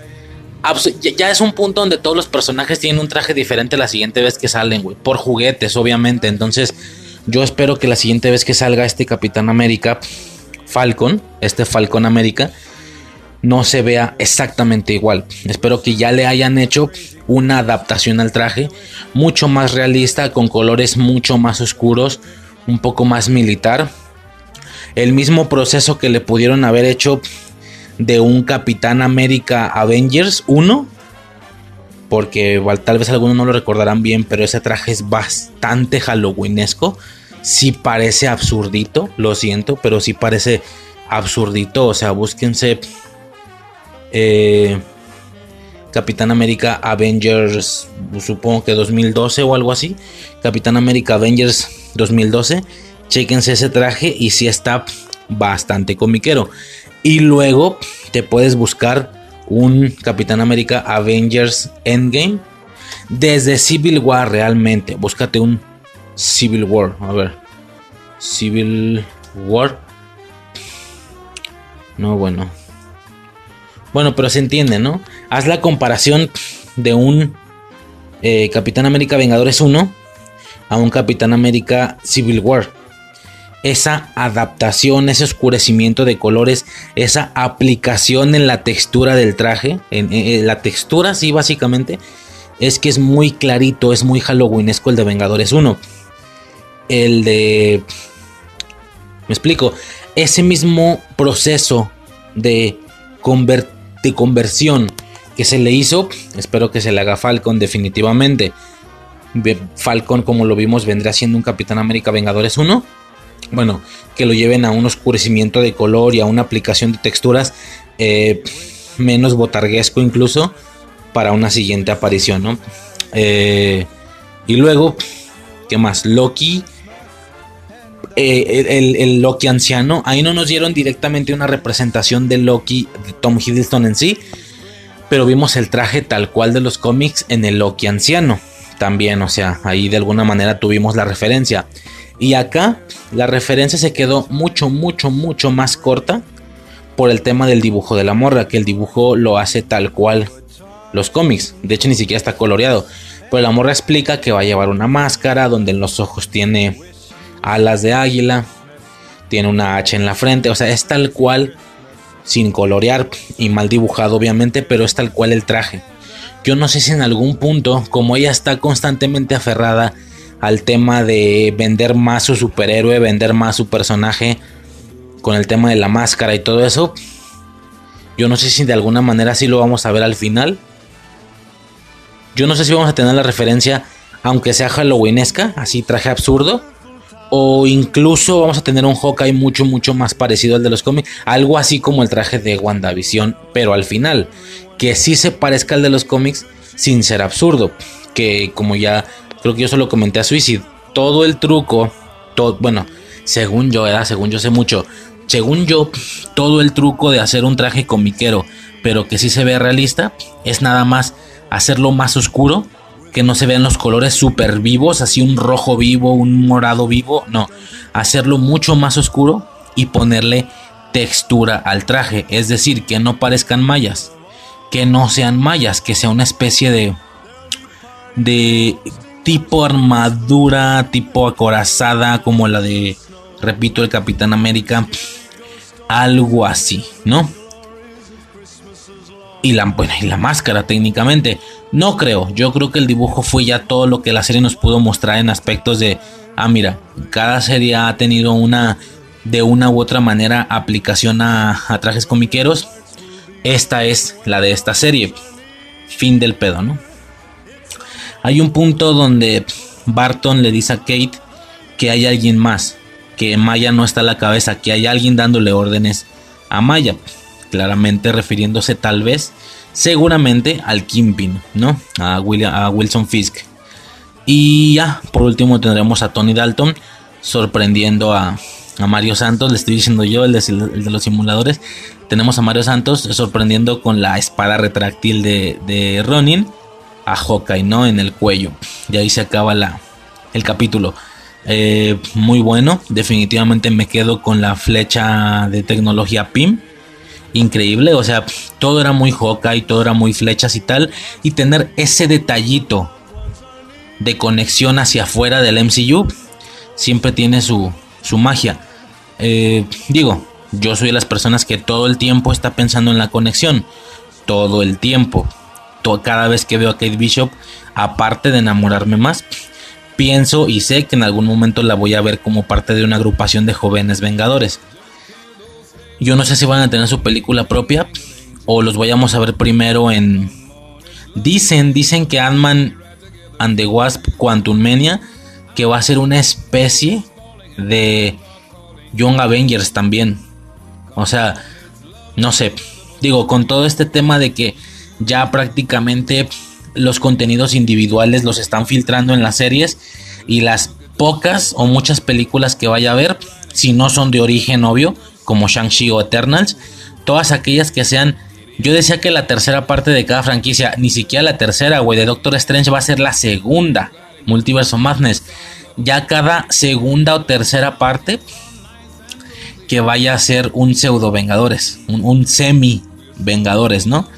ya es un punto donde todos los personajes tienen un traje diferente la siguiente vez que salen, güey. Por juguetes, obviamente. Entonces, yo espero que la siguiente vez que salga este Capitán América Falcon, este Falcon América, no se vea exactamente igual. Espero que ya le hayan hecho una adaptación al traje mucho más realista, con colores mucho más oscuros, un poco más militar. El mismo proceso que le pudieron haber hecho de un Capitán América Avengers 1. Porque tal vez algunos no lo recordarán bien, pero ese traje es bastante halloweenesco. Sí parece absurdito, lo siento, pero sí parece absurdito. O sea, búsquense eh, Capitán América Avengers, supongo que 2012 o algo así. Capitán América Avengers 2012. Chequense ese traje y si está bastante comiquero. Y luego te puedes buscar un Capitán América Avengers Endgame. Desde Civil War realmente. Búscate un Civil War. A ver. Civil War. No, bueno. Bueno, pero se entiende, ¿no? Haz la comparación de un eh, Capitán América Vengadores 1 a un Capitán América Civil War esa adaptación, ese oscurecimiento de colores, esa aplicación en la textura del traje, en, la textura sí básicamente, es que es muy clarito, es muy halloweenesco el de Vengadores 1. El de... Me explico, ese mismo proceso de, de conversión que se le hizo, espero que se le haga Falcon definitivamente. Falcon, como lo vimos, vendrá siendo un Capitán América Vengadores 1 bueno, que lo lleven a un oscurecimiento de color y a una aplicación de texturas eh, menos botarguesco incluso para una siguiente aparición. Eh, y luego, ¿qué más? Loki, eh, el, Loki anciano, ahí no nos dieron directamente una representación de Loki, de Tom Hiddleston en sí, pero vimos el traje tal cual de los cómics en el Loki anciano. También, o sea, ahí de alguna manera tuvimos la referencia. Y acá la referencia se quedó mucho, mucho, mucho más corta por el tema del dibujo de la morra, que el dibujo lo hace tal cual los cómics. De hecho, ni siquiera está coloreado. Pero la morra explica que va a llevar una máscara donde en los ojos tiene alas de águila, tiene una H en la frente, o sea, es tal cual, sin colorear y mal dibujado obviamente, pero es tal cual el traje. Yo no sé si en algún punto, como ella está constantemente aferrada al tema de vender más su superhéroe, vender más su personaje con el tema de la máscara y todo eso. Yo no sé si de alguna manera sí lo vamos a ver al final. Yo no sé si vamos a tener la referencia, aunque sea halloweenesca, así traje absurdo. O incluso vamos a tener un Hawkeye mucho, mucho más parecido al de los cómics. Algo así como el traje de WandaVision, pero al final. Que sí se parezca al de los cómics sin ser absurdo. Que como ya creo que yo solo comenté a Suicide, todo el truco, todo, bueno, según yo, ¿verdad? según yo sé mucho, según yo, todo el truco de hacer un traje comiquero, pero que sí se ve realista, es nada más hacerlo más oscuro, que no se vean los colores súper vivos, así un rojo vivo, un morado vivo, no, hacerlo mucho más oscuro y ponerle textura al traje, es decir, que no parezcan mallas, que no sean mallas, que sea una especie de de tipo armadura, tipo acorazada, como la de, repito, el Capitán América. Algo así, ¿no? Y la, bueno, y la máscara técnicamente. No creo, yo creo que el dibujo fue ya todo lo que la serie nos pudo mostrar en aspectos de, ah, mira, cada serie ha tenido una, de una u otra manera, aplicación a, a trajes comiqueros. Esta es la de esta serie. Fin del pedo, ¿no? Hay un punto donde Barton le dice a Kate que hay alguien más, que Maya no está a la cabeza, que hay alguien dándole órdenes a Maya, claramente refiriéndose tal vez seguramente al Kimpin, ¿no? A, a Wilson Fisk. Y ya, por último tendremos a Tony Dalton sorprendiendo a, Mario Santos, le estoy diciendo yo, el de, los simuladores. Tenemos a Mario Santos sorprendiendo con la espada retráctil de, de Ronin a Hawkeye, ¿no? En el cuello. Y ahí se acaba la, el capítulo. Eh, muy bueno, definitivamente me quedo con la flecha de tecnología PIM. Increíble, o sea, todo era muy Hawkeye, todo era muy flechas y tal. Y tener ese detallito de conexión hacia afuera del MCU siempre tiene su, su magia. Eh, digo, yo soy de las personas que todo el tiempo está pensando en la conexión. Todo el tiempo. cada vez que veo a Kate Bishop, aparte de enamorarme más, pienso y sé que en algún momento la voy a ver como parte de una agrupación de jóvenes vengadores. Yo no sé si van a tener su película propia o los vayamos a ver primero en... Dicen, dicen que Ant-Man and the Wasp Quantum Mania, que va a ser una especie de Young Avengers también. O sea, no sé. Digo, con todo este tema de que ya prácticamente los contenidos individuales los están filtrando en las series y las pocas o muchas películas que vaya a ver, si no son de origen obvio, como Shang-Chi o Eternals, todas aquellas que sean... Yo decía que la tercera parte de cada franquicia, ni siquiera la tercera, güey, de Doctor Strange va a ser la segunda, Multiverso Madness. Ya cada segunda o tercera parte que vaya a ser un pseudo Vengadores, un, semi Vengadores, ¿no?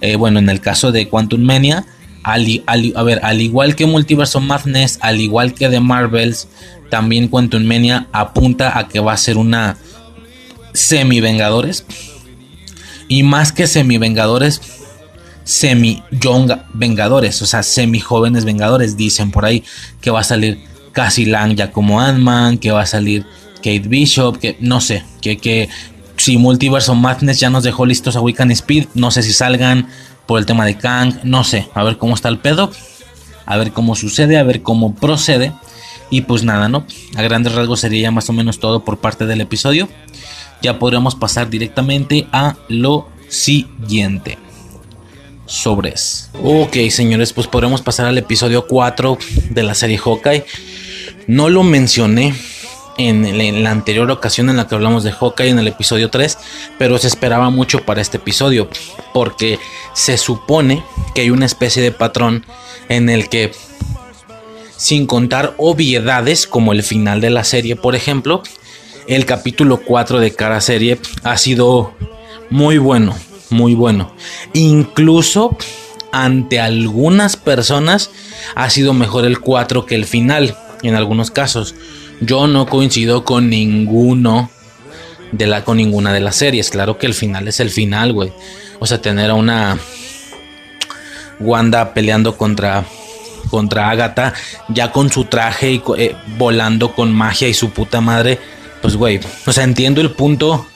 Eh, bueno, en el caso de Quantum Mania, al, a ver, al igual que Multiverso Madness, al igual que The Marvels, también Quantum Mania apunta a que va a ser una semi Vengadores. Y más que semi Vengadores, semi young Vengadores, o sea, semi jóvenes Vengadores, dicen por ahí que va a salir Cassie Lang ya como Ant-Man, que va a salir Kate Bishop, que no sé, que, que si Multiverso Madness ya nos dejó listos a Wiccan Speed, no sé si salgan por el tema de Kang, no sé, a ver cómo está el pedo, a ver cómo sucede, a ver cómo procede. Y pues nada, ¿no? A grandes rasgos sería ya más o menos todo por parte del episodio. Ya podríamos pasar directamente a lo siguiente. Sobres. Ok, señores, pues podremos pasar al episodio 4 de la serie Hawkeye. No lo mencioné en, la anterior ocasión en la que hablamos de Hawkeye en el episodio 3, pero se esperaba mucho para este episodio, porque se supone que hay una especie de patrón en el que, sin contar obviedades como el final de la serie, por ejemplo, el capítulo 4 de cada serie ha sido muy bueno, muy bueno. Incluso ante algunas personas ha sido mejor el 4 que el final, en algunos casos. Yo no coincido con ninguno de la con ninguna de las series. Claro que el final es el final, güey. O sea, tener a una Wanda peleando contra contra Agatha ya con su traje y eh, volando con magia y su puta madre, pues güey, o sea, entiendo el punto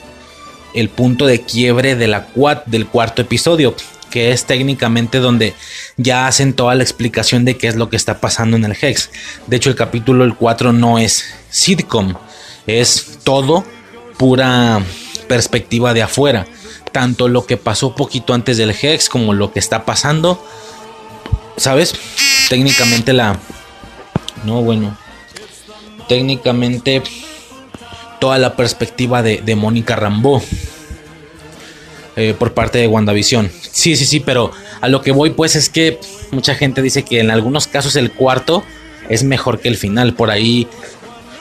el punto de quiebre de la del cuarto episodio, que es técnicamente donde ya hacen toda la explicación de qué es lo que está pasando en el Hex. De hecho, el capítulo el 4 no es sitcom, es todo pura perspectiva de afuera. Tanto lo que pasó poquito antes del Hex como lo que está pasando. ¿Sabes? Técnicamente la... No, bueno. Técnicamente toda la perspectiva de, de Mónica Rambeau eh, por parte de WandaVision. Sí, sí, sí, pero a lo que voy pues es que mucha gente dice que en algunos casos el cuarto es mejor que el final. Por ahí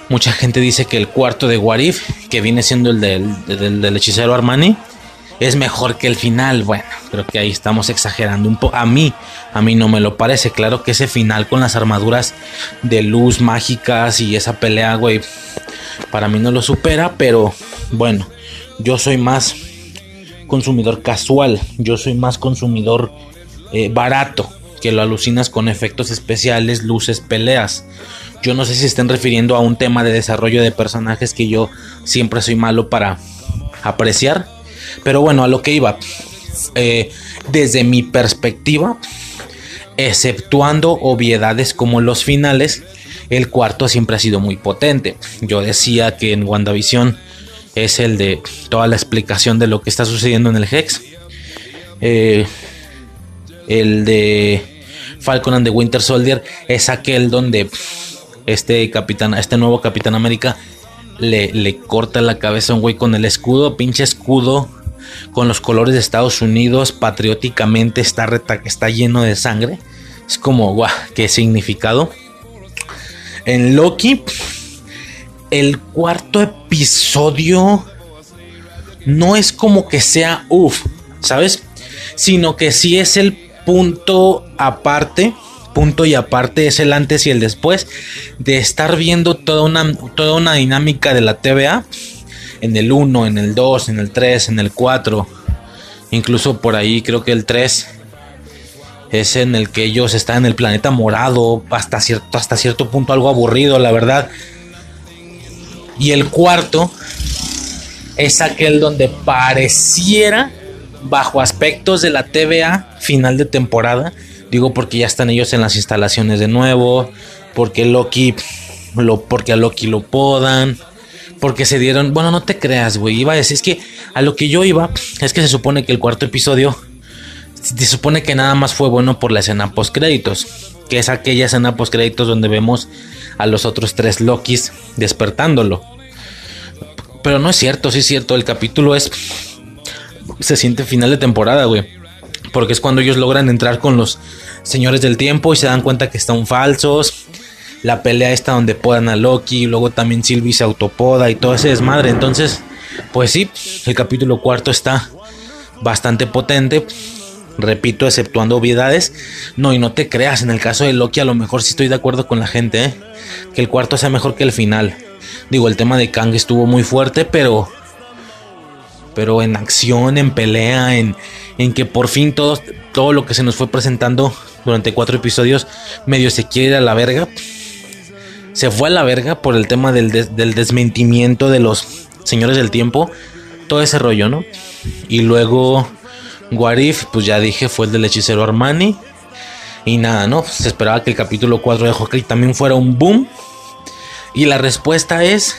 mucha gente dice que el cuarto de Warif, que viene siendo el del, hechicero Armani, es mejor que el final. Bueno, creo que ahí estamos exagerando un poco. A mí, a mí no me lo parece. Claro que ese final con las armaduras de luz mágicas y esa pelea, güey, para mí no lo supera, pero bueno, yo soy más consumidor casual, yo soy más consumidor eh, barato, que lo alucinas con efectos especiales, luces, peleas. Yo no sé si estén refiriendo a un tema de desarrollo de personajes que yo siempre soy malo para apreciar. Pero bueno, a lo que iba. Eh, desde mi perspectiva, exceptuando obviedades como los finales, el cuarto siempre ha sido muy potente. Yo decía que en WandaVision es el de toda la explicación de lo que está sucediendo en el Hex. Eh, El de Falcon and the Winter Soldier es aquel donde este capitán, este nuevo Capitán América le, le corta la cabeza a un güey con el escudo, pinche escudo con los colores de Estados Unidos, patrióticamente está, está lleno de sangre. Es como, guau, qué significado. En Loki, el cuarto episodio no es como que sea uff, ¿sabes? Sino que sí es el punto aparte, punto y aparte es el antes y el después de estar viendo toda una, toda una dinámica de la TVA en el 1, en el 2, en el 3, en el 4, incluso por ahí creo que el 3 es en el que ellos están en el planeta morado, hasta cierto, hasta cierto punto algo aburrido, la verdad. Y el cuarto es aquel donde pareciera, bajo aspectos de la TVA, final de temporada, digo porque ya están ellos en las instalaciones de nuevo, porque Loki, lo, porque a Loki lo podan, porque se dieron, bueno, no te creas, güey, iba a decir, es que a lo que yo iba, es que se supone que el cuarto episodio se supone que nada más fue bueno por la escena post créditos, que es aquella escena post créditos donde vemos a los otros tres Lokis despertándolo. Pero no es cierto, sí es cierto, el capítulo es se siente final de temporada, güey. Porque es cuando ellos logran entrar con los señores del tiempo y se dan cuenta que están falsos. La pelea está donde podan a Loki. Luego también Sylvie se autopoda y todo ese desmadre. Entonces, pues sí, el capítulo cuarto está bastante potente repito, exceptuando obviedades. No, y no te creas, en el caso de Loki a lo mejor sí estoy de acuerdo con la gente, ¿eh? que el cuarto sea mejor que el final. Digo, el tema de Kang estuvo muy fuerte, pero... Pero en acción, en pelea, en, en que por fin todo, lo que se nos fue presentando durante cuatro episodios medio se quiere ir a la verga. Se fue a la verga por el tema del, del desmentimiento de los señores del tiempo. Todo ese rollo, ¿no? Y luego Warif, pues ya dije, fue el del hechicero Armani. Y nada, ¿no? Se esperaba que el capítulo 4 de Hawkeye también fuera un boom. Y la respuesta es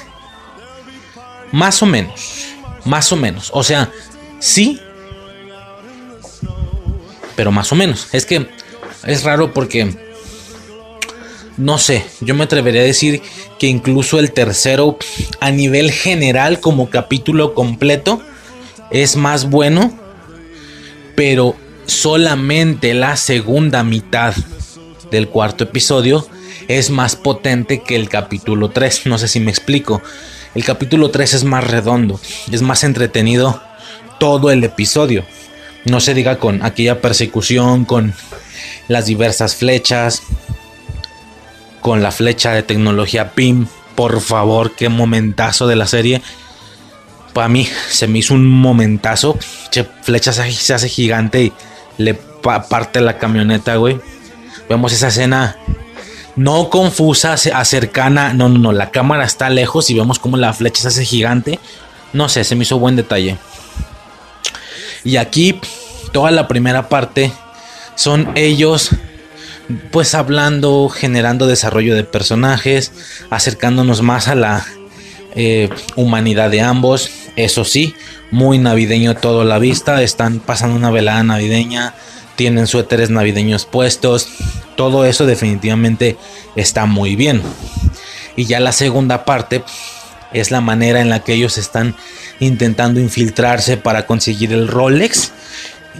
más o menos. Más o menos. O sea, sí. Pero más o menos. Es que es raro porque... No sé, yo me atrevería a decir que incluso el tercero a nivel general como capítulo completo es más bueno pero solamente la segunda mitad del cuarto episodio es más potente que el capítulo 3. No sé si me explico. El capítulo 3 es más redondo, es más entretenido todo el episodio. No se diga con aquella persecución, con las diversas flechas, con la flecha de tecnología PIM. Por favor, qué momentazo de la serie para mí se me hizo un momentazo. Che, flecha se, hace gigante y le parte la camioneta, güey. Vemos esa escena no confusa, cercana. No, no, no. La cámara está lejos y vemos cómo la flecha se hace gigante. No sé, se me hizo buen detalle. Y aquí, toda la primera parte son ellos, pues hablando, generando desarrollo de personajes, acercándonos más a la eh, humanidad de ambos. Eso sí, muy navideño todo la vista. Están pasando una velada navideña. Tienen suéteres navideños puestos. Todo eso definitivamente está muy bien. Y ya la segunda parte es la manera en la que ellos están intentando infiltrarse para conseguir el Rolex.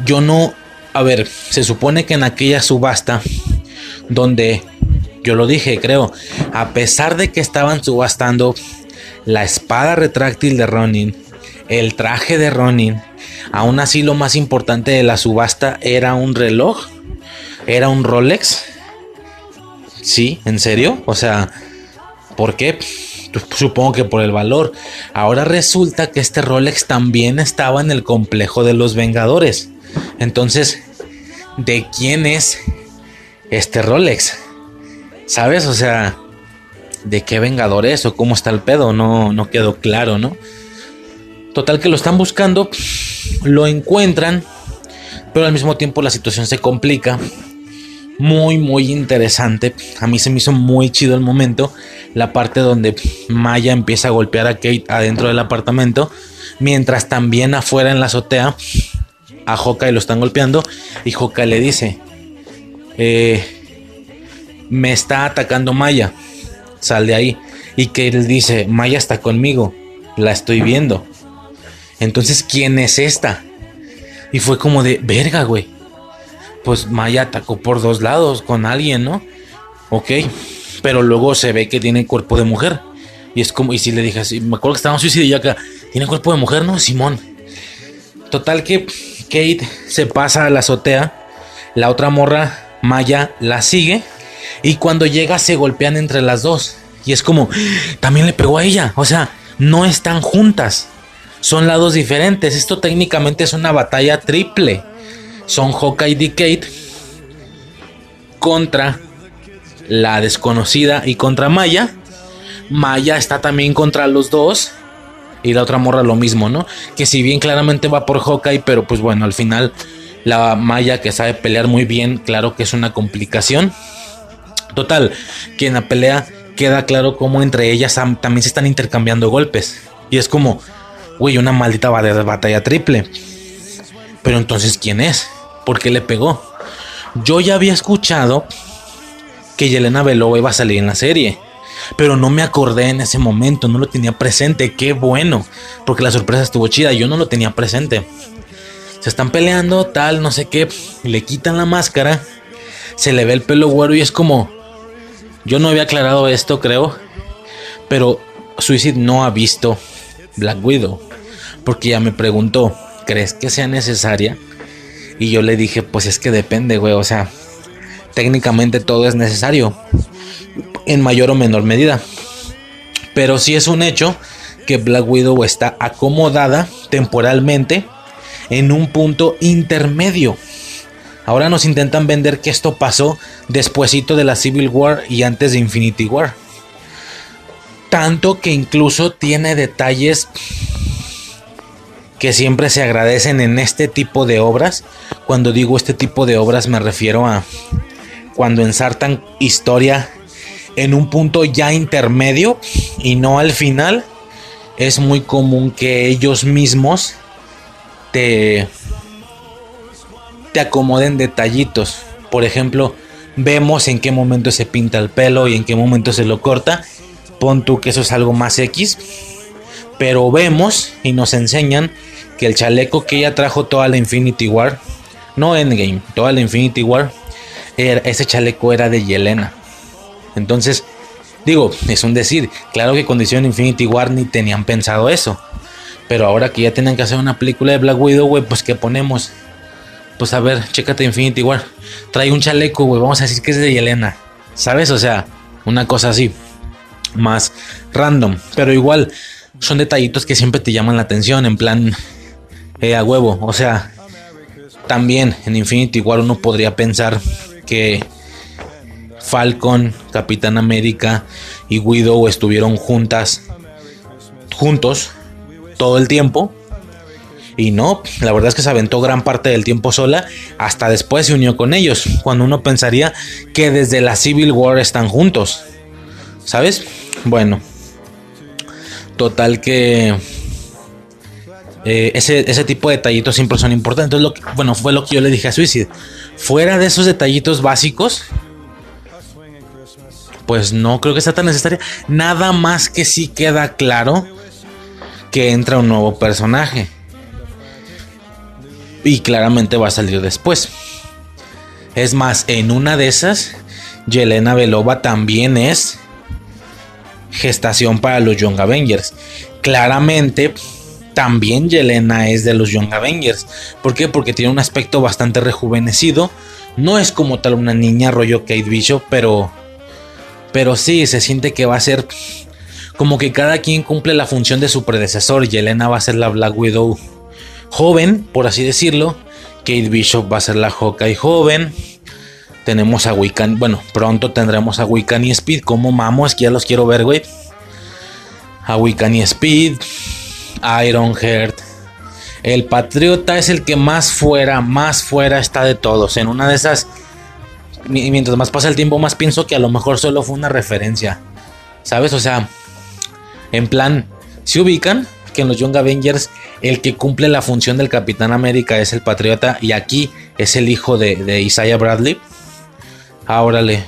Yo no... A ver, se supone que en aquella subasta donde yo lo dije, creo, a pesar de que estaban subastando la espada retráctil de Ronin, el traje de Ronin. Aún así lo más importante de la subasta era un reloj. Era un Rolex. Sí, ¿en serio? O sea, ¿por qué? Supongo que por el valor. Ahora resulta que este Rolex también estaba en el complejo de los Vengadores. Entonces, ¿de quién es este Rolex? ¿Sabes? O sea, de qué Vengador es o cómo está el pedo, no, no quedó claro, ¿no? Total que lo están buscando, lo encuentran, pero al mismo tiempo la situación se complica. Muy, muy interesante. A mí se me hizo muy chido el momento. La parte donde Maya empieza a golpear a Kate adentro del apartamento. Mientras también afuera en la azotea a Hawkeye lo están golpeando y Hawkeye le dice, eh, me está atacando Maya, sal de ahí. Y él dice, Maya está conmigo, la estoy viendo. Entonces, ¿quién es esta? Y fue como de, verga, güey. Pues Maya atacó por dos lados con alguien, ¿no? Ok. Pero luego se ve que tiene cuerpo de mujer. Y es como, y si le dije así, me acuerdo que estábamos suicidio y acá, ¿tiene cuerpo de mujer? No, Simón. Total que Kate se pasa a la azotea. La otra morra, Maya, la sigue. Y cuando llega se golpean entre las dos. Y es como, también le pegó a ella. O sea, no están juntas. Son lados diferentes. Esto técnicamente es una batalla triple. Son Hawkeye Kate contra la desconocida y contra Maya. Maya está también contra los dos. Y la otra morra lo mismo, ¿no? Que si bien claramente va por Hawkeye, pero pues bueno, al final la Maya que sabe pelear muy bien, claro que es una complicación. Total, que en la pelea queda claro cómo entre ellas también se están intercambiando golpes. Y es como, güey, una maldita batalla triple. Pero entonces, ¿quién es? ¿Por qué le pegó? Yo ya había escuchado que Yelena Belova iba a salir en la serie. Pero no me acordé en ese momento, no lo tenía presente. Qué bueno, porque la sorpresa estuvo chida. Yo no lo tenía presente. Se están peleando, tal, no sé qué. Le quitan la máscara. Se le ve el pelo güero y es como. Yo no había aclarado esto, creo. Pero Suicide no ha visto Black Widow. Porque ya me preguntó, ¿crees que sea necesaria? Y yo le dije, pues es que depende, güey. O sea, técnicamente todo es necesario. En mayor o menor medida. Pero sí es un hecho que Black Widow está acomodada temporalmente en un punto intermedio. Ahora nos intentan vender que esto pasó despuesito de la Civil War y antes de Infinity War. Tanto que incluso tiene detalles que siempre se agradecen en este tipo de obras. Cuando digo este tipo de obras me refiero a cuando ensartan historia en un punto ya intermedio y no al final. Es muy común que ellos mismos te, te acomoden detallitos. Por ejemplo, vemos en qué momento se pinta el pelo y en qué momento se lo corta. Pon tú que eso es algo más X. Pero vemos y nos enseñan que el chaleco que ella trajo toda la Infinity War, no Endgame, toda la Infinity War, ese chaleco era de Yelena. Entonces, digo, es un decir, claro que hicieron Infinity War ni tenían pensado eso. Pero ahora que ya tienen que hacer una película de Black Widow, güey, pues ¿qué ponemos? Pues a ver, chécate Infinity War. Trae un chaleco, güey, vamos a decir que es de Yelena. ¿Sabes? O sea, una cosa así. Más random. Pero igual, son detallitos que siempre te llaman la atención. En plan, eh, a huevo. O sea, también en Infinity War uno podría pensar que Falcon, Capitán América y Widow estuvieron juntas, juntos, todo el tiempo. Y no, la verdad es que se aventó gran parte del tiempo sola, hasta después se unió con ellos, cuando uno pensaría que desde la Civil War están juntos. ¿Sabes? Bueno, total que eh, ese, ese, tipo de detallitos siempre son importantes. Bueno, fue lo que yo le dije a Suicide. Fuera de esos detallitos básicos, pues no creo que sea tan necesaria. Nada más que sí queda claro que entra un nuevo personaje. Y claramente va a salir después. Es más, en una de esas, Yelena Belova también es gestación para los Young Avengers. Claramente, también Yelena es de los Young Avengers. ¿Por qué? Porque tiene un aspecto bastante rejuvenecido. No es como tal una niña rollo Kate Bishop, pero pero sí, se siente que va a ser como que cada quien cumple la función de su predecesor. Y Elena va a ser la Black Widow joven, por así decirlo. Kate Bishop va a ser la Hawkeye joven. Tenemos a Wiccan, bueno, pronto tendremos a Wiccan y Speed. Como mamos, que ya los quiero ver, güey. A Wiccan y Speed. Ironheart. El Patriota es el que más fuera, más fuera está de todos. En una de esas mientras más pasa el tiempo, más pienso que a lo mejor solo fue una referencia. ¿Sabes? O sea, en plan, se ubican que en los Young Avengers el que cumple la función del Capitán América es el Patriota y aquí es el hijo de, de Isaiah Bradley. Árale.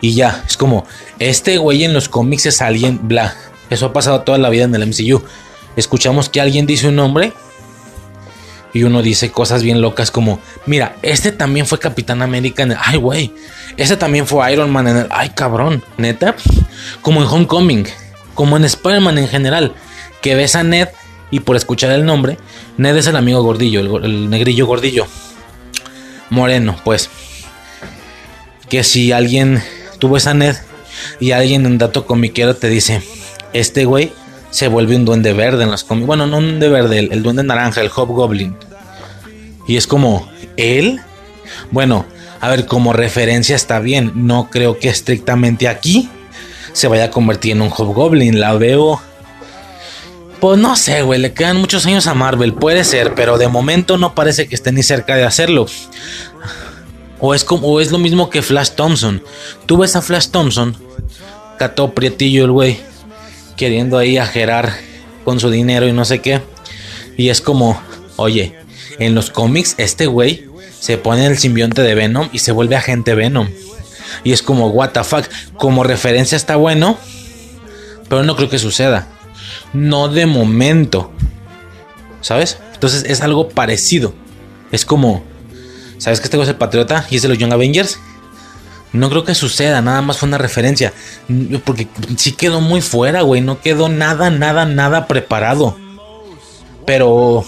Y ya, es como, este güey en los cómics es alguien, bla. Eso ha pasado toda la vida en el MCU. Escuchamos que alguien dice un nombre y uno dice cosas bien locas como, mira, este también fue Capitán América en el, ay güey, este también fue Iron Man en el, ay cabrón, neta, como en Homecoming, como en Spider-Man en general, que ves a Ned y por escuchar el nombre, Ned es el amigo gordillo, el, negrillo gordillo, moreno, pues, que si alguien tuvo esa Ned y alguien en dato comiquero te dice, este güey se vuelve un duende verde en las cómics. Bueno, no un duende verde, el, duende naranja, el Hobgoblin. Y es como, ¿él? Bueno, a ver, como referencia está bien. No creo que estrictamente aquí se vaya a convertir en un Hobgoblin. La veo. Pues no sé, güey, le quedan muchos años a Marvel, puede ser, pero de momento no parece que esté ni cerca de hacerlo. O es, como, o es lo mismo que Flash Thompson. Tú ves a Flash Thompson, cató prietillo el güey queriendo ahí ajerar con su dinero y no sé qué. Y es como, oye, en los cómics este güey se pone el simbionte de Venom y se vuelve agente Venom. Y es como, what the fuck, como referencia está bueno, pero no creo que suceda. No de momento. ¿Sabes? Entonces es algo parecido. Es como, ¿sabes que este güey es el patriota y es de los Young Avengers? No creo que suceda, nada más fue una referencia. Porque sí quedó muy fuera, güey. No quedó nada, nada, nada preparado. Pero...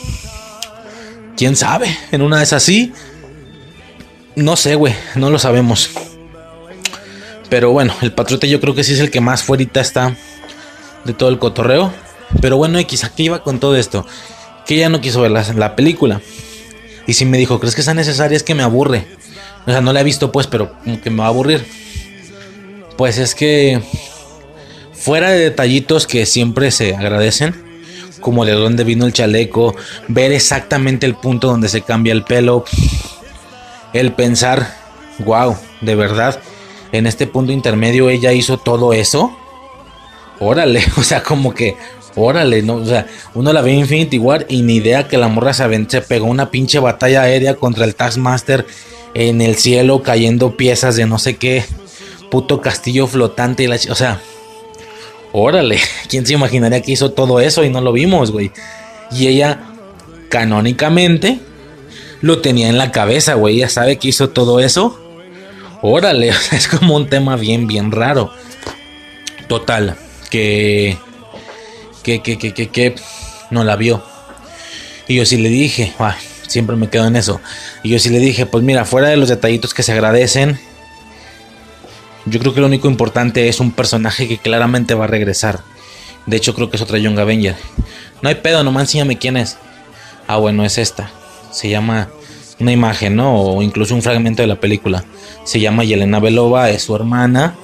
¿Quién sabe? En una vez así... No sé, güey. No lo sabemos. Pero bueno, el patriota yo creo que sí es el que más fuera está de todo el cotorreo. Pero bueno, X, aquí iba con todo esto. Que ella no quiso ver la película. Y si me dijo, ¿crees que sea necesaria? Es que me aburre. O sea, no la he visto pues, pero como que me va a aburrir. Pues es que fuera de detallitos que siempre se agradecen, como de dónde vino el chaleco, ver exactamente el punto donde se cambia el pelo, el pensar, wow, de verdad, en este punto intermedio ella hizo todo eso. Órale, *laughs* o sea, como que, órale, ¿no? O sea, uno la ve en Infinity War y ni idea que la morra se, se pegó una pinche batalla aérea contra el Taskmaster en el cielo cayendo piezas de no sé qué puto castillo flotante y la o sea, órale, *laughs* ¿quién se imaginaría que hizo todo eso y no lo vimos, güey? Y ella canónicamente lo tenía en la cabeza, güey, ella sabe que hizo todo eso. Órale, *laughs* es como un tema bien bien raro. Total, que que que que que, que no la vio. Y yo sí le dije, siempre me quedo en eso. Y yo sí le dije, pues mira, fuera de los detallitos que se agradecen, yo creo que lo único importante es un personaje que claramente va a regresar. De hecho, creo que es otra Young Avenger. No hay pedo, nomás enséñame quién es. Ah, bueno, es esta. Se llama una imagen, ¿no? O incluso un fragmento de la película. Se llama Yelena Belova, es su hermana.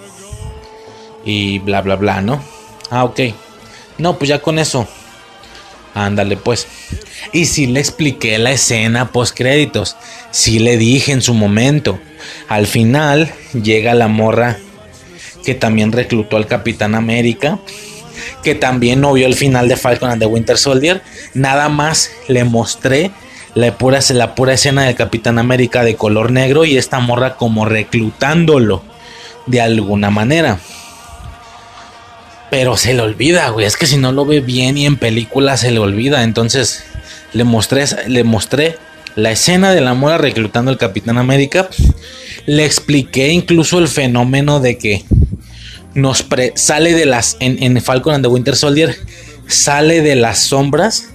Y bla, bla, bla, ¿no? Ah, ok. No, pues ya con eso. Ándale, pues. Y sí le expliqué la escena post créditos. Sí le dije en su momento. Al final llega la morra que también reclutó al Capitán América. Que también no vio el final de Falcon and the Winter Soldier. Nada más le mostré la pura, la pura escena del Capitán América de color negro y esta morra como reclutándolo de alguna manera. Pero se le olvida, güey. Es que si no lo ve bien y en película se le olvida. Entonces le mostré, le mostré la escena de la mora reclutando al Capitán América. Le expliqué incluso el fenómeno de que nos sale de las. En, en Falcon and the Winter Soldier. Sale de las sombras.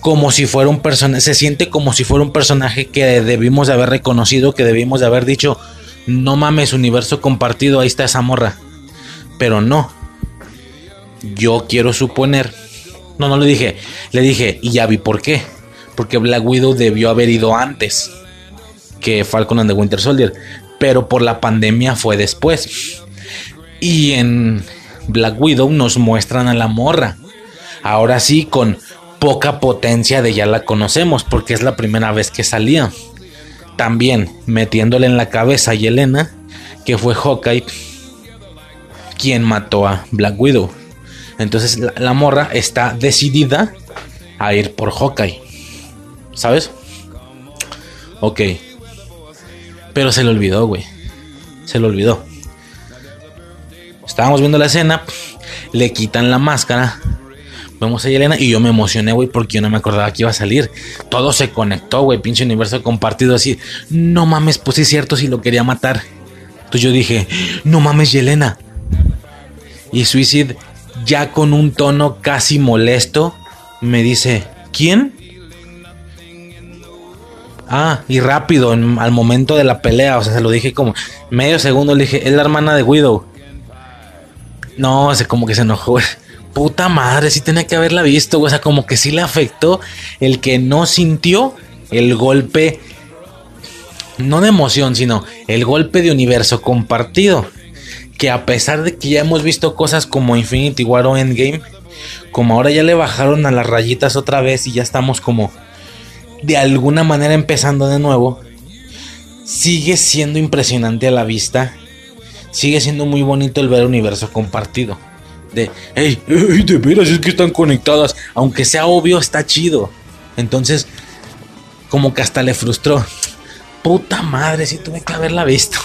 Como si fuera un personaje. Se siente como si fuera un personaje que debimos de haber reconocido. Que debimos de haber dicho. No mames, universo compartido. Ahí está esa morra. Pero no yo quiero suponer. No, no le dije. Le dije, y ya vi por qué. Porque Black Widow debió haber ido antes que Falcon and the Winter Soldier. Pero por la pandemia fue después. Y en Black Widow nos muestran a la morra. Ahora sí, con poca potencia de ya la conocemos. Porque es la primera vez que salía. También metiéndole en la cabeza a Yelena. Que fue Hawkeye quien mató a Black Widow. Entonces la, morra está decidida a ir por Hawkeye. ¿Sabes? Ok. Pero se le olvidó, güey. Se le olvidó. Estábamos viendo la escena. Le quitan la máscara. Vemos a Yelena y yo me emocioné, güey, porque yo no me acordaba que iba a salir. Todo se conectó, güey, pinche universo compartido así. No mames, pues es cierto si lo quería matar. Entonces yo dije, no mames, Yelena. Y Suicide, ya con un tono casi molesto, me dice, ¿quién? Ah, y rápido, al momento de la pelea, o sea, se lo dije como medio segundo, le dije, es la hermana de Guido. No, como que se enojó. *laughs* Puta madre, sí tenía que haberla visto, o sea, como que sí le afectó el que no sintió el golpe, no de emoción, sino el golpe de universo compartido. Que a pesar de que ya hemos visto cosas como Infinity War o Endgame, como ahora ya le bajaron a las rayitas otra vez y ya estamos como de alguna manera empezando de nuevo, sigue siendo impresionante a la vista. Sigue siendo muy bonito el ver el universo compartido. De, hey, hey, de veras es que están conectadas. Aunque sea obvio, está chido. Entonces, como que hasta le frustró. Puta madre, si tuve que haberla visto.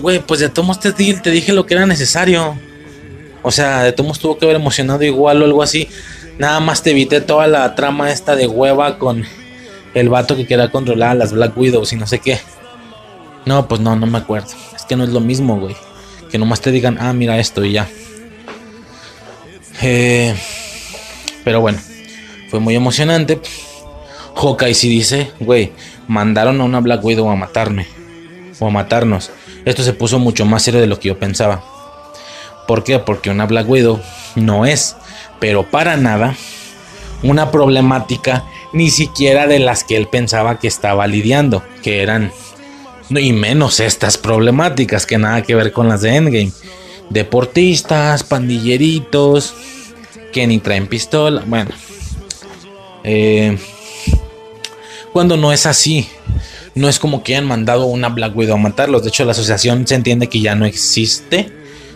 Güey, pues de todos te, te dije lo que era necesario. O sea, de todos tuvo que haber emocionado igual o algo así. Nada más te evité toda la trama esta de hueva con el vato que quería controlar a las Black Widows y no sé qué. No, pues no, no me acuerdo. Es que no es lo mismo, güey. Que nomás te digan, ah, mira esto y ya. Eh, pero bueno, fue muy emocionante. Hawkeye sí dice, güey, mandaron a una Black Widow a matarme. O a matarnos. Esto se puso mucho más serio de lo que yo pensaba. ¿Por qué? Porque una Black Widow no es, pero para nada, una problemática ni siquiera de las que él pensaba que estaba lidiando, que eran, y menos estas problemáticas que nada que ver con las de Endgame. Deportistas, pandilleritos, que ni traen pistola, bueno. Eh, cuando no es así, no es como que hayan mandado una Black Widow a matarlos. De hecho, la asociación se entiende que ya no existe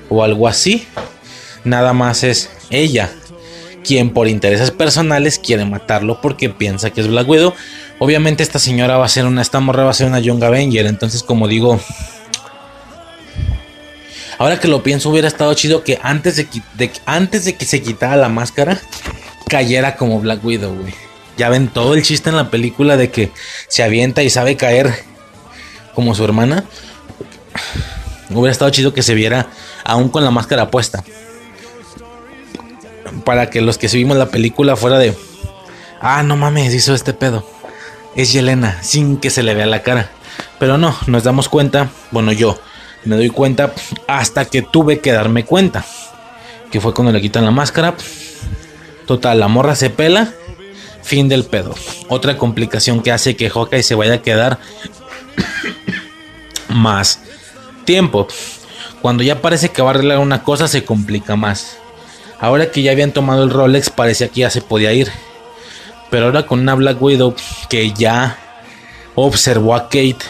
o algo así. Nada más es ella quien por intereses personales quiere matarlo porque piensa que es Black Widow. Obviamente esta señora va a ser una, esta morra va a ser una Young Avenger, entonces como digo, ahora que lo pienso hubiera estado chido que antes de, antes de que se quitara la máscara cayera como Black Widow, güey. Ya ven todo el chiste en la película de que se avienta y sabe caer como su hermana. Hubiera estado chido que se viera aún con la máscara puesta para que los que subimos la película fuera de, ah, no mames, hizo este pedo. Es Yelena, sin que se le vea la cara. Pero no, nos damos cuenta, bueno, yo me doy cuenta hasta que tuve que darme cuenta. Que fue cuando le quitan la máscara. Total, la morra se pela. Fin del pedo. Otra complicación que hace que Hawkeye se vaya a quedar más tiempo. Cuando ya parece que va a arreglar una cosa, se complica más. Ahora que ya habían tomado el Rolex, parecía que ya se podía ir. Pero ahora con una Black Widow que ya observó a Kate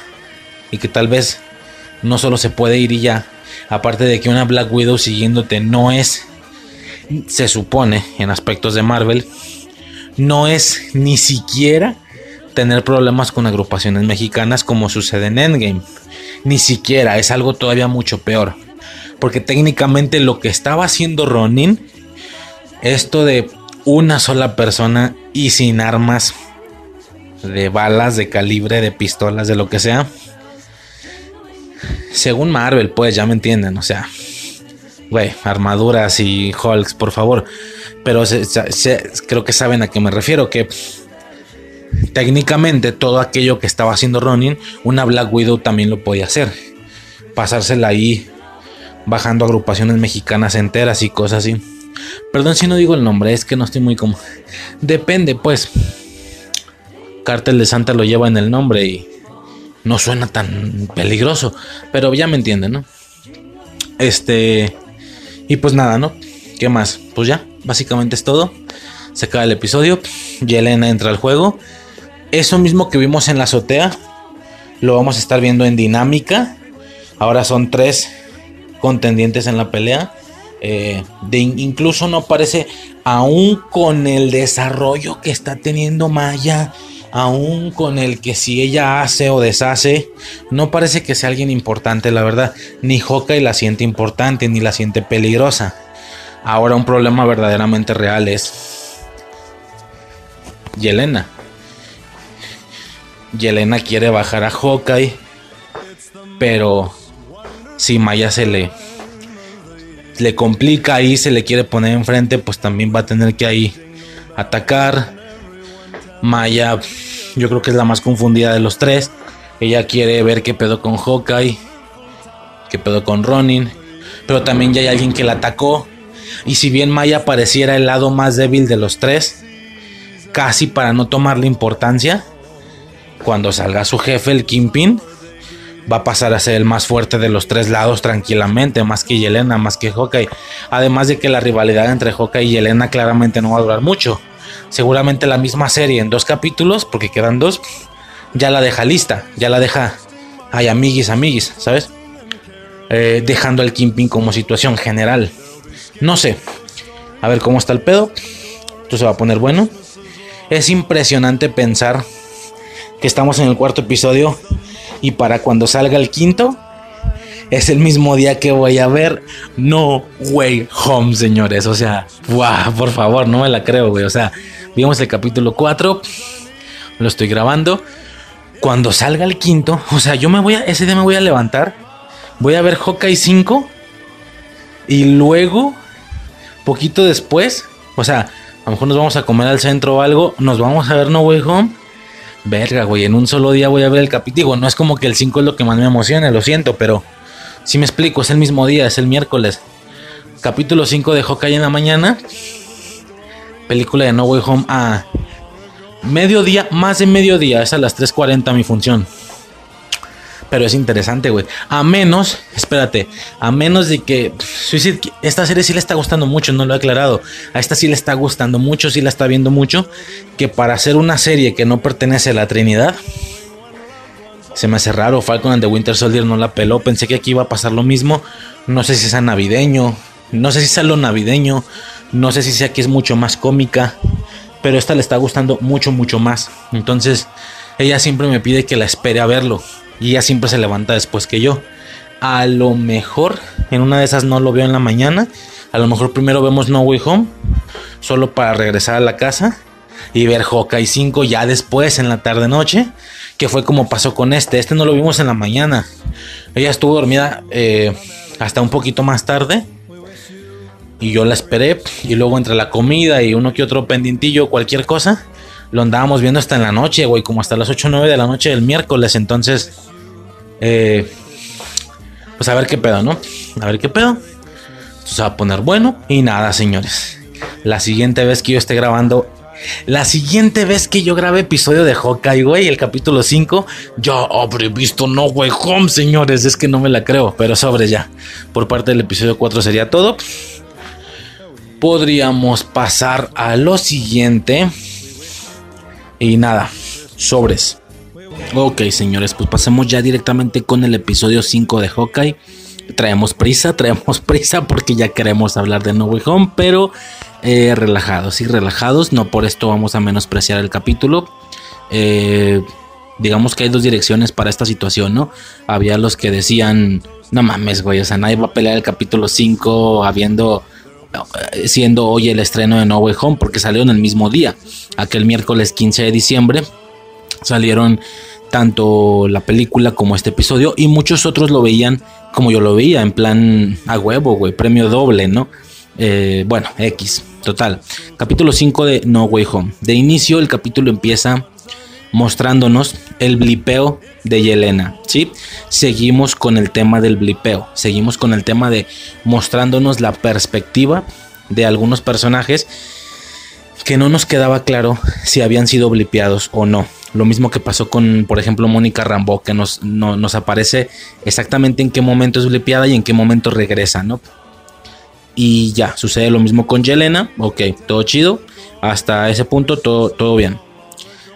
y que tal vez no solo se puede ir y ya. Aparte de que una Black Widow siguiéndote no es, se supone, en aspectos de Marvel, no es ni siquiera tener problemas con agrupaciones mexicanas como sucede en Endgame. Ni siquiera, es algo todavía mucho peor. Porque técnicamente lo que estaba haciendo Ronin esto de una sola persona y sin armas de balas, de calibre, de pistolas, de lo que sea. Según Marvel, pues ya me entienden, o sea, güey, armaduras y Hulks, por favor. Pero creo que saben a qué me refiero, que técnicamente todo aquello que estaba haciendo Ronin, una Black Widow también lo podía hacer. Pasársela ahí bajando agrupaciones mexicanas enteras y cosas así. Perdón si no digo el nombre, es que no estoy muy como. Depende, pues. Cártel de Santa lo lleva en el nombre y no suena tan peligroso. Pero ya me entienden, ¿no? Este. Y pues nada, ¿no? ¿Qué más? Pues ya, básicamente es todo. Se acaba el episodio. Yelena entra al juego. Eso mismo que vimos en la azotea. Lo vamos a estar viendo en dinámica. Ahora son tres contendientes en la pelea Eh, de, incluso no parece, aún con el desarrollo que está teniendo Maya, aún con el que si ella hace o deshace, no parece que sea alguien importante, la verdad. Ni Hawkeye la siente importante, ni la siente peligrosa. Ahora un problema verdaderamente real es Yelena. Yelena quiere bajar a Hawkeye, pero si Maya se le le complica ahí, se le quiere poner enfrente, pues también va a tener que ahí atacar. Maya, yo creo que es la más confundida de los tres. Ella quiere ver qué pedo con Hawkeye, qué pedo con Ronin, pero también ya hay alguien que la atacó. Y si bien Maya pareciera el lado más débil de los tres, casi para no tomarle importancia, cuando salga su jefe, el Kingpin, va a pasar a ser el más fuerte de los tres lados tranquilamente, más que Yelena, más que Hawkeye. Además de que la rivalidad entre Hawkeye y Yelena claramente no va a durar mucho. Seguramente la misma serie en dos capítulos, porque quedan dos, ya la deja lista, ya la deja, ay, amiguis, amiguis, ¿sabes? Eh, dejando al Kingpin como situación general. No sé, a ver cómo está el pedo. Esto se va a poner bueno. Es impresionante pensar que estamos en el cuarto episodio y para cuando salga el quinto, es el mismo día que voy a ver No Way Home, señores. O sea, wow, por favor, no me la creo, güey. O sea, vimos el capítulo 4, lo estoy grabando. Cuando salga el quinto, o sea, yo me voy a, ese día me voy a levantar, voy a ver Hawkeye 5 y luego, poquito después, o sea, a lo mejor nos vamos a comer al centro o algo, nos vamos a ver No Way Home verga, güey, en un solo día voy a ver el capítulo. No es como que el 5 es lo que más me emociona, lo siento, pero si me explico, es el mismo día, es el miércoles. Capítulo 5 de Hawkeye en la mañana. Película de No Way Home a mediodía, más de mediodía, es a las 3.40 mi función. Pero es interesante, güey. A menos, espérate, a menos de que esta serie sí le está gustando mucho, no lo he aclarado. A esta sí le está gustando mucho, sí la está viendo mucho. Que para hacer una serie que no pertenece a la Trinidad, se me hace raro. Falcon and the Winter Soldier no la peló. Pensé que aquí iba a pasar lo mismo. No sé si sea navideño. No sé si sea lo navideño. No sé si sea que es mucho más cómica. Pero esta le está gustando mucho, mucho más. Entonces, ella siempre me pide que la espere a verlo y ella siempre se levanta después que yo. A lo mejor en una de esas no lo veo en la mañana. A lo mejor primero vemos No Way Home, solo para regresar a la casa y ver Hawkeye 5 ya después en la tarde noche, que fue como pasó con este. Este no lo vimos en la mañana. Ella estuvo dormida eh, hasta un poquito más tarde. Y yo la esperé. Y luego entre la comida y uno que otro pendientillo, cualquier cosa, lo andábamos viendo hasta en la noche, güey, como hasta las 8 o 9 de la noche del miércoles. Entonces, eh, pues a ver qué pedo, ¿no? A ver qué pedo. se va a poner bueno. Y nada, señores. La siguiente vez que yo esté grabando. La siguiente vez que yo grabe episodio de Hawkeye, güey, el capítulo 5, yo habré visto No Way Home, señores. Es que no me la creo, pero sobre ya. Por parte del episodio 4 sería todo. Podríamos pasar a lo siguiente. Y nada, sobres. Ok, señores, pues pasemos ya directamente con el episodio 5 de Hawkeye. Traemos prisa, *laughs* traemos prisa porque ya queremos hablar de No Way Home, pero eh, relajados y relajados. No por esto vamos a menospreciar el capítulo. Eh, digamos que hay dos direcciones para esta situación, ¿no? Había los que decían, no mames, güey, o sea, nadie va a pelear el capítulo 5 habiendo siendo hoy el estreno de No Way Home porque salió el mismo día, aquel miércoles 15 de diciembre salieron tanto la película como este episodio y muchos otros lo veían como yo lo veía, en plan a huevo, güey, premio doble, ¿no? Eh, bueno, X, total. Capítulo 5 de No Way Home. De inicio el capítulo empieza mostrándonos el blipeo de Yelena, ¿sí? Seguimos con el tema del blipeo, seguimos con el tema de mostrándonos la perspectiva de algunos personajes que no nos quedaba claro si habían sido blipeados o no. Lo mismo que pasó con, por ejemplo, Mónica Rambo, que nos, nos aparece exactamente en qué momento es blipeada y en qué momento regresa, ¿no? Y ya, sucede lo mismo con Yelena, ok, todo chido, hasta ese punto todo, todo bien.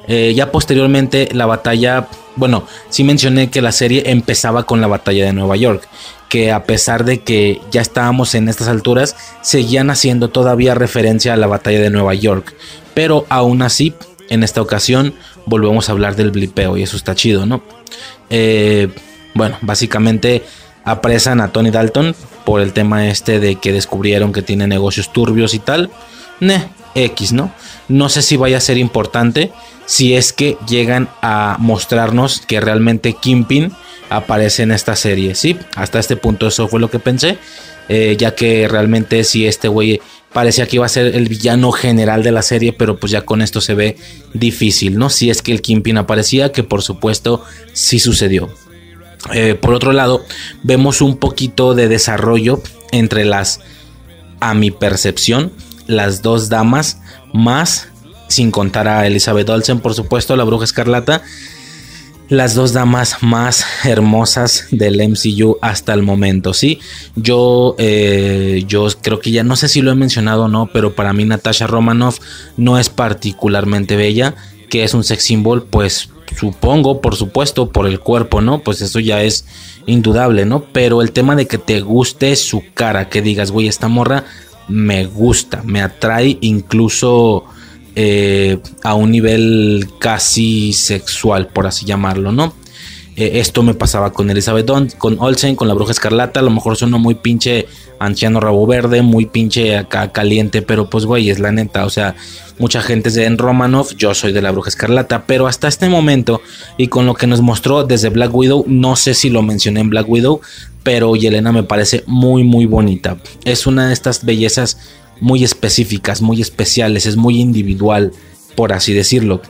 Eh, ya posteriormente la batalla bueno, sí mencioné que la serie empezaba con la batalla de Nueva York, que a pesar de que ya estábamos en estas alturas, seguían haciendo todavía referencia a la batalla de Nueva York. Pero aún así, en esta ocasión, volvemos a hablar del blipeo y eso está chido, ¿no? Eh, bueno, básicamente apresan a Tony Dalton por el tema este de que descubrieron que tiene negocios turbios y tal. Ne, X, ¿no? No sé si vaya a ser importante si es que llegan a mostrarnos que realmente Kimpin aparece en esta serie, ¿sí? Hasta este punto eso fue lo que pensé, eh, ya que realmente si este güey parecía que iba a ser el villano general de la serie, pero pues ya con esto se ve difícil, ¿no? Si es que el Kimpin aparecía, que por supuesto sí sucedió. Eh, por otro lado, vemos un poquito de desarrollo entre las, a mi percepción, las dos damas más, sin contar a Elizabeth Olsen, por supuesto, la bruja escarlata, las dos damas más hermosas del MCU hasta el momento, ¿sí? Yo, eh, yo creo que ya no sé si lo he mencionado o no, pero para mí Natasha Romanoff no es particularmente bella, que es un sex symbol, pues supongo, por supuesto, por el cuerpo, ¿no? Pues eso ya es indudable, ¿no? Pero el tema de que te guste su cara, que digas, güey, esta morra me gusta, me atrae incluso eh, a un nivel casi sexual, por así llamarlo, ¿no? Eh, esto me pasaba con Elizabeth con Olsen, con la bruja escarlata. A lo mejor suena muy pinche anciano rabo verde, muy pinche acá caliente, pero pues güey, es la neta. O sea, mucha gente es de en Romanoff, yo soy de la bruja escarlata, pero hasta este momento y con lo que nos mostró desde Black Widow, no sé si lo mencioné en Black Widow, pero Yelena me parece muy, muy bonita. Es una de estas bellezas muy específicas, muy especiales, es muy individual, por así decirlo.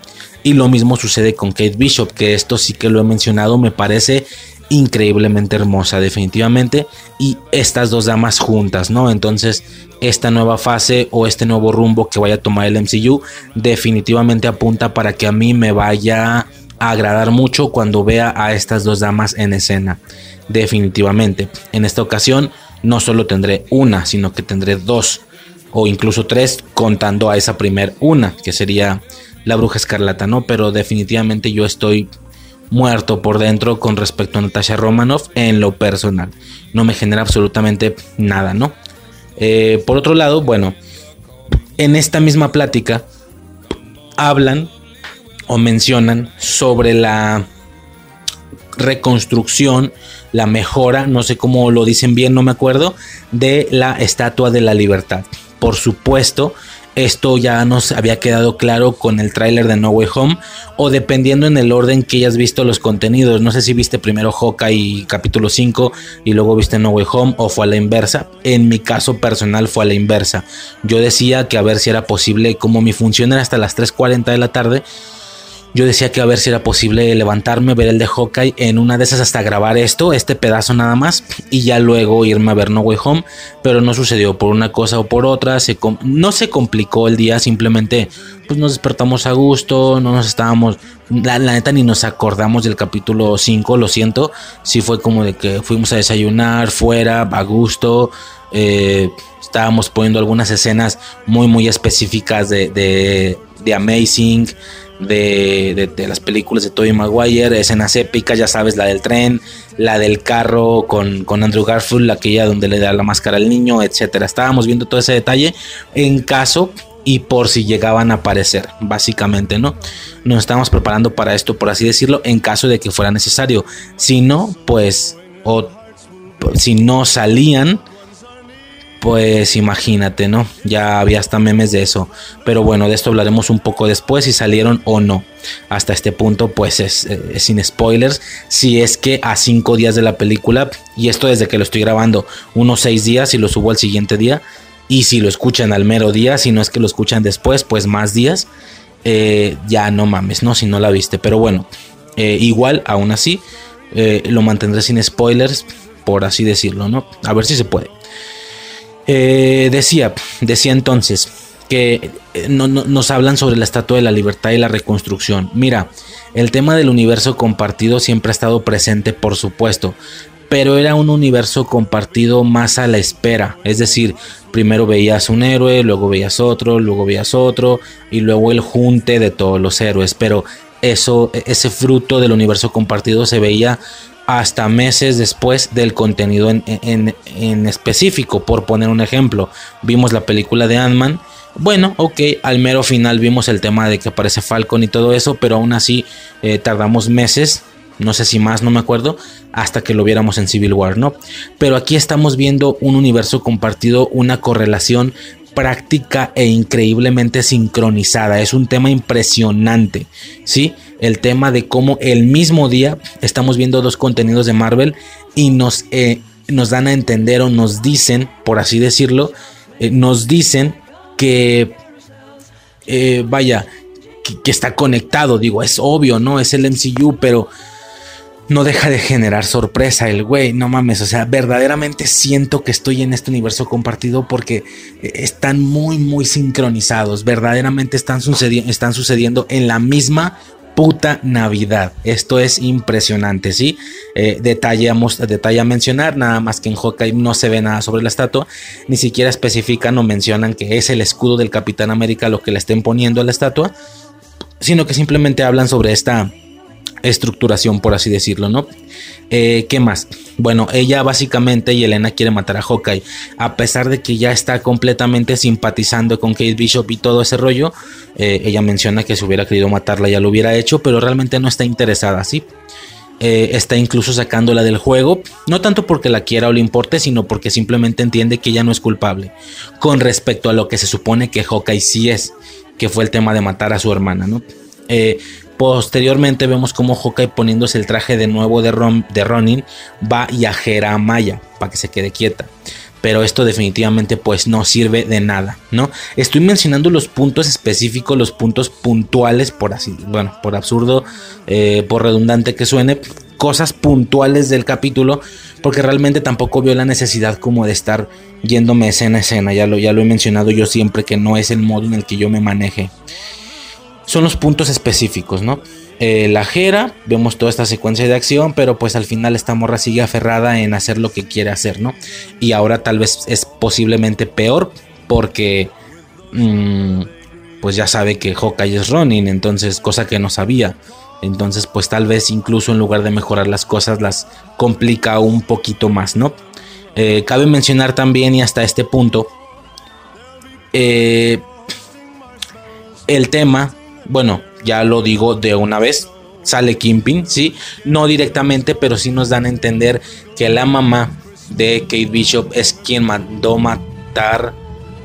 Y lo mismo sucede con Kate Bishop, que esto sí que lo he mencionado, me parece increíblemente hermosa definitivamente y estas dos damas juntas, ¿no? Entonces esta nueva fase o este nuevo rumbo que vaya a tomar el MCU definitivamente apunta para que a mí me vaya a agradar mucho cuando vea a estas dos damas en escena, definitivamente. En esta ocasión no solo tendré una, sino que tendré dos o incluso tres contando a esa primer una, que sería la bruja escarlata, ¿no? Pero definitivamente yo estoy muerto por dentro con respecto a Natasha Romanoff en lo personal. No me genera absolutamente nada, ¿no? Eh, por otro lado, bueno, en esta misma plática hablan o mencionan sobre la reconstrucción, la mejora, no sé cómo lo dicen bien, no me acuerdo, de la Estatua de la Libertad. Por supuesto, esto ya nos había quedado claro con el tráiler de No Way Home o dependiendo en el orden que hayas visto los contenidos. No sé si viste primero Hawkeye capítulo 5 y luego viste No Way Home o fue a la inversa. En mi caso personal fue a la inversa. Yo decía que a ver si era posible, como mi función era hasta las 3.40 de la tarde, yo decía que a ver si era posible levantarme, ver el de Hawkeye, en una de esas hasta grabar esto, este pedazo nada más, y ya luego irme a ver No Way Home, pero no sucedió por una cosa o por otra, no se complicó el día, simplemente pues nos despertamos a gusto, no nos estábamos, la, neta ni nos acordamos del capítulo 5, lo siento, sí fue como de que fuimos a desayunar fuera, a gusto, eh, estábamos poniendo algunas escenas muy muy específicas de, de, de Amazing, de, las películas de Tobey Maguire, escenas épicas, ya sabes, la del tren, la del carro con, con, Andrew Garfield, aquella donde le da la máscara al niño, etcétera. Estábamos viendo todo ese detalle en caso y por si llegaban a aparecer, básicamente, ¿no? Nos estábamos preparando para esto, por así decirlo, en caso de que fuera necesario. Si no, pues, o si no salían, pues imagínate, ¿no? Ya había hasta memes de eso. Pero bueno, de esto hablaremos un poco después, si salieron o no. Hasta este punto, pues es, sin spoilers. Si es que a cinco días de la película, y esto desde que lo estoy grabando, unos seis días y lo subo al siguiente día. Y si lo escuchan al mero día, si no es que lo escuchan después, pues más días. Eh, ya no mames, ¿no? Si no la viste. Pero bueno, eh, igual, aún así, eh, lo mantendré sin spoilers, por así decirlo, ¿no? A ver si se puede. Eh, decía, decía entonces que eh, nos hablan sobre la Estatua de la Libertad y la reconstrucción. Mira, el tema del universo compartido siempre ha estado presente, por supuesto, pero era un universo compartido más a la espera. Es decir, primero veías un héroe, luego veías otro, luego veías otro, y luego el junte de todos los héroes. Pero eso, ese fruto del universo compartido se veía hasta meses después del contenido en, específico. Por poner un ejemplo, vimos la película de Ant-Man. Bueno, ok, al mero final vimos el tema de que aparece Falcon y todo eso, pero aún así eh, tardamos meses, no sé si más, no me acuerdo, hasta que lo viéramos en Civil War, ¿no? Pero aquí estamos viendo un universo compartido, una correlación práctica e increíblemente sincronizada. Es un tema impresionante, ¿sí? El tema de cómo el mismo día estamos viendo dos contenidos de Marvel y nos, eh, nos dan a entender o nos dicen, por así decirlo, eh, nos dicen que, eh, vaya, que, está conectado. Digo, es obvio, ¿no? Es el MCU, pero no deja de generar sorpresa el güey, no mames, o sea, verdaderamente siento que estoy en este universo compartido porque están muy, muy sincronizados, verdaderamente están, están sucediendo en la misma puta Navidad. Esto es impresionante, ¿sí? Eh, detalle, a mencionar, nada más que en Hawkeye no se ve nada sobre la estatua, ni siquiera especifican o mencionan que es el escudo del Capitán América lo que le estén poniendo a la estatua, sino que simplemente hablan sobre esta estructuración, por así decirlo, ¿no? Eh, ¿Qué más? Bueno, ella básicamente y Elena quiere matar a Hawkeye, a pesar de que ya está completamente simpatizando con Kate Bishop y todo ese rollo. Eh, ella menciona que si hubiera querido matarla ya lo hubiera hecho, pero realmente no está interesada, ¿sí? Eh, está incluso sacándola del juego, no tanto porque la quiera o le importe, sino porque simplemente entiende que ella no es culpable, con respecto a lo que se supone que Hawkeye sí es, que fue el tema de matar a su hermana, ¿no? Posteriormente vemos como Hawkeye poniéndose el traje de nuevo de, de Ronin va y ajera a Maya para que se quede quieta. Pero esto definitivamente pues no sirve de nada, ¿no? Estoy mencionando los puntos específicos, los puntos puntuales, por así, bueno, por absurdo, eh, por redundante que suene, cosas puntuales del capítulo, porque realmente tampoco veo la necesidad como de estar yéndome escena a escena, ya lo, ya lo he mencionado yo siempre que no es el modo en el que yo me maneje son los puntos específicos, ¿no? Eh, la Jera, vemos toda esta secuencia de acción, pero pues al final esta morra sigue aferrada en hacer lo que quiere hacer, ¿no? Y ahora tal vez es posiblemente peor porque mm, pues ya sabe que Hawkeye es Ronin, entonces cosa que no sabía. Entonces pues tal vez incluso en lugar de mejorar las cosas las complica un poquito más, ¿no? Eh, cabe mencionar también y hasta este punto eh, el tema bueno, ya lo digo de una vez, sale Kimping, ¿sí? No directamente, pero sí nos dan a entender que la mamá de Kate Bishop es quien mandó matar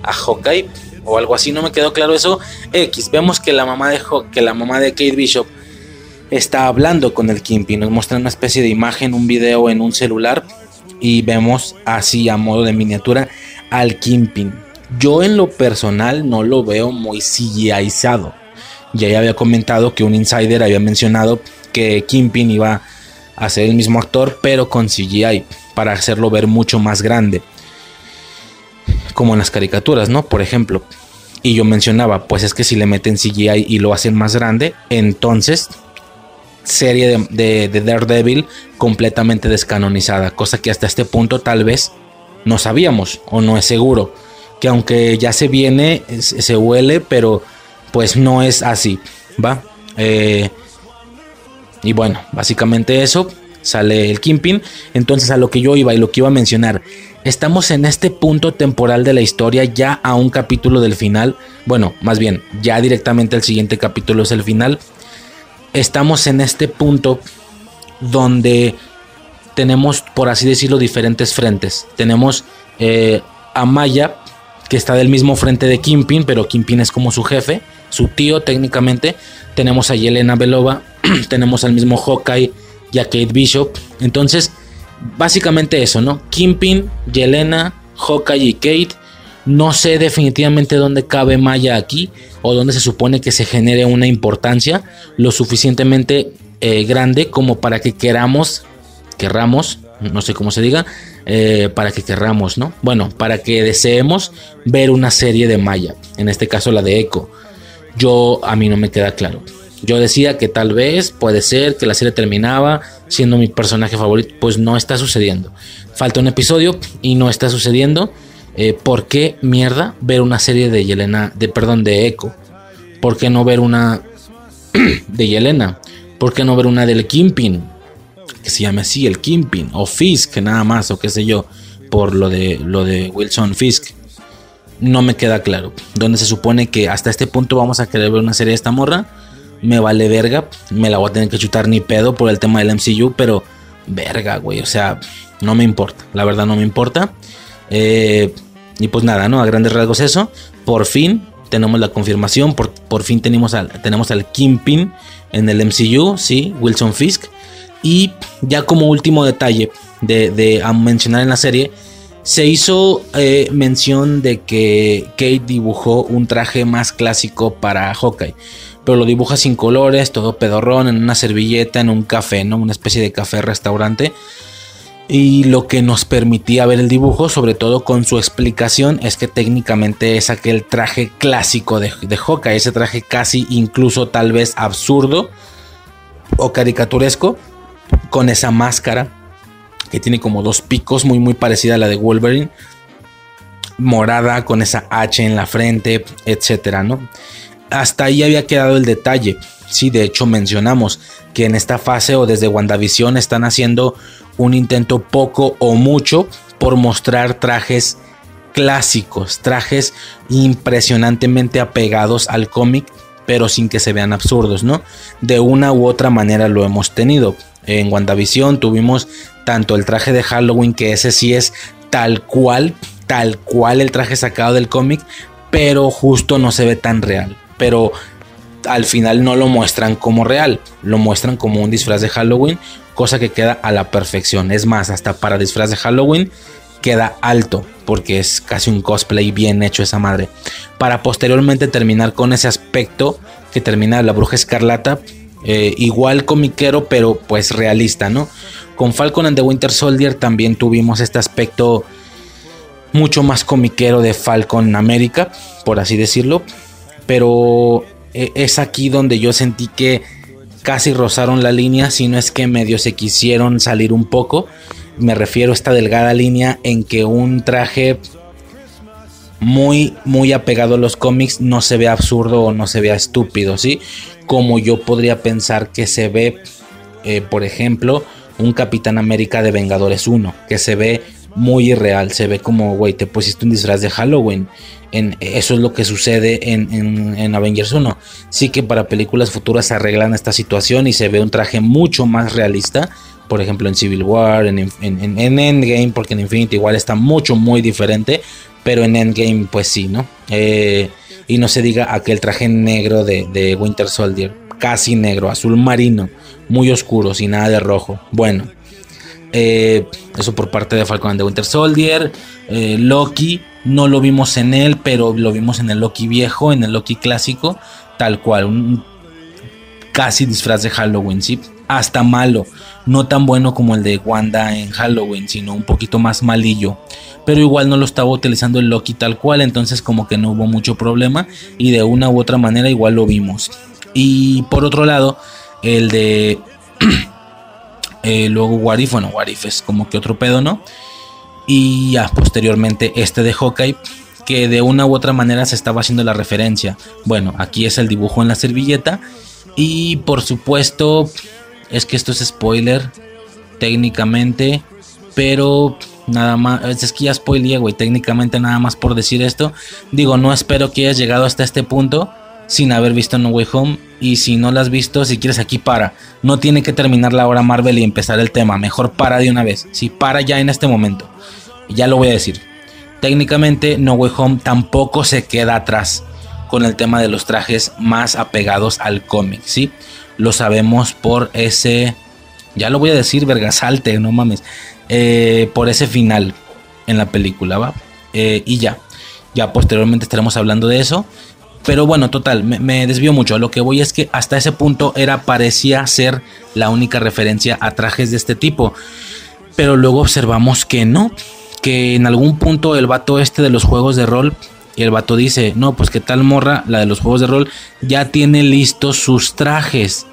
a Hawkeye o algo así, no me quedó claro eso. X, vemos que la mamá de, que la mamá de Kate Bishop está hablando con el Kimping, nos muestra una especie de imagen, un video en un celular y vemos así a modo de miniatura al Kimping. Yo en lo personal no lo veo muy CGIizado ya había comentado que un insider había mencionado que Kimpin iba a ser el mismo actor, pero con CGI, para hacerlo ver mucho más grande. Como en las caricaturas, ¿no? Por ejemplo. Y yo mencionaba, pues es que si le meten CGI y lo hacen más grande, entonces serie de, Daredevil completamente descanonizada, cosa que hasta este punto tal vez no sabíamos o no es seguro, que aunque ya se viene, se huele, pero pues no es así, ¿va? Eh, y bueno, básicamente eso, sale el Kimpin. Entonces a lo que yo iba y lo que iba a mencionar, estamos en este punto temporal de la historia ya a un capítulo del final. Bueno, más bien, ya directamente el siguiente capítulo es el final. Estamos en este punto donde tenemos, por así decirlo, diferentes frentes. Tenemos eh, a Maya, que está del mismo frente de Kimpin, pero Kimpin es como su jefe su tío técnicamente. Tenemos a Yelena Belova, *clears throat* tenemos al mismo Hawkeye y a Kate Bishop. Entonces, básicamente eso, ¿no? Kimpin, Yelena, Hawkeye y Kate. No sé definitivamente dónde cabe Maya aquí o dónde se supone que se genere una importancia lo suficientemente eh, grande como para que queramos, querramos, no sé cómo se diga, eh, para que querramos, ¿no? Bueno, para que deseemos ver una serie de Maya, en este caso la de Echo yo a mí no me queda claro. Yo decía que tal vez puede ser que la serie terminaba siendo mi personaje favorito, pues no está sucediendo. Falta un episodio y no está sucediendo. Eh, ¿Por qué mierda ver una serie de Yelena, de perdón, de Echo? ¿Por qué no ver una *clears throat* de Yelena. ¿Por qué no ver una del Kimpin? Que se llame así, el Kimpin. O Fisk, nada más, o qué sé yo. Por lo de, lo de Wilson Fisk. No me queda claro. Donde se supone que hasta este punto vamos a querer ver una serie de esta morra. Me vale verga. Me la voy a tener que chutar ni pedo por el tema del MCU. Pero verga, güey. O sea, no me importa. La verdad no me importa. Eh, y pues nada, ¿no? A grandes rasgos eso. Por fin tenemos la confirmación. Por, por fin tenemos al, tenemos al Kingpin en el MCU, sí, Wilson Fisk. Y ya como último detalle de, mencionar en la serie, se hizo eh, mención de que Kate dibujó un traje más clásico para Hawkeye. Pero lo dibuja sin colores, todo pedorrón, en una servilleta, en un café, ¿no? Una especie de café restaurante. Y lo que nos permitía ver el dibujo, sobre todo con su explicación, es que técnicamente es aquel traje clásico de, de Hawkeye, ese traje casi incluso tal vez absurdo o caricaturesco, con esa máscara que tiene como dos picos, muy muy parecida a la de Wolverine, morada con esa H en la frente, etcétera, ¿no? Hasta ahí había quedado el detalle. Sí, de hecho mencionamos que en esta fase o desde WandaVision están haciendo un intento poco o mucho por mostrar trajes clásicos, trajes impresionantemente apegados al cómic, pero sin que se vean absurdos, ¿no? De una u otra manera lo hemos tenido. En WandaVision tuvimos tanto el traje de Halloween, que ese sí es tal cual, tal cual el traje sacado del cómic, pero justo no se ve tan real. Pero al final no lo muestran como real, lo muestran como un disfraz de Halloween, cosa que queda a la perfección. Es más, hasta para disfraz de Halloween queda alto, porque es casi un cosplay bien hecho esa madre. Para posteriormente terminar con ese aspecto que termina la bruja escarlata, eh, igual comiquero, pero pues realista, ¿no? Con Falcon and the Winter Soldier también tuvimos este aspecto mucho más comiquero de Falcon América, por así decirlo. Pero eh, es aquí donde yo sentí que casi rozaron la línea, si no es que medio se quisieron salir un poco. Me refiero a esta delgada línea en que un traje muy, muy apegado a los cómics no se ve absurdo o no se vea estúpido, ¿sí? Como yo podría pensar que se ve, eh, por ejemplo, un Capitán América de Vengadores 1, que se ve muy irreal, se ve como, güey, te pusiste un disfraz de Halloween eso es lo que sucede en, Avengers 1. Sí que para películas futuras arreglan esta situación y se ve un traje mucho más realista. Por ejemplo, en Civil War, en, Endgame, porque en Infinity igual está mucho, muy diferente. Pero en Endgame, pues sí, ¿no? Eh, y no se diga aquel traje negro de, Winter Soldier, casi negro, azul marino, muy oscuro, sin nada de rojo. Bueno, eh, eso por parte de Falcon de Winter Soldier. Eh, Loki, no lo vimos en él, pero lo vimos en el Loki viejo, en el Loki clásico, tal cual, un casi disfraz de Halloween, ¿sí? Hasta malo, no tan bueno como el de Wanda en Halloween, sino un poquito más malillo. Pero igual no lo estaba utilizando el Loki tal cual, entonces como que no hubo mucho problema y de una u otra manera igual lo vimos. Y por otro lado, el de... *clears throat* eh, luego Warif, bueno, Warif es como que otro pedo, ¿no? y ya posteriormente este de Hawkeye que de una u otra manera se estaba haciendo la referencia. Bueno, aquí es el dibujo en la servilleta y por supuesto es que esto es spoiler técnicamente, pero nada más, es que ya spoiler, güey, técnicamente nada más por decir esto. Digo, no espero que hayas llegado hasta este punto sin haber visto No Way Home. Y si no la has visto, si quieres aquí para. No tiene que terminar la hora Marvel y empezar el tema. Mejor para de una vez. Si para ya en este momento. Ya lo voy a decir. Técnicamente No Way Home tampoco se queda atrás con el tema de los trajes más apegados al cómic, ¿sí? Lo sabemos por ese... Ya lo voy a decir, vergasalte, no mames. Eh, por ese final en la película, ¿va? Eh, y ya. Ya posteriormente estaremos hablando de eso. Pero bueno, total, me, desvío mucho. Lo que voy es que hasta ese punto era, parecía ser la única referencia a trajes de este tipo. Pero luego observamos que no. Que en algún punto el vato este de los juegos de rol. Y el vato dice, no, pues que tal morra, la de los juegos de rol, ya tiene listos sus trajes.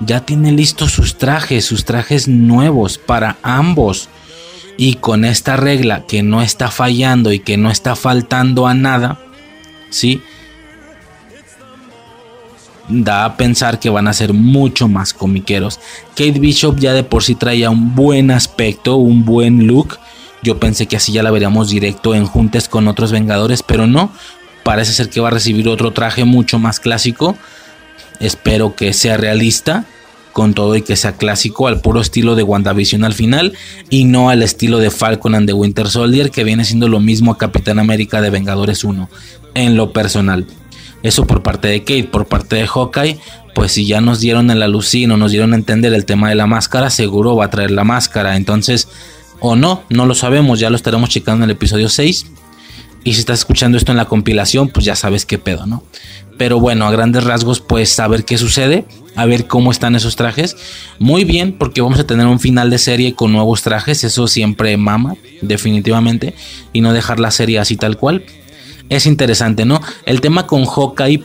Ya tiene listos sus trajes, sus trajes nuevos para ambos. Y con esta regla que no está fallando y que no está faltando a nada, ¿sí? da a pensar que van a ser mucho más comiqueros. Kate Bishop ya de por sí traía un buen aspecto, un buen look. Yo pensé que así ya la veríamos directo en juntes con otros Vengadores, pero no. Parece ser que va a recibir otro traje mucho más clásico. Espero que sea realista con todo y que sea clásico al puro estilo de WandaVision al final y no al estilo de Falcon and the Winter Soldier que viene siendo lo mismo a Capitán América de Vengadores 1 en lo personal. Eso por parte de Kate, por parte de Hawkeye, pues si ya nos dieron el alucino, nos dieron a entender el tema de la máscara, seguro va a traer la máscara. Entonces, o no, no lo sabemos, ya lo estaremos checando en el episodio 6. Y si estás escuchando esto en la compilación, pues ya sabes qué pedo, ¿no? Pero bueno, a grandes rasgos, pues saber qué sucede, a ver cómo están esos trajes. Muy bien, porque vamos a tener un final de serie con nuevos trajes, eso siempre mama, definitivamente, y no dejar la serie así tal cual es interesante, ¿no? El tema con Hawkeye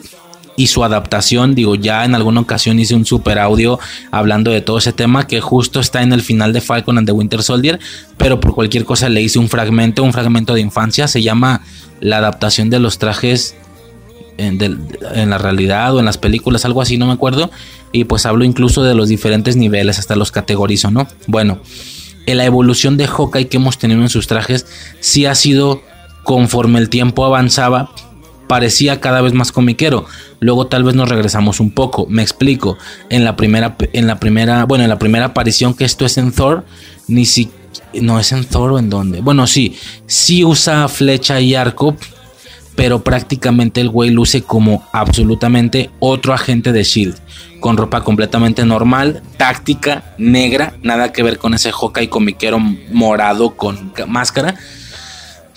y su adaptación, digo, ya en alguna ocasión hice un super audio hablando de todo ese tema que justo está en el final de Falcon and the Winter Soldier, pero por cualquier cosa le hice un fragmento, un fragmento de infancia, se llama la adaptación de los trajes en, la realidad o en las películas, algo así, no me acuerdo, y pues hablo incluso de los diferentes niveles, hasta los categorizo, ¿no? Bueno, en la evolución de Hawkeye que hemos tenido en sus trajes sí ha sido conforme el tiempo avanzaba, parecía cada vez más comiquero. Luego tal vez nos regresamos un poco. Me explico. En la primera, en la primera, bueno, en la primera aparición que esto es en Thor, ni si no es en Thor o en dónde. Bueno, sí, sí usa flecha y arco, pero prácticamente el güey luce como absolutamente otro agente de Shield, con ropa completamente normal, táctica, negra, nada que ver con ese Hawkeye comiquero morado con máscara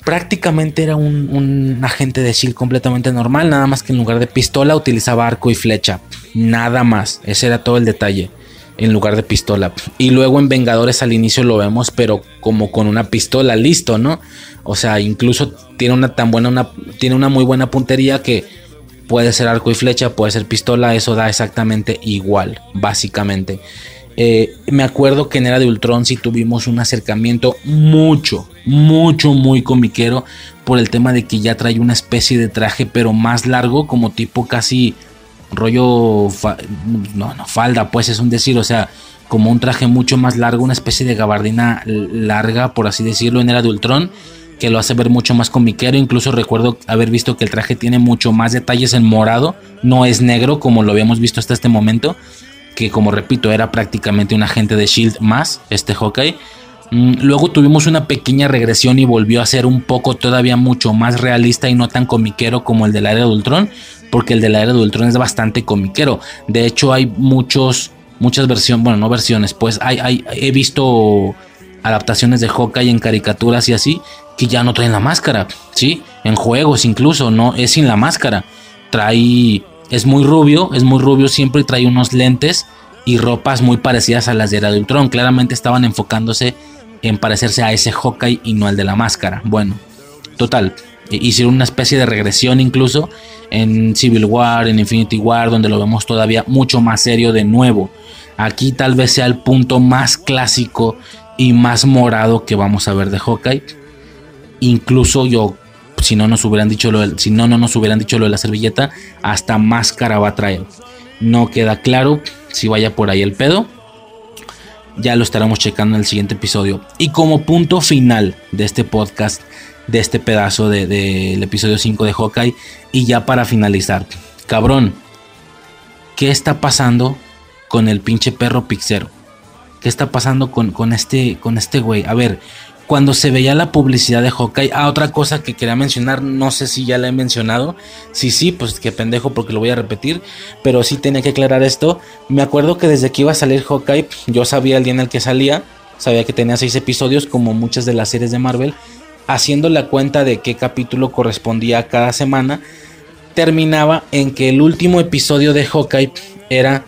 prácticamente era un, agente de Shield completamente normal, nada más que en lugar de pistola utilizaba arco y flecha, nada más, ese era todo el detalle, en lugar de pistola. Y luego en Vengadores al inicio lo vemos, pero como con una pistola, listo, ¿no? O sea, incluso tiene una tan buena, una, tiene una muy buena puntería que puede ser arco y flecha, puede ser pistola, eso da exactamente igual, básicamente. Eh, me acuerdo que en Era de Ultron sí tuvimos un acercamiento mucho, mucho, muy comiquero por el tema de que ya trae una especie de traje, pero más largo, como tipo casi rollo. no, no, falda, pues es un decir, o sea, como un traje mucho más largo, una especie de gabardina larga, por así decirlo, en Era de Ultron que lo hace ver mucho más comiquero. Incluso recuerdo haber visto que el traje tiene mucho más detalles en morado, no es negro como lo habíamos visto hasta este momento que como repito era prácticamente un agente de Shield más, este Hawkeye. Mm, luego tuvimos una pequeña regresión y volvió a ser un poco todavía mucho más realista y no tan comiquero como el del área de Ultron, porque el del área de Ultron es bastante comiquero. De hecho hay muchos, muchas versiones, bueno, no versiones, pues hay, he visto adaptaciones de Hawkeye en caricaturas y así que ya no traen la máscara, ¿sí? En juegos incluso, no, es sin la máscara. Trae es muy rubio, es muy rubio siempre y trae unos lentes y ropas muy parecidas a las de Era de Ultron. Claramente estaban enfocándose en parecerse a ese Hawkeye y no al de la máscara. Bueno, total. Hicieron una especie de regresión incluso en Civil War, en Infinity War, donde lo vemos todavía mucho más serio de nuevo. Aquí tal vez sea el punto más clásico y más morado que vamos a ver de Hawkeye. Incluso yo si no nos hubieran dicho lo si no, no nos hubieran dicho lo de la servilleta, hasta máscara va a traer. No queda claro si vaya por ahí el pedo. Ya lo estaremos checando en el siguiente episodio. Y como punto final de este podcast, de este pedazo del de, episodio 5 de Hawkeye, y ya para finalizar, cabrón, ¿qué está pasando con el pinche perro pixero? ¿Qué está pasando con, con este, con este güey? A ver, cuando se veía la publicidad de Hawkeye. Ah, otra cosa que quería mencionar, no sé si ya la he mencionado. Sí, sí, pues qué pendejo porque lo voy a repetir. Pero sí tenía que aclarar esto. Me acuerdo que desde que iba a salir Hawkeye, yo sabía el día en el que salía. Sabía que tenía seis episodios, como muchas de las series de Marvel. Haciendo la cuenta de qué capítulo correspondía cada semana. Terminaba en que el último episodio de Hawkeye era.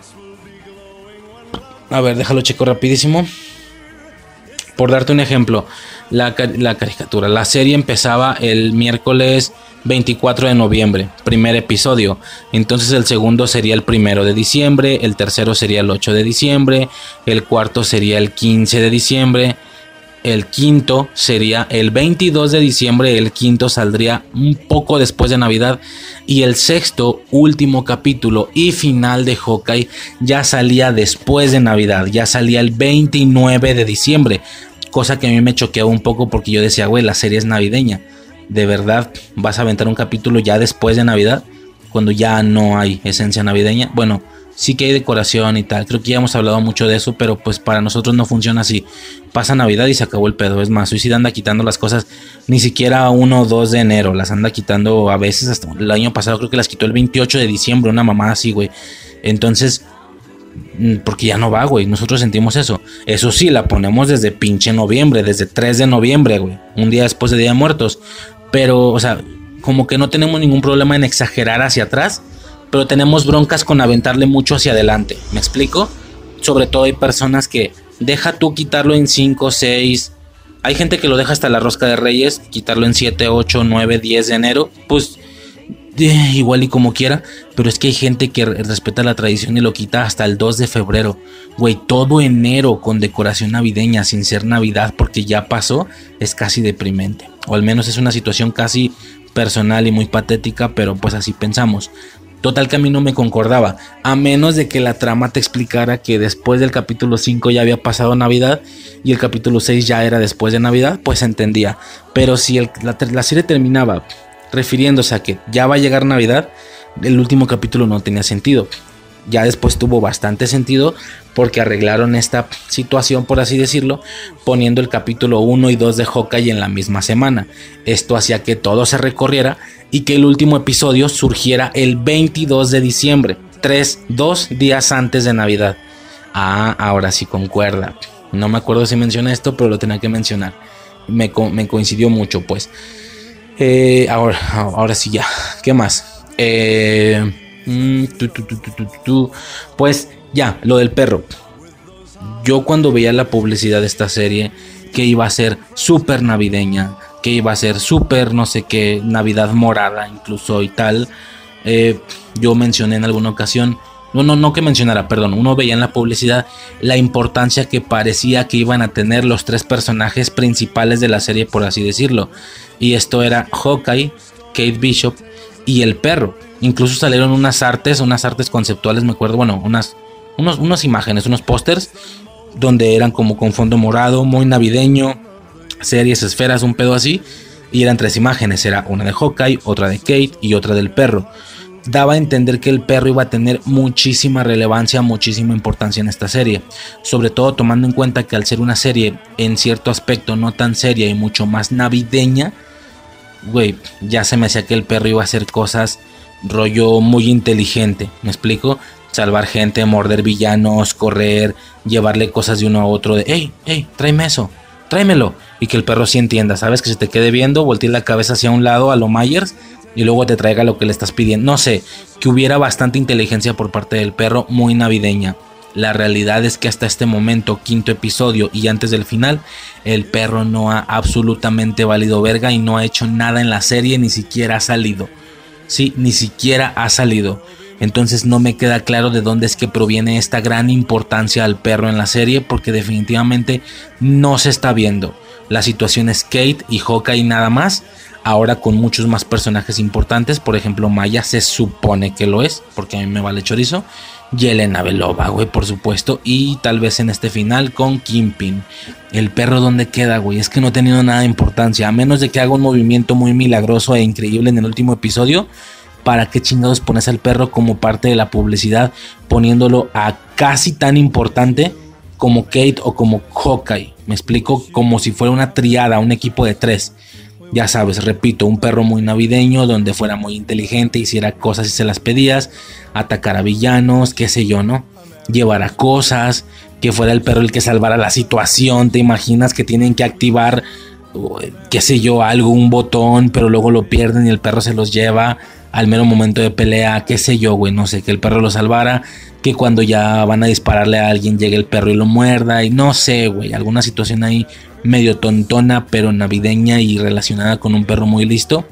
A ver, déjalo checo rapidísimo. Por darte un ejemplo, la, caricatura, la serie empezaba el miércoles 24 de noviembre, primer episodio. Entonces el segundo sería el primero de diciembre, el tercero sería el 8 de diciembre, el cuarto sería el 15 de diciembre. el quinto sería el 22 de diciembre, el quinto saldría un poco después de Navidad y el sexto, último capítulo y final de Hawkeye ya salía después de Navidad, ya salía el 29 de diciembre, cosa que a mí me choqueaba un poco porque yo decía, güey, la serie es navideña, de verdad vas a aventar un capítulo ya después de Navidad, cuando ya no hay esencia navideña, bueno, sí que hay decoración y tal. Creo que ya hemos hablado mucho de eso, pero pues para nosotros no funciona así. Pasa Navidad y se acabó el pedo. Es más, Suicida anda quitando las cosas ni siquiera 1 o 2 de enero. Las anda quitando a veces hasta el año pasado creo que las quitó el 28 de diciembre, una mamá así, güey. Entonces, porque ya no va, güey. Nosotros sentimos eso. Eso sí, la ponemos desde pinche noviembre, desde 3 de noviembre, güey. Un día después de Día de Muertos. Pero, o sea, como que no tenemos ningún problema en exagerar hacia atrás pero tenemos broncas con aventarle mucho hacia adelante. ¿Me explico? Sobre todo hay personas que deja tú quitarlo en 5, 6. Hay gente que lo deja hasta la rosca de reyes, quitarlo en 7, 8, 9, 10 de enero. Pues eh, igual y como quiera, pero es que hay gente que respeta la tradición y lo quita hasta el 2 de febrero. Güey, todo enero con decoración navideña sin ser Navidad porque ya pasó, es casi deprimente. O al menos es una situación casi personal y muy patética, pero pues así pensamos. Total que a mí no me concordaba, a menos de que la trama te explicara que después del capítulo 5 ya había pasado Navidad y el capítulo 6 ya era después de Navidad, pues entendía. Pero si la, serie terminaba refiriéndose a que ya va a llegar Navidad, el último capítulo no tenía sentido. Ya después tuvo bastante sentido porque arreglaron esta situación, por así decirlo, poniendo el capítulo 1 y 2 de Hawkeye en la misma semana. Esto hacía que todo se recorriera y que el último episodio surgiera el 22 de diciembre, tres, dos días antes de Navidad. Ah, ahora sí concuerda. No me acuerdo si menciona esto, pero lo tenía que mencionar. Me, coincidió mucho, pues. Eh, ahora, sí ya. ¿Qué más? Eh, mm, pues ya, lo del perro. Yo cuando veía la publicidad de esta serie, que iba a ser súper navideña, que iba a ser súper, no sé qué, Navidad morada incluso y tal. Eh, yo mencioné en alguna ocasión, no, no, no que mencionara, perdón, uno veía en la publicidad la importancia que parecía que iban a tener los tres personajes principales de la serie, por así decirlo. Y esto era Hawkeye, Kate Bishop y el perro. Incluso salieron unas artes, unas artes conceptuales, me acuerdo, bueno, unas, unos, unas imágenes, unos pósters, donde eran como con fondo morado, muy navideño, series, esferas, un pedo así. Y eran tres imágenes, era una de Hawkeye, otra de Kate y otra del perro. Daba a entender que el perro iba a tener muchísima relevancia, muchísima importancia en esta serie. Sobre todo tomando en cuenta que al ser una serie en cierto aspecto no tan seria y mucho más navideña, güey, ya se me hacía que el perro iba a hacer cosas rollo muy inteligente. ¿Me explico? Salvar gente, morder villanos, correr, llevarle cosas de uno a otro de, hey, hey, tráeme eso tráemelo. Y que el perro sí entienda, ¿sabes? Que se te quede viendo, voltee la cabeza hacia un lado a lo Myers y luego te traiga lo que le estás pidiendo. No sé, que hubiera bastante inteligencia por parte del perro, muy navideña. La realidad es que hasta este momento, quinto episodio y antes del final, el perro no ha absolutamente valido verga y no ha hecho nada en la serie, ni siquiera ha salido. Sí, ni siquiera ha salido. Entonces no me queda claro de dónde es que proviene esta gran importancia al perro en la serie porque definitivamente no se está viendo. La situación es Kate y Hawkeye nada más. Ahora con muchos más personajes importantes. Por ejemplo, Maya se supone que lo es. Porque a mí me vale chorizo. Yelena Belova, güey, por supuesto. Y tal vez en este final con Kimpin. El perro donde queda, güey. Es que no ha tenido nada de importancia. A menos de que haga un movimiento muy milagroso e increíble en el último episodio ¿para qué chingados pones al perro como parte de la publicidad poniéndolo a casi tan importante como Kate o como Hawkeye? Me explico como si fuera una triada, un equipo de tres. Ya sabes, repito, un perro muy navideño donde fuera muy inteligente, hiciera cosas y se las pedías, atacar a villanos, qué sé yo, ¿no? Llevar a cosas, que fuera el perro el que salvara la situación, te imaginas que tienen que activar, qué sé yo, algo, un botón, pero luego lo pierden y el perro se los lleva al mero momento de pelea, qué sé yo, güey, no sé, que el perro lo salvara, que cuando ya van a dispararle a alguien llegue el perro y lo muerda, y no sé, güey, alguna situación ahí medio tontona, pero navideña y relacionada con un perro muy listo.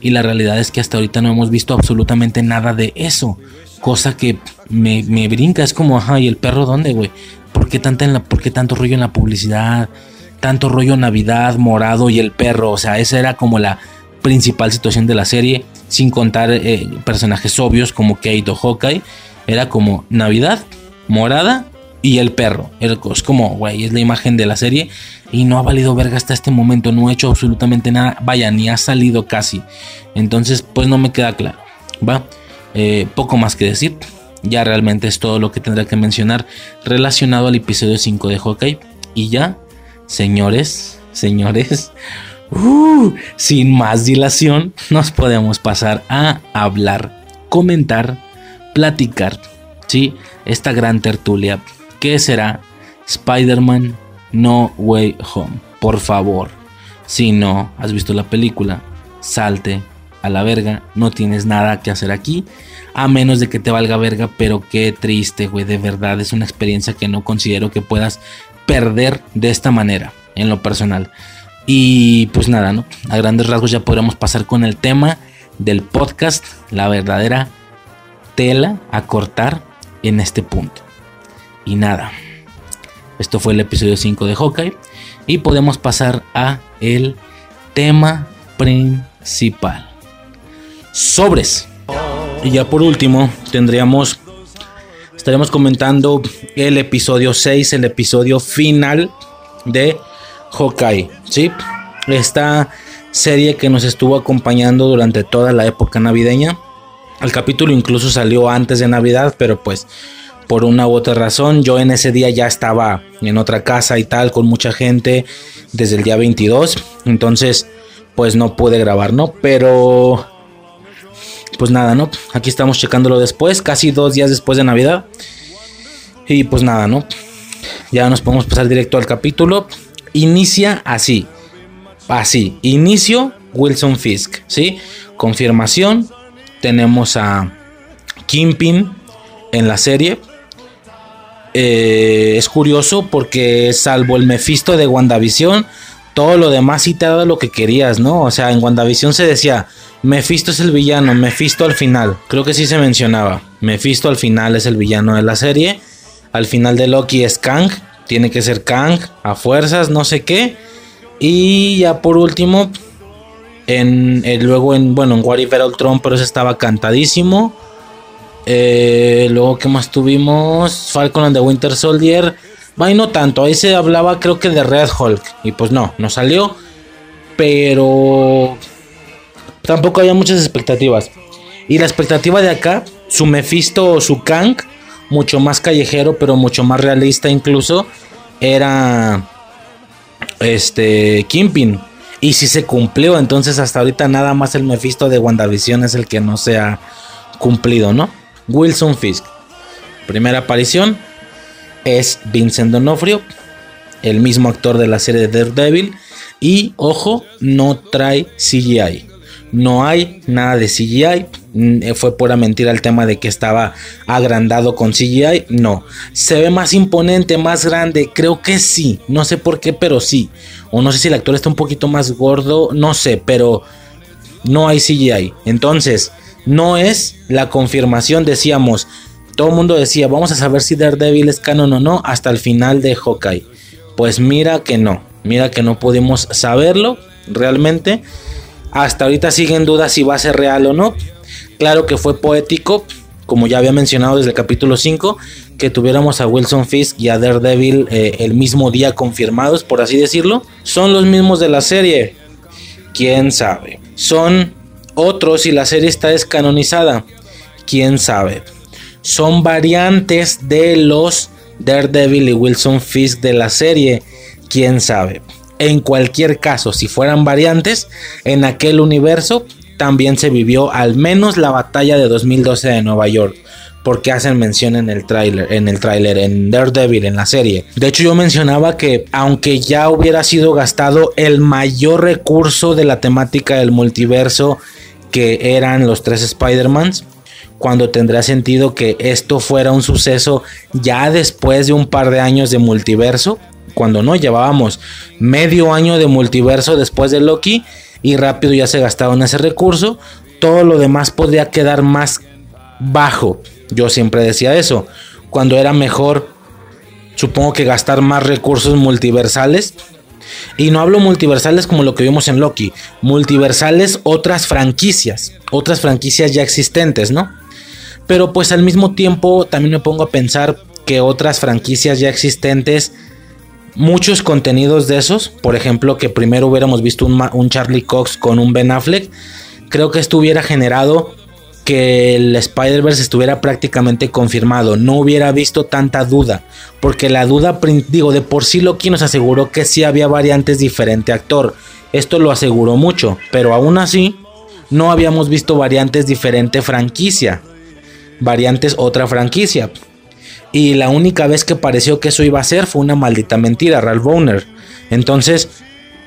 Y la realidad es que hasta ahorita no hemos visto absolutamente nada de eso. Cosa que me, brinca, es como, ajá, ¿y el perro dónde, güey? ¿Por qué, en la, ¿Por qué tanto rollo en la publicidad? tanto rollo Navidad, morado y el perro. O sea, esa era como la principal situación de la serie, sin contar eh, personajes obvios como Kate o Hawkeye. Era como Navidad, morada y el perro. Es como, güey, es la imagen de la serie y no ha valido verga hasta este momento. No he hecho absolutamente nada. Vaya, ni ha salido casi. Entonces, pues no me queda claro. Va, eh, poco más que decir. Ya realmente es todo lo que tendré que mencionar relacionado al episodio 5 de Hawkeye. Y ya, señores, señores, *laughs* uh, sin más dilación, nos podemos pasar a hablar, comentar, platicar, ¿sí? Esta gran tertulia que será Spider-Man No Way Home. Por favor, si no has visto la película, salte a la verga, no tienes nada que hacer aquí, a menos de que te valga verga, pero qué triste, güey, de verdad, es una experiencia que no considero que puedas perder de esta manera, en lo personal. Y pues nada, ¿no? A grandes rasgos ya podremos pasar con el tema del podcast, la verdadera tela a cortar en este punto. Y nada, esto fue el episodio 5 de Hawkeye y podemos pasar a el tema principal sobres. Y ya por último, tendríamos, estaremos comentando el episodio 6, el episodio final de Hawkeye, ¿sí? Esta serie que nos estuvo acompañando durante toda la época navideña. El capítulo incluso salió antes de Navidad, pero pues por una u otra razón, yo en ese día ya estaba en otra casa y tal, con mucha gente, desde el día 22, entonces pues no pude grabar, ¿no? Pero pues nada, ¿no? Aquí estamos checándolo después, casi dos días después de Navidad. Y pues nada, ¿no? Ya nos podemos pasar directo al capítulo. Inicia así. Así. Inicio Wilson Fisk. ¿Sí? Confirmación. Tenemos a Kimpin en la serie. Eh, es curioso porque salvo el Mephisto de WandaVision, todo lo demás sí te ha dado lo que querías, ¿no? O sea, en WandaVision se decía, Mephisto es el villano, Mephisto al final. Creo que sí se mencionaba. Mephisto al final es el villano de la serie. Al final de Loki es Kang. Tiene que ser Kang a fuerzas, no sé qué. Y ya por último, en, eh, luego en, bueno, en What If Ultron, pero eso estaba cantadísimo. Eh, luego, ¿qué más tuvimos? Falcon and the Winter Soldier. Ay, no tanto. Ahí se hablaba, creo que de Red Hulk. Y pues no, no salió. Pero tampoco había muchas expectativas. Y la expectativa de acá, su Mephisto o su Kang, mucho más callejero, pero mucho más realista incluso, era este Kimpin. Y si se cumplió, entonces hasta ahorita nada más el Mephisto de WandaVision es el que no se ha cumplido, ¿no? Wilson Fisk. Primera aparición es Vincent Donofrio, el mismo actor de la serie de Daredevil. Y ojo, no trae CGI. No hay nada de CGI. Mm, eh, fue pura mentira el tema de que estaba agrandado con CGI. No. Se ve más imponente, más grande. Creo que sí. No sé por qué, pero sí. O no sé si el actor está un poquito más gordo. No sé, pero no hay CGI. Entonces, no es la confirmación. Decíamos, todo el mundo decía, vamos a saber si Daredevil es canon o no hasta el final de Hawkeye. Pues mira que no. Mira que no pudimos saberlo realmente. Hasta ahorita sigue en duda si va a ser real o no. Claro que fue poético, como ya había mencionado desde el capítulo 5, que tuviéramos a Wilson Fisk y a Daredevil eh, el mismo día confirmados, por así decirlo. Son los mismos de la serie. ¿Quién sabe? Son otros y la serie está descanonizada. ¿Quién sabe? Son variantes de los Daredevil y Wilson Fisk de la serie. ¿Quién sabe? En cualquier caso, si fueran variantes, en aquel universo también se vivió al menos la batalla de 2012 de Nueva York. Porque hacen mención en el tráiler, en el tráiler, en Daredevil, en la serie. De hecho, yo mencionaba que aunque ya hubiera sido gastado el mayor recurso de la temática del multiverso, que eran los tres Spider-Mans, cuando tendría sentido que esto fuera un suceso ya después de un par de años de multiverso, cuando no llevábamos medio año de multiverso después de Loki y rápido ya se gastaron ese recurso, todo lo demás podría quedar más bajo. Yo siempre decía eso, cuando era mejor, supongo que gastar más recursos multiversales Y no hablo multiversales como lo que vimos en Loki, multiversales otras franquicias, otras franquicias ya existentes, ¿no? Pero pues al mismo tiempo también me pongo a pensar que otras franquicias ya existentes, muchos contenidos de esos, por ejemplo, que primero hubiéramos visto un, un Charlie Cox con un Ben Affleck, creo que esto hubiera generado que el Spider-Verse estuviera prácticamente confirmado, no hubiera visto tanta duda, porque la duda, digo, de por sí Loki nos aseguró que sí había variantes diferente actor, esto lo aseguró mucho, pero aún así no habíamos visto variantes diferente franquicia, variantes otra franquicia. Y la única vez que pareció que eso iba a ser fue una maldita mentira, Ralph Bowner. Entonces,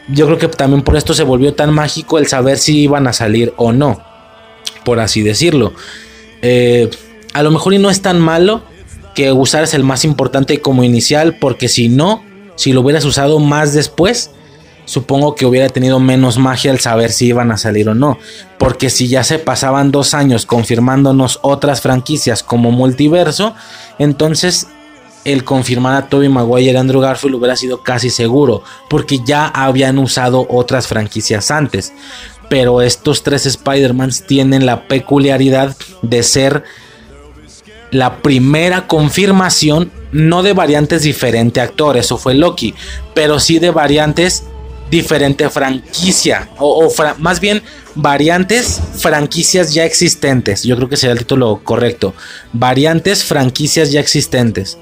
yo creo que también por esto se volvió tan mágico el saber si iban a salir o no por así decirlo. Eh, a lo mejor y no es tan malo que usar el más importante como inicial, porque si no, si lo hubieras usado más después, supongo que hubiera tenido menos magia al saber si iban a salir o no. Porque si ya se pasaban dos años confirmándonos otras franquicias como multiverso, entonces el confirmar a Toby Maguire y Andrew Garfield hubiera sido casi seguro, porque ya habían usado otras franquicias antes pero estos tres Spider-Mans tienen la peculiaridad de ser la primera confirmación, no de variantes diferente actor, eso fue Loki, pero sí de variantes diferente franquicia, o, más bien variantes franquicias ya existentes, yo creo que sería el título correcto, variantes franquicias ya existentes.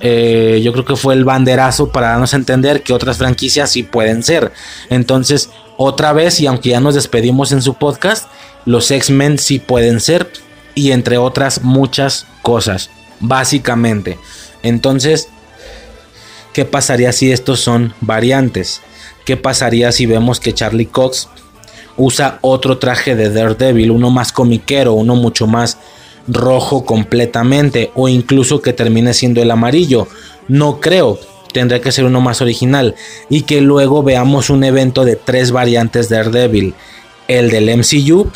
Eh, yo creo que fue el banderazo para darnos a entender que otras franquicias sí pueden ser. Entonces, otra vez, y aunque ya nos despedimos en su podcast, los X-Men sí pueden ser, y entre otras muchas cosas, básicamente. Entonces, ¿qué pasaría si estos son variantes? ¿Qué pasaría si vemos que Charlie Cox usa otro traje de Daredevil, uno más comiquero, uno mucho más rojo completamente, o incluso que termine siendo el amarillo? No creo, tendría que ser uno más original y que luego veamos un evento de tres variantes de Daredevil, el del MCU,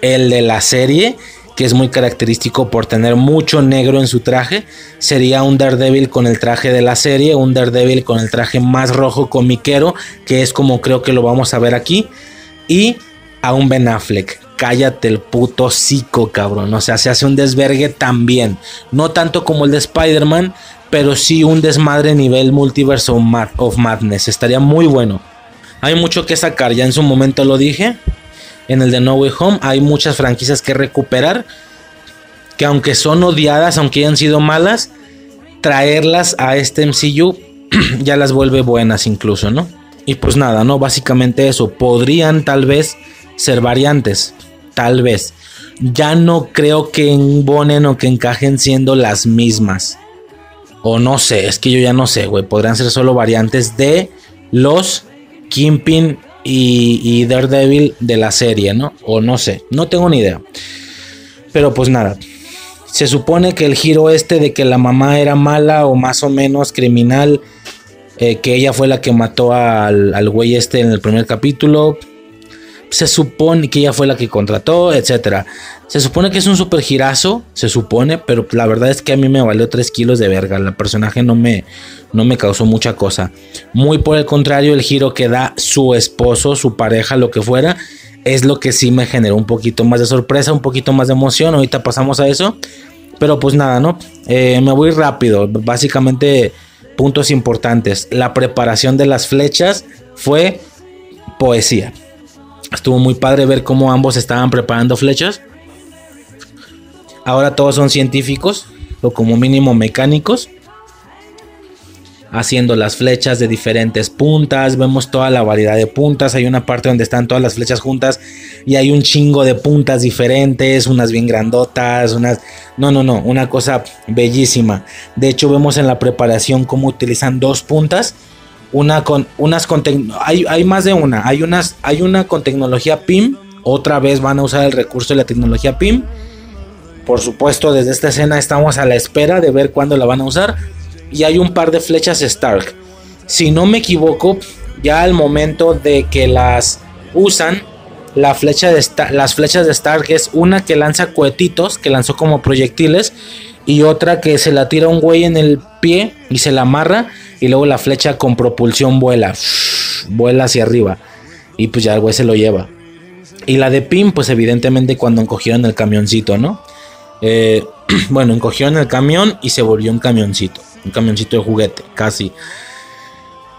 el de la serie, que es muy característico por tener mucho negro en su traje, sería un Daredevil con el traje de la serie, un Daredevil con el traje más rojo comiquero, que es como creo que lo vamos a ver aquí, y a un Ben Affleck. Cállate el puto psico, cabrón. O sea, se hace un desvergue también. No tanto como el de Spider-Man, pero sí un desmadre nivel Multiverse of Madness. Estaría muy bueno. Hay mucho que sacar, ya en su momento lo dije. En el de No Way Home hay muchas franquicias que recuperar. Que aunque son odiadas, aunque hayan sido malas, traerlas a este MCU *clears throat* ya las vuelve buenas incluso, ¿no? Y pues nada, ¿no? Básicamente eso. Podrían tal vez ser variantes. Tal vez. Ya no creo que embonen o que encajen siendo las mismas. O no sé, es que yo ya no sé, güey. Podrían ser solo variantes de los Kingpin y, Daredevil de la serie, ¿no? O no sé, no tengo ni idea. Pero pues nada. Se supone que el giro este de que la mamá era mala o más o menos criminal, eh, que ella fue la que mató al, al güey este en el primer capítulo, se supone que ella fue la que contrató, etcétera. Se supone que es un super girazo, se supone, pero la verdad es que a mí me valió 3 kilos de verga. El personaje no me, no me causó mucha cosa. Muy por el contrario, el giro que da su esposo, su pareja, lo que fuera, es lo que sí me generó un poquito más de sorpresa, un poquito más de emoción. Ahorita pasamos a eso. Pero pues nada, ¿no? Eh, me voy rápido. Básicamente, puntos importantes. La preparación de las flechas fue poesía. Estuvo muy padre ver cómo ambos estaban preparando flechas. Ahora todos son científicos, o como mínimo mecánicos. Haciendo las flechas de diferentes puntas. Vemos toda la variedad de puntas. Hay una parte donde están todas las flechas juntas. Y hay un chingo de puntas diferentes. Unas bien grandotas. Unas. No, no, no. Una cosa bellísima. De hecho, vemos en la preparación cómo utilizan dos puntas una con unas con hay, hay más de una, hay unas hay una con tecnología PIM, otra vez van a usar el recurso de la tecnología PIM. Por supuesto, desde esta escena estamos a la espera de ver cuándo la van a usar y hay un par de flechas Stark. Si no me equivoco, ya al momento de que las usan, la flecha de las flechas de Stark es una que lanza cohetitos, que lanzó como proyectiles, y otra que se la tira un güey en el pie y se la amarra y luego la flecha con propulsión vuela, *sniffs* vuela hacia arriba y pues ya el güey se lo lleva. Y la de Pin, pues evidentemente cuando encogieron el camioncito, ¿no? Eh, *clears throat* bueno, encogieron el camión y se volvió un camioncito, un camioncito de juguete, casi.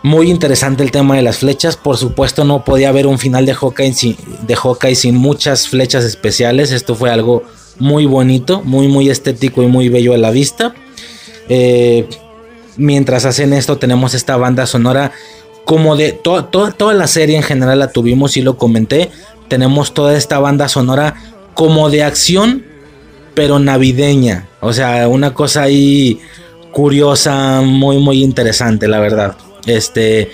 Muy interesante el tema de las flechas. Por supuesto, no podía haber un final de Hawkeye sin, de sin muchas flechas especiales. Esto fue algo muy bonito, muy, muy estético y muy bello a la vista. Eh, mientras hacen esto, tenemos esta banda sonora. Como de toda la serie en general la tuvimos y lo comenté. Tenemos toda esta banda sonora como de acción, pero navideña. O sea, una cosa ahí curiosa, muy, muy interesante, la verdad. Este,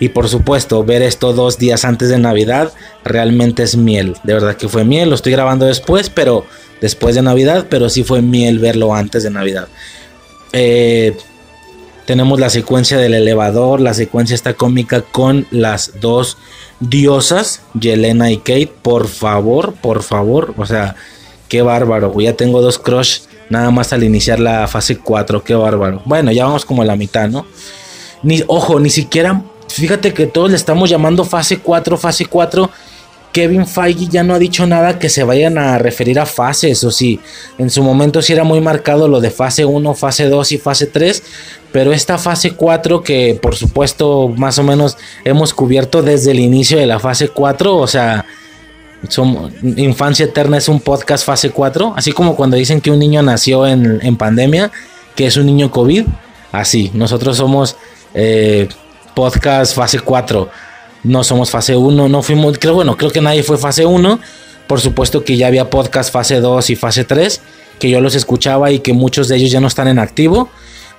y por supuesto, ver esto dos días antes de Navidad realmente es miel. De verdad que fue miel. Lo estoy grabando después, pero después de Navidad, pero sí fue miel verlo antes de Navidad. Eh, tenemos la secuencia del elevador, la secuencia está cómica con las dos diosas, Yelena y Kate. Por favor, por favor, o sea, qué bárbaro. Ya tengo dos crush nada más al iniciar la fase 4, qué bárbaro. Bueno, ya vamos como a la mitad, ¿no? Ni, ojo, ni siquiera. Fíjate que todos le estamos llamando fase 4, fase 4. Kevin Feige ya no ha dicho nada que se vayan a referir a fases, o sí, en su momento sí era muy marcado lo de fase 1, fase 2 y fase 3, pero esta fase 4 que por supuesto más o menos hemos cubierto desde el inicio de la fase 4, o sea, Infancia Eterna es un podcast fase 4, así como cuando dicen que un niño nació en, en pandemia, que es un niño COVID, así, nosotros somos eh, podcast fase 4. No somos fase 1, no fuimos, creo, bueno, creo que nadie fue fase 1. Por supuesto que ya había podcast fase 2 y fase 3, que yo los escuchaba y que muchos de ellos ya no están en activo.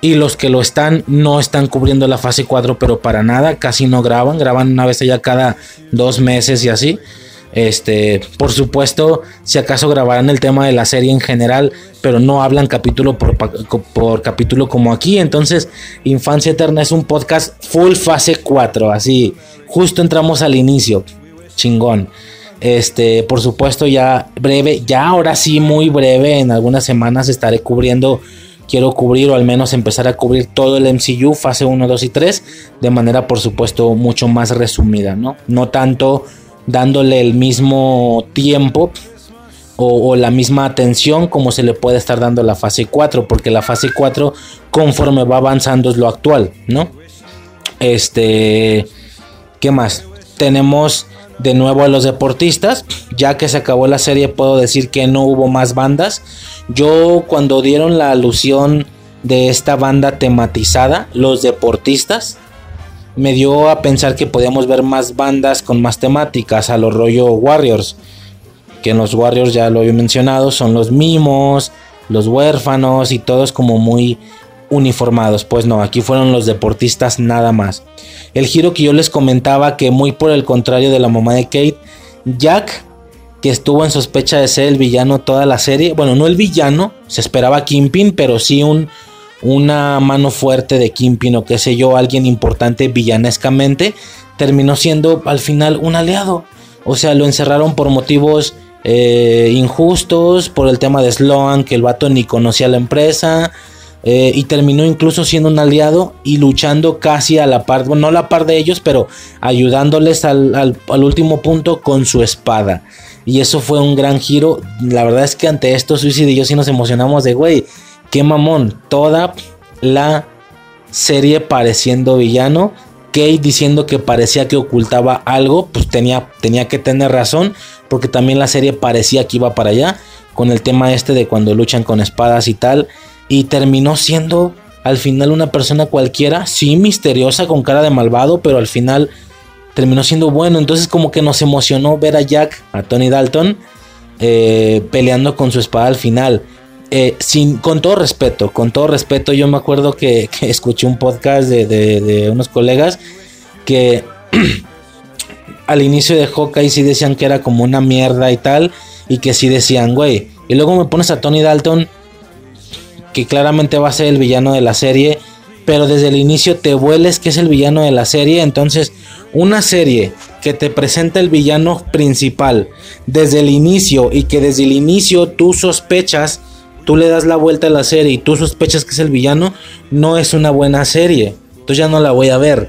Y los que lo están no están cubriendo la fase 4, pero para nada, casi no graban, graban una vez ya cada dos meses y así. Este, por supuesto, si acaso grabarán el tema de la serie en general, pero no hablan capítulo por, capítulo como aquí. Entonces, Infancia Eterna es un podcast full fase 4, así, justo entramos al inicio. Chingón. Este, por supuesto, ya breve, ya ahora sí, muy breve, en algunas semanas estaré cubriendo. Quiero cubrir o al menos empezar a cubrir todo el MCU, fase 1, 2 y 3, de manera por supuesto mucho más resumida, ¿no? No tanto dándole el mismo tiempo o, la misma atención como se le puede estar dando la fase 4, porque la fase 4 conforme va avanzando es lo actual, ¿no? Este, ¿qué más? Tenemos de nuevo a los deportistas, ya que se acabó la serie puedo decir que no hubo más bandas. Yo cuando dieron la alusión de esta banda tematizada, los deportistas, me dio a pensar que podíamos ver más bandas con más temáticas a los rollo Warriors. Que en los Warriors ya lo había mencionado, son los mimos, los huérfanos y todos como muy uniformados. Pues no, aquí fueron los deportistas nada más. El giro que yo les comentaba que muy por el contrario de la mamá de Kate, Jack, que estuvo en sospecha de ser el villano toda la serie, bueno, no el villano, se esperaba Kingpin, pero sí un una mano fuerte de Kimpin o qué sé yo, alguien importante villanescamente, terminó siendo al final un aliado. O sea, lo encerraron por motivos eh, injustos, por el tema de Sloan, que el vato ni conocía la empresa. Eh, y terminó incluso siendo un aliado y luchando casi a la par, bueno, no a la par de ellos, pero ayudándoles al, al, último punto con su espada. Y eso fue un gran giro. La verdad es que ante esto, Suicide y yo sí nos emocionamos de, güey, qué mamón, toda la serie pareciendo villano. Kate diciendo que parecía que ocultaba algo, pues tenía, tenía que tener razón, porque también la serie parecía que iba para allá, con el tema este de cuando luchan con espadas y tal, y terminó siendo al final una persona cualquiera, sí misteriosa, con cara de malvado, pero al final terminó siendo bueno, entonces como que nos emocionó ver a Jack, a Tony Dalton, eh, peleando con su espada al final. Eh, sin, con todo respeto, con todo respeto, yo me acuerdo que, escuché un podcast de, unos colegas que *clears throat* al inicio de Hawkeye sí decían que era como una mierda y tal, y que sí decían, güey, y luego me pones a Tony Dalton, que claramente va a ser el villano de la serie, pero desde el inicio te vueles que es el villano de la serie, entonces una serie que te presenta el villano principal desde el inicio y que desde el inicio tú sospechas tú le das la vuelta a la serie y tú sospechas que es el villano, no es una buena serie. Entonces ya no la voy a ver.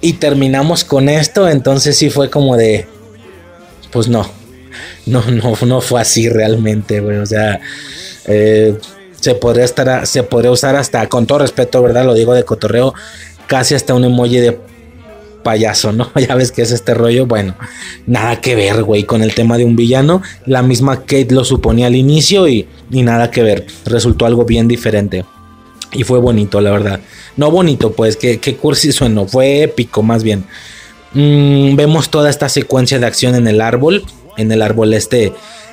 Y terminamos con esto, entonces sí fue como de... Pues no. No, no, no fue así realmente, güey. O sea... Eh, se podría estar se podría usar hasta con todo respeto, ¿verdad? Lo digo de cotorreo, casi hasta un emoji de payaso, ¿no? *laughs* Ya ves que es este rollo, bueno, nada que ver, güey, con el tema de un villano. La misma Kate lo suponía al inicio y, nada que ver. Resultó algo bien diferente. Y fue bonito, la verdad. No bonito, pues, que, cursi sueno. Fue épico, más bien. Mm, vemos toda esta secuencia de acción en el árbol. En el árbol este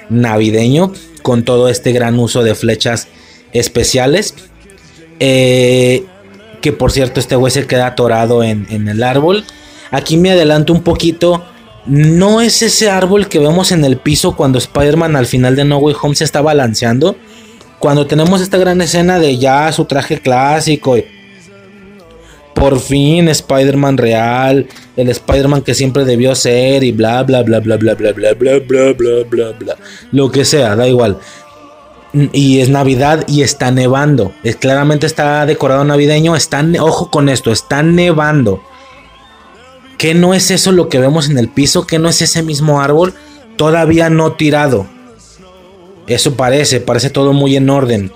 navideño. Con todo este gran uso de flechas especiales. Eh, que por cierto, este güey se queda atorado en, en el árbol. Aquí me adelanto un poquito. No es ese árbol que vemos en el piso cuando Spider-Man al final de No Way Home se está balanceando. Cuando tenemos esta gran escena de ya su traje clásico. por fin Spider-Man real. El Spider-Man que siempre debió ser. Y bla bla bla bla bla bla bla bla bla bla bla bla. Lo que sea, da igual. Y es Navidad y está nevando. Es, claramente está decorado navideño. Está, ojo con esto, está nevando. ¿Qué no es eso lo que vemos en el piso? ¿Qué no es ese mismo árbol todavía no tirado? Eso parece, parece todo muy en orden.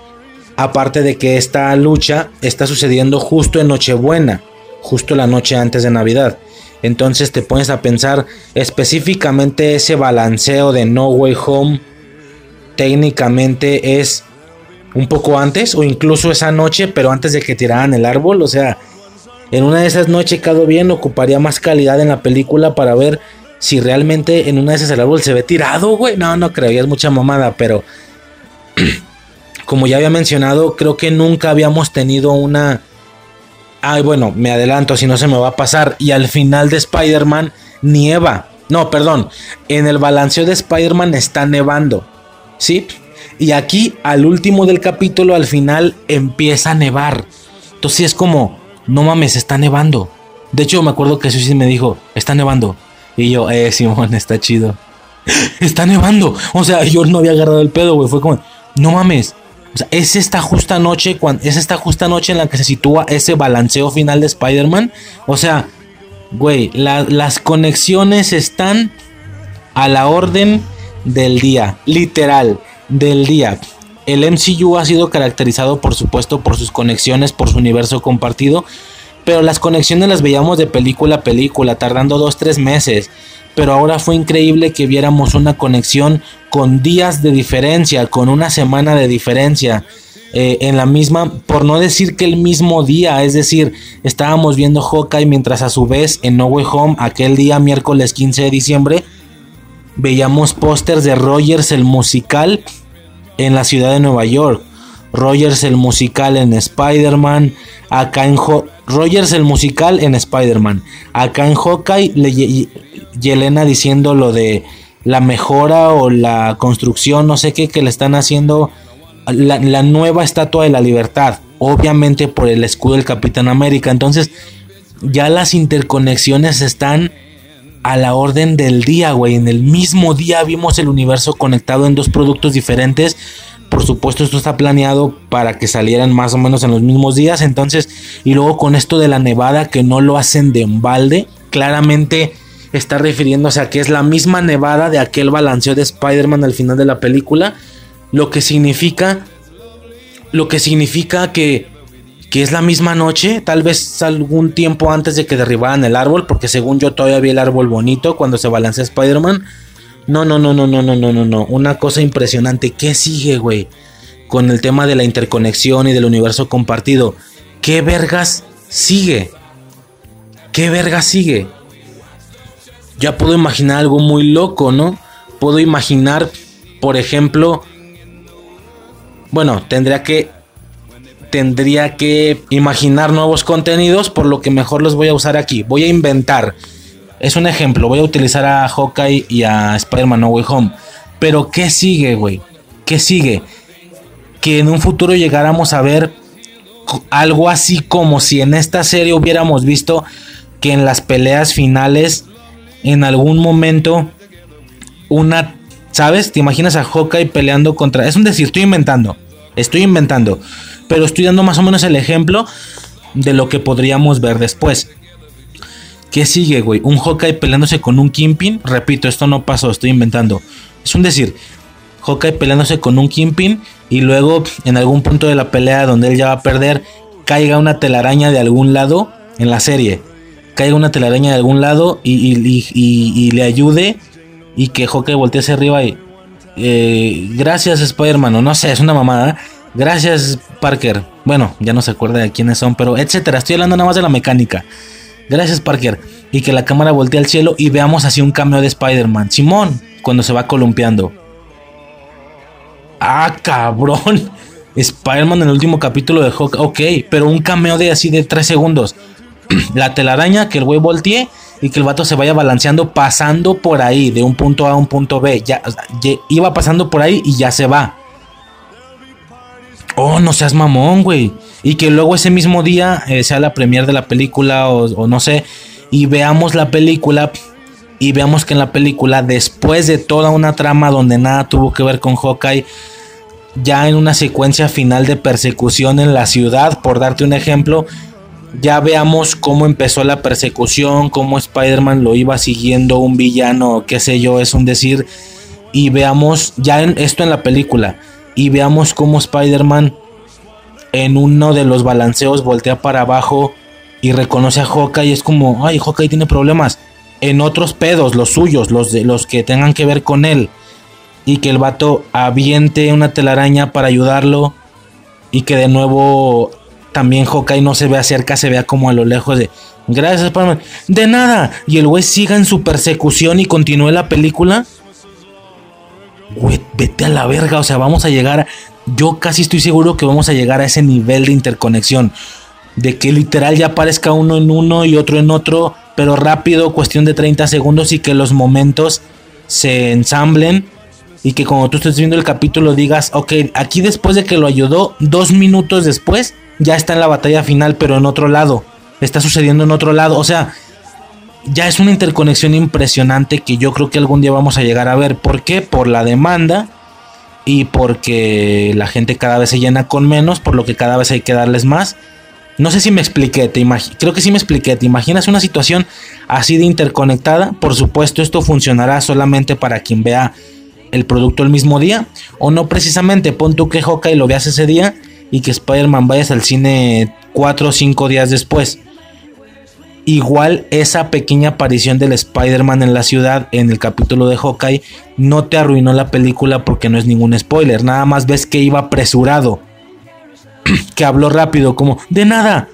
Aparte de que esta lucha está sucediendo justo en Nochebuena, justo la noche antes de Navidad. Entonces te pones a pensar específicamente ese balanceo de No Way Home técnicamente es un poco antes o incluso esa noche, pero antes de que tiraran el árbol, o sea, en una de esas no he checado bien, ocuparía más calidad en la película para ver si realmente en una de esas el árbol se ve tirado, güey. No, no creo, ya es mucha mamada, pero *clears throat* como ya había mencionado, creo que nunca habíamos tenido una... Ay, bueno, me adelanto, si no se me va a pasar. Y al final de Spider-Man nieva. No, perdón. En el balanceo de Spider-Man está nevando. ¿Sí? Y aquí, al último del capítulo, al final, empieza a nevar. Entonces es como, no mames, está nevando. De hecho, me acuerdo que Susi me dijo, está nevando. Y yo, eh, Simón, *laughs* está chido. *laughs* está nevando. O sea, yo no había agarrado el pedo, güey. Fue como, no mames. O sea, es esta justa noche, es esta justa noche en la que se sitúa ese balanceo final de Spider-Man. O sea, güey, las conexiones están a la orden del día. Literal, del día. El MCU ha sido caracterizado, por supuesto, por sus conexiones, por su universo compartido. Pero las conexiones las veíamos de película a película, tardando dos, tres meses. Pero ahora fue increíble que viéramos una conexión con días de diferencia, con una semana de diferencia. Eh, en la misma, por no decir que el mismo día, es decir, estábamos viendo Hawkeye mientras a su vez en No Way Home, aquel día miércoles 15 de diciembre, veíamos pósters de Rogers el musical en la ciudad de Nueva York. Rogers el musical en Spider-Man. Acá en Rogers el musical en Spider-Man. Acá en Hawkeye Yelena diciendo lo de la mejora o la construcción, no sé qué, que le están haciendo la, la nueva estatua de la libertad. Obviamente por el escudo del Capitán América. Entonces ya las interconexiones están a la orden del día, güey. En el mismo día vimos el universo conectado en dos productos diferentes. Por supuesto, esto está planeado para que salieran más o menos en los mismos días. Entonces, y luego con esto de la nevada que no lo hacen de embalde, claramente está refiriéndose a que es la misma nevada de aquel balanceo de Spider-Man al final de la película. Lo que significa. Lo que significa que que es la misma noche, tal vez algún tiempo antes de que derribaran el árbol, porque según yo todavía vi el árbol bonito cuando se balancea Spider-Man. No, no, no, no, no, no, no, no, no. Una cosa impresionante. ¿Qué sigue, güey? Con el tema de la interconexión y del universo compartido. ¿Qué vergas sigue? ¿Qué vergas sigue? Ya puedo imaginar algo muy loco, ¿no? Puedo imaginar, por ejemplo, bueno, tendría que tendría que imaginar nuevos contenidos, por lo que mejor los voy a usar aquí. Voy a inventar. Es un ejemplo, voy a utilizar a Hawkeye y a Spider-Man No Way Home. Pero ¿qué sigue, güey? ¿Qué sigue? Que en un futuro llegáramos a ver algo así como si en esta serie hubiéramos visto que en las peleas finales, en algún momento, una, ¿sabes? ¿Te imaginas a Hawkeye peleando contra... Es un decir, estoy inventando Estoy inventando, pero estoy dando más o menos el ejemplo de lo que podríamos ver después. ¿Qué sigue, güey? Un Hawkeye peleándose con un Kingpin. Repito, esto no pasó, estoy inventando. Es un decir, Hawkeye peleándose con un Kingpin y luego en algún punto de la pelea donde él ya va a perder, caiga una telaraña de algún lado en la serie. Caiga una telaraña de algún lado y, le ayude y que Hawkeye voltee hacia arriba y... Eh, gracias Spider-Man, no sé, es una mamada. Gracias Parker. Bueno, ya no se acuerda de quiénes son, pero etcétera. Estoy hablando nada más de la mecánica. Gracias Parker. Y que la cámara voltee al cielo y veamos así un cameo de Spider-Man. Simón, cuando se va columpiando. Ah, cabrón. *laughs* Spider-Man en el último capítulo de Hawk. Ok, pero un cameo de así de 3 segundos. *clears throat* la telaraña, que el güey voltee y que el vato se vaya balanceando pasando por ahí, de un punto A a un punto B. Ya, iba pasando por ahí y ya se va. Oh, no seas mamón, güey. Y que luego ese mismo día eh, sea la premier de la película o, o no sé. Y veamos la película y veamos que en la película, después de toda una trama donde nada tuvo que ver con Hawkeye, ya en una secuencia final de persecución en la ciudad, por darte un ejemplo, ya veamos cómo empezó la persecución, cómo Spider-Man lo iba siguiendo un villano, qué sé yo, es un decir, y veamos ya esto en la película, y veamos cómo Spider-Man en uno de los balanceos voltea para abajo y reconoce a Hawkeye y es como, ay, Hawkeye tiene problemas en otros pedos, los suyos, los, de, los que tengan que ver con él. Y que el vato aviente una telaraña para ayudarlo. Y que de nuevo también Hawkeye no se vea cerca, se vea como a lo lejos de... Gracias, spider De nada. Y el güey siga en su persecución y continúe la película. Vete a la verga. O sea, vamos a llegar... Yo casi estoy seguro que vamos a llegar a ese nivel de interconexión. De que literal ya aparezca uno en uno y otro en otro pero rápido, cuestión de 30 segundos y que los momentos se ensamblen y que cuando tú estés viendo el capítulo digas, ok, aquí después de que lo ayudó, dos minutos después, ya está en la batalla final, pero en otro lado, está sucediendo en otro lado, o sea, ya es una interconexión impresionante que yo creo que algún día vamos a llegar a ver. ¿Por qué? Por la demanda y porque la gente cada vez se llena con menos, por lo que cada vez hay que darles más. No sé si me expliqué, te creo que sí me expliqué. ¿Te imaginas una situación así de interconectada? Por supuesto, esto funcionará solamente para quien vea el producto el mismo día. O no precisamente, pon tú que Hawkeye lo veas ese día y que Spider-Man vayas al cine 4 o 5 días después. Igual esa pequeña aparición del Spider-Man en la ciudad en el capítulo de Hawkeye no te arruinó la película porque no es ningún spoiler. Nada más ves que iba apresurado *clears throat* que habló rápido, como, de nada.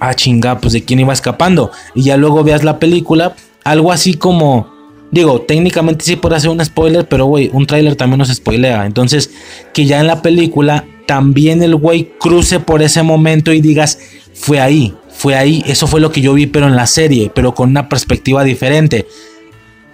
Ah, chinga, pues de quién iba escapando. Y ya luego veas la película, algo así como, digo, técnicamente sí puede hacer un spoiler, pero güey, un tráiler también nos spoilea. Entonces, que ya en la película también el güey cruce por ese momento y digas, fue ahí, fue ahí, eso fue lo que yo vi, pero en la serie, pero con una perspectiva diferente.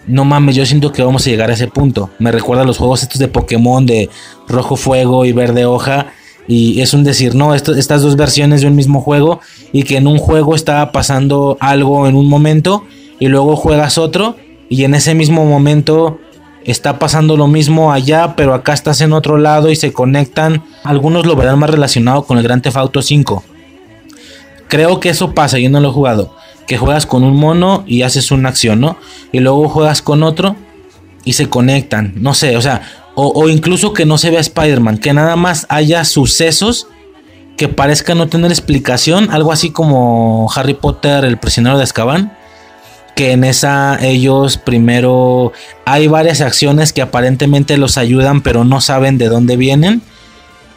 No mames, yo siento que vamos a llegar a ese punto. Me recuerda a los juegos estos de Pokémon de rojo fuego y verde hoja y es un decir, no, estas dos versiones de un mismo juego y que en un juego estaba pasando algo en un momento y luego juegas otro y en ese mismo momento está pasando lo mismo allá, pero acá estás en otro lado y se conectan. Algunos lo verán más relacionado con el Gran Theft Auto 5. Creo que eso pasa, yo no lo he jugado. Que juegas con un mono y haces una acción, ¿no? Y luego juegas con otro y se conectan. No sé, o sea, o, incluso que no se vea Spider-Man, que nada más haya sucesos que parezcan no tener explicación, algo así como Harry Potter, el prisionero de Azkaban, que en esa ellos primero hay varias acciones que aparentemente los ayudan, pero no saben de dónde vienen.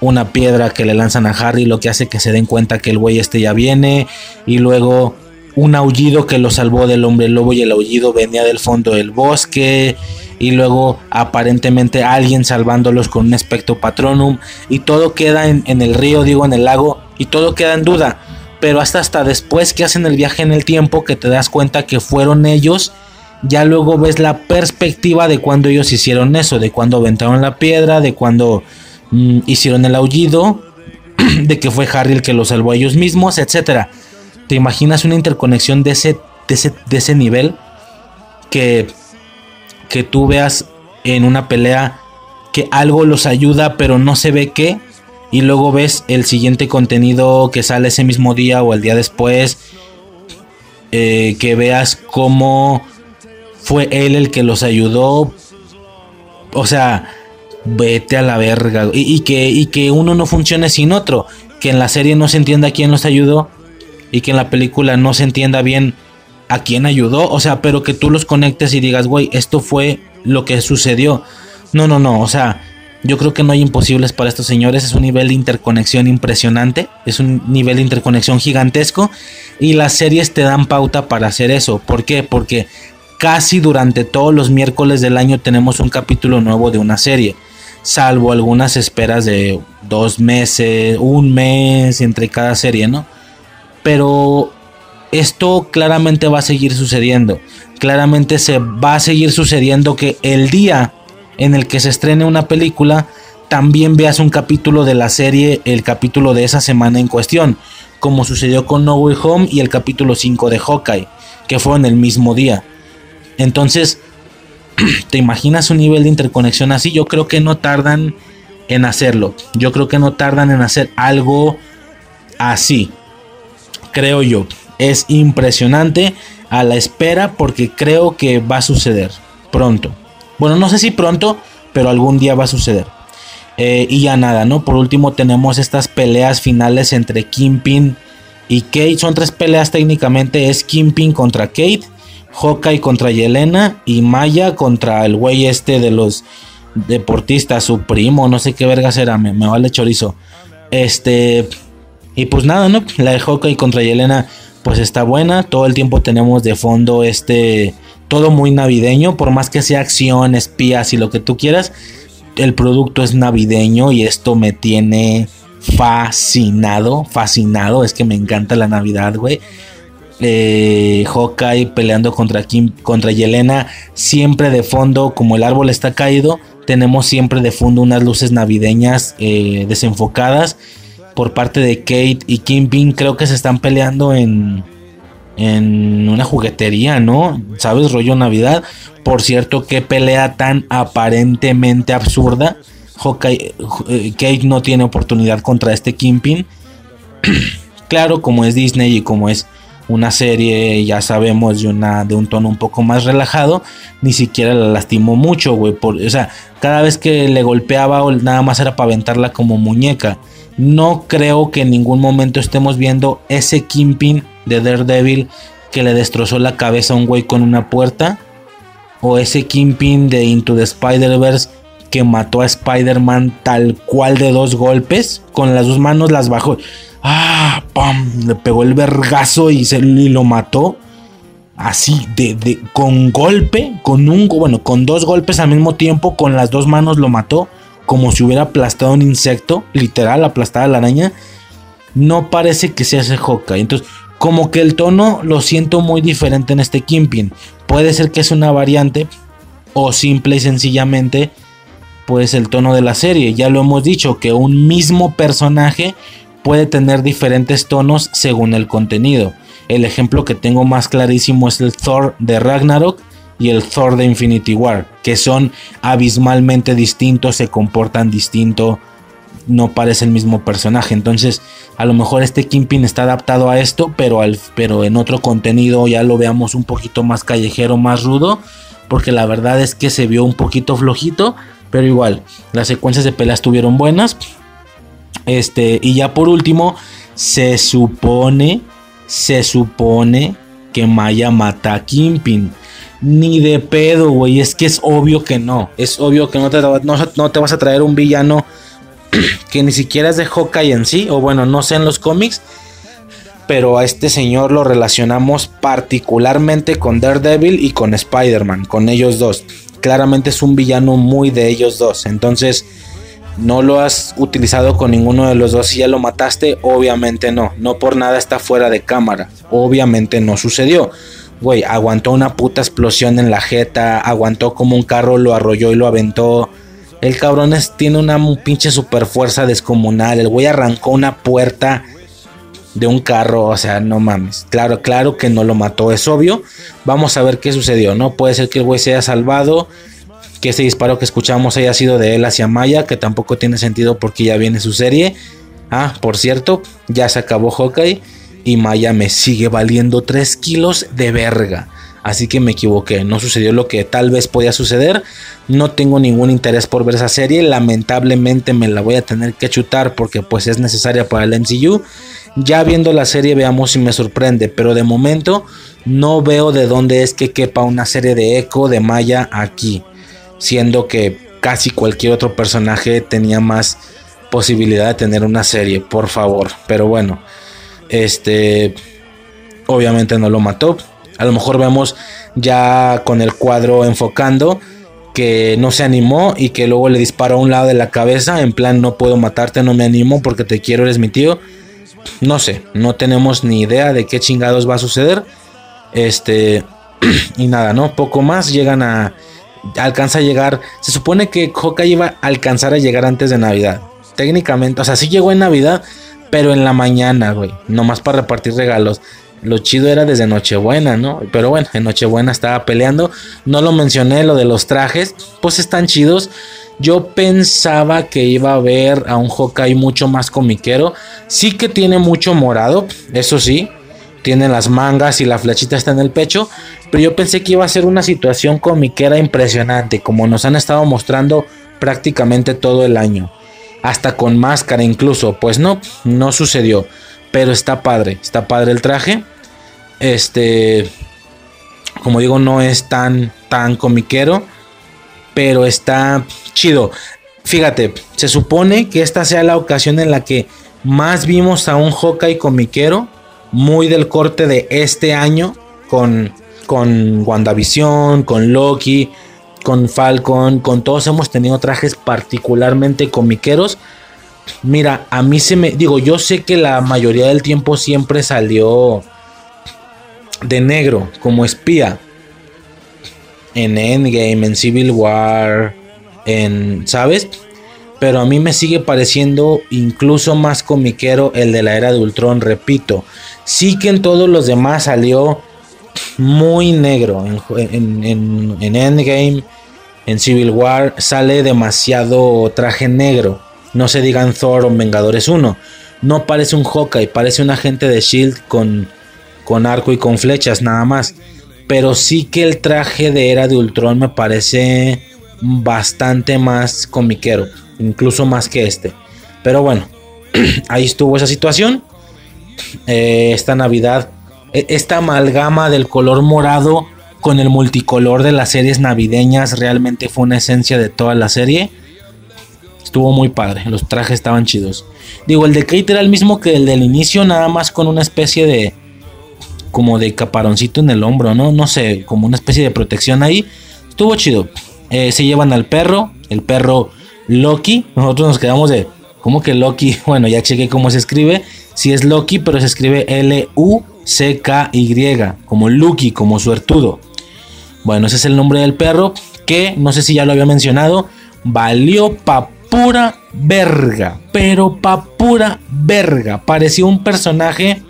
Una piedra que le lanzan a Harry, lo que hace que se den cuenta que el güey este ya viene, y luego un aullido que lo salvó del hombre lobo y el aullido venía del fondo del bosque y luego aparentemente alguien salvándolos con un espectro patronum y todo queda en, el río, digo en el lago y todo queda en duda. Pero hasta hasta después que hacen el viaje en el tiempo que te das cuenta que fueron ellos, ya luego ves la perspectiva de cuando ellos hicieron eso, de cuando aventaron la piedra, de cuando mm, hicieron el aullido, *clears throat* de que fue Harry el que los salvó a ellos mismos, etcétera. ¿Te imaginas una interconexión de ese, de ese, de ese nivel? Que que tú veas en una pelea que algo los ayuda, pero no se ve qué. Y luego ves el siguiente contenido que sale ese mismo día o el día después. Eh, que veas cómo fue él el que los ayudó. O sea, vete a la verga. Y, que, y que uno no funcione sin otro. Que en la serie no se entienda quién los ayudó. Y que en la película no se entienda bien a quién ayudó. O sea, pero que tú los conectes y digas, güey, esto fue lo que sucedió. No, no, no. O sea, yo creo que no hay imposibles para estos señores. Es un nivel de interconexión impresionante. Es un nivel de interconexión gigantesco. Y las series te dan pauta para hacer eso. ¿Por qué? Porque casi durante todos los miércoles del año tenemos un capítulo nuevo de una serie salvo algunas esperas de dos meses, un mes entre cada serie, ¿no? Pero esto claramente va a seguir sucediendo. Claramente se va a seguir sucediendo que el día en el que se estrene una película, también veas un capítulo de la serie, el capítulo de esa semana en cuestión, como sucedió con No Way Home y el capítulo 5 de Hawkeye, que fueron el mismo día. Entonces, *clears throat* ¿Te imaginas un nivel de interconexión así? Yo creo que no tardan en hacerlo. Yo creo que no tardan en hacer algo así. Creo yo. Es impresionante a la espera porque creo que va a suceder pronto. Bueno, no sé si pronto, pero algún día va a suceder. Eh, y ya nada, ¿no? Por último tenemos estas peleas finales entre Kimpin y Kate. Son tres peleas técnicamente. Es Kimpin contra Kate Hawkeye contra Yelena y Maya contra el güey este de los deportistas, su primo, no sé qué verga será, me, vale chorizo. Este, y pues nada, ¿no? La de Hawkeye contra Yelena, pues está buena. Todo el tiempo tenemos de fondo este, todo muy navideño, por más que sea acción, espías y lo que tú quieras. El producto es navideño y esto me tiene fascinado, fascinado. Es que me encanta la Navidad, güey eh, Hawkeye peleando contra Kim, contra Yelena, siempre de fondo, como el árbol está caído, tenemos siempre de fondo unas luces navideñas eh, desenfocadas por parte de Kate y Kimping. Creo que se están peleando en, en una juguetería, ¿no? ¿Sabes? Rollo Navidad. Por cierto, qué pelea tan aparentemente absurda. Hawkeye, eh, Kate no tiene oportunidad contra este Kimping. *clears throat* claro, como es Disney y como es una serie, ya sabemos, de, una, de un tono un poco más relajado, ni siquiera la lastimó mucho, güey. o sea, cada vez que le golpeaba, nada más era para aventarla como muñeca. No creo que en ningún momento estemos viendo ese Kingpin de Daredevil que le destrozó la cabeza a un güey con una puerta. O ese Kingpin de Into the Spider-Verse que mató a Spider-Man tal cual de dos golpes. Con las dos manos las bajó ah, pam, le pegó el vergazo y, se, lo mató. Así, de, con golpe, con un, bueno, con dos golpes al mismo tiempo, con las dos manos lo mató, como si hubiera aplastado un insecto, literal, aplastada la araña. No parece que sea ese Hawkeye. Entonces, como que el tono lo siento muy diferente en este Kimpin. Puede ser que es una variante, o simple y sencillamente, pues el tono de la serie. Ya lo hemos dicho, que un mismo personaje puede tener diferentes tonos según el contenido. El ejemplo que tengo más clarísimo es el Thor de Ragnarok y el Thor de Infinity War, que son abismalmente distintos, se comportan distinto, no parece el mismo personaje. Entonces, a lo mejor este Kingpin está adaptado a esto, pero, al, pero en otro contenido ya lo veamos un poquito más callejero, más rudo, porque la verdad es que se vio un poquito flojito, pero igual, las secuencias de pelea estuvieron buenas. Este, y ya por último, se supone, se supone que Maya mata a Kimpin. Ni de pedo, güey. Es que es obvio que no. Es obvio que no te, no, te vas a traer un villano *clears throat* que ni siquiera es de Hawkeye en sí. O bueno, no sé en los cómics. Pero a este señor lo relacionamos particularmente con Daredevil y con Spider-Man. Con ellos dos. Claramente es un villano muy de ellos dos. Entonces no lo has utilizado con ninguno de los dos y ya lo mataste, obviamente no, no por nada está fuera de cámara, obviamente no sucedió. Güey, aguantó una puta explosión en la jeta, aguantó como un carro lo arrolló y lo aventó. El cabrón tiene una pinche super fuerza descomunal. El güey arrancó una puerta de un carro, o sea, no mames. Claro, claro que no lo mató, es obvio. Vamos a ver qué sucedió, ¿no? Puede ser que el güey se haya salvado que ese disparo que escuchamos haya sido de él hacia Maya, que tampoco tiene sentido porque ya viene su serie. Ah, por cierto, ya se acabó Hawkeye y Maya me sigue valiendo 3 kilos de verga. Así que me equivoqué, no sucedió lo que tal vez podía suceder. No tengo ningún interés por ver esa serie, lamentablemente me la voy a tener que chutar porque pues es necesaria para el MCU. Ya viendo la serie veamos si me sorprende, pero de momento no veo de dónde es que quepa una serie de eco de Maya aquí, siendo que casi cualquier otro personaje tenía más posibilidad de tener una serie, por favor. Pero bueno, este obviamente no lo mató. A lo mejor vemos ya con el cuadro enfocando que no se animó y que luego le disparó a un lado de la cabeza en plan no puedo matarte, no me animo porque te quiero, eres mi tío. No sé, no tenemos ni idea de qué chingados va a suceder. Este *clears throat* y nada, ¿no? Poco más llegan a alcanza a llegar, se supone que Hawkeye iba a alcanzar a llegar antes de Navidad. Técnicamente, o sea, sí llegó en Navidad, pero en la mañana, güey, nomás para repartir regalos. Lo chido era desde Nochebuena, ¿no? Pero bueno, en Nochebuena estaba peleando. No lo mencioné, lo de los trajes, pues están chidos. Yo pensaba que iba a ver a un Hawkeye mucho más comiquero. Sí que tiene mucho morado, eso sí. Tiene las mangas y la flechita está en el pecho. Pero yo pensé que iba a ser una situación comiquera impresionante, como nos han estado mostrando prácticamente todo el año. Hasta con máscara incluso. Pues no, no sucedió. Pero está padre, está padre el traje. Este, como digo, no es tan, tan comiquero, pero está chido. Fíjate, se supone que esta sea la ocasión en la que más vimos a un Hawkeye comiquero, muy del corte de este año, con, con WandaVision, con Loki, con Falcon, con todos hemos tenido trajes particularmente comiqueros Mira, a mí se me. Digo, yo sé que la mayoría del tiempo siempre salió de negro, como espía. En Endgame, en Civil War, en. ¿Sabes? Pero a mí me sigue pareciendo incluso más comiquero el de la era de Ultron, repito. Sí que en todos los demás salió muy negro. En, en Endgame, en Civil War, sale demasiado traje negro. No se digan Thor o Vengadores 1. No parece un Hawkeye, parece un agente de Shield con, con arco y con flechas nada más. Pero sí que el traje de Era de Ultron me parece bastante más comiquero, incluso más que este. Pero bueno, *clears throat* ahí estuvo esa situación. Eh, esta Navidad, e, esta amalgama del color morado con el multicolor de las series navideñas realmente fue una esencia de toda la serie. Estuvo muy padre, los trajes estaban chidos. Digo, el de Kate era el mismo que el del inicio, nada más con una especie de. Como de caparoncito en el hombro, ¿no? No sé, como una especie de protección ahí. Estuvo chido. Eh, se llevan al perro, el perro Loki. Nosotros nos quedamos de. ¿Cómo que Loki? *laughs* Bueno, ya chequé cómo se escribe. Si es Loki, pero se escribe L-U-C-K-Y, como Lucky, como suertudo. Bueno, ese es el nombre del perro, que no sé si ya lo había mencionado, valió papá pura verga, pero pa pura verga. Parecía un personaje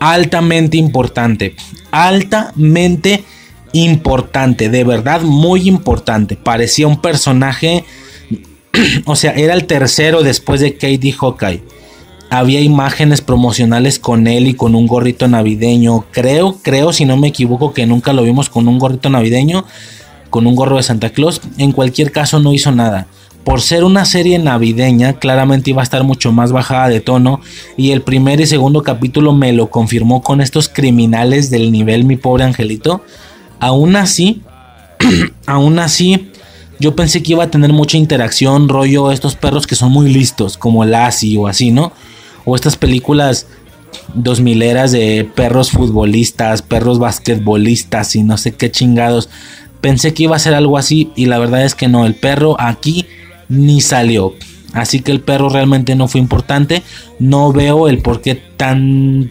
altamente importante, altamente importante, de verdad muy importante. Parecía un personaje, *clears throat* o sea, era el tercero después de Katie Hawkeye. Había imágenes promocionales con él y con un gorrito navideño. Creo, creo, si no me equivoco, que nunca lo vimos con un gorrito navideño, con un gorro de Santa Claus. En cualquier caso, no hizo nada por ser una serie navideña, claramente iba a estar mucho más bajada de tono. Y el primer y segundo capítulo me lo confirmó con estos criminales del nivel Mi pobre angelito. Aún así, *clears throat* aún así, yo pensé que iba a tener mucha interacción, rollo estos perros que son muy listos, como Lassie o así, ¿no? O estas películas dos mileras de perros futbolistas, perros basquetbolistas y no sé qué chingados. Pensé que iba a ser algo así y la verdad es que no, el perro aquí ni salió. Así que el perro realmente no fue importante. No veo el por qué tan,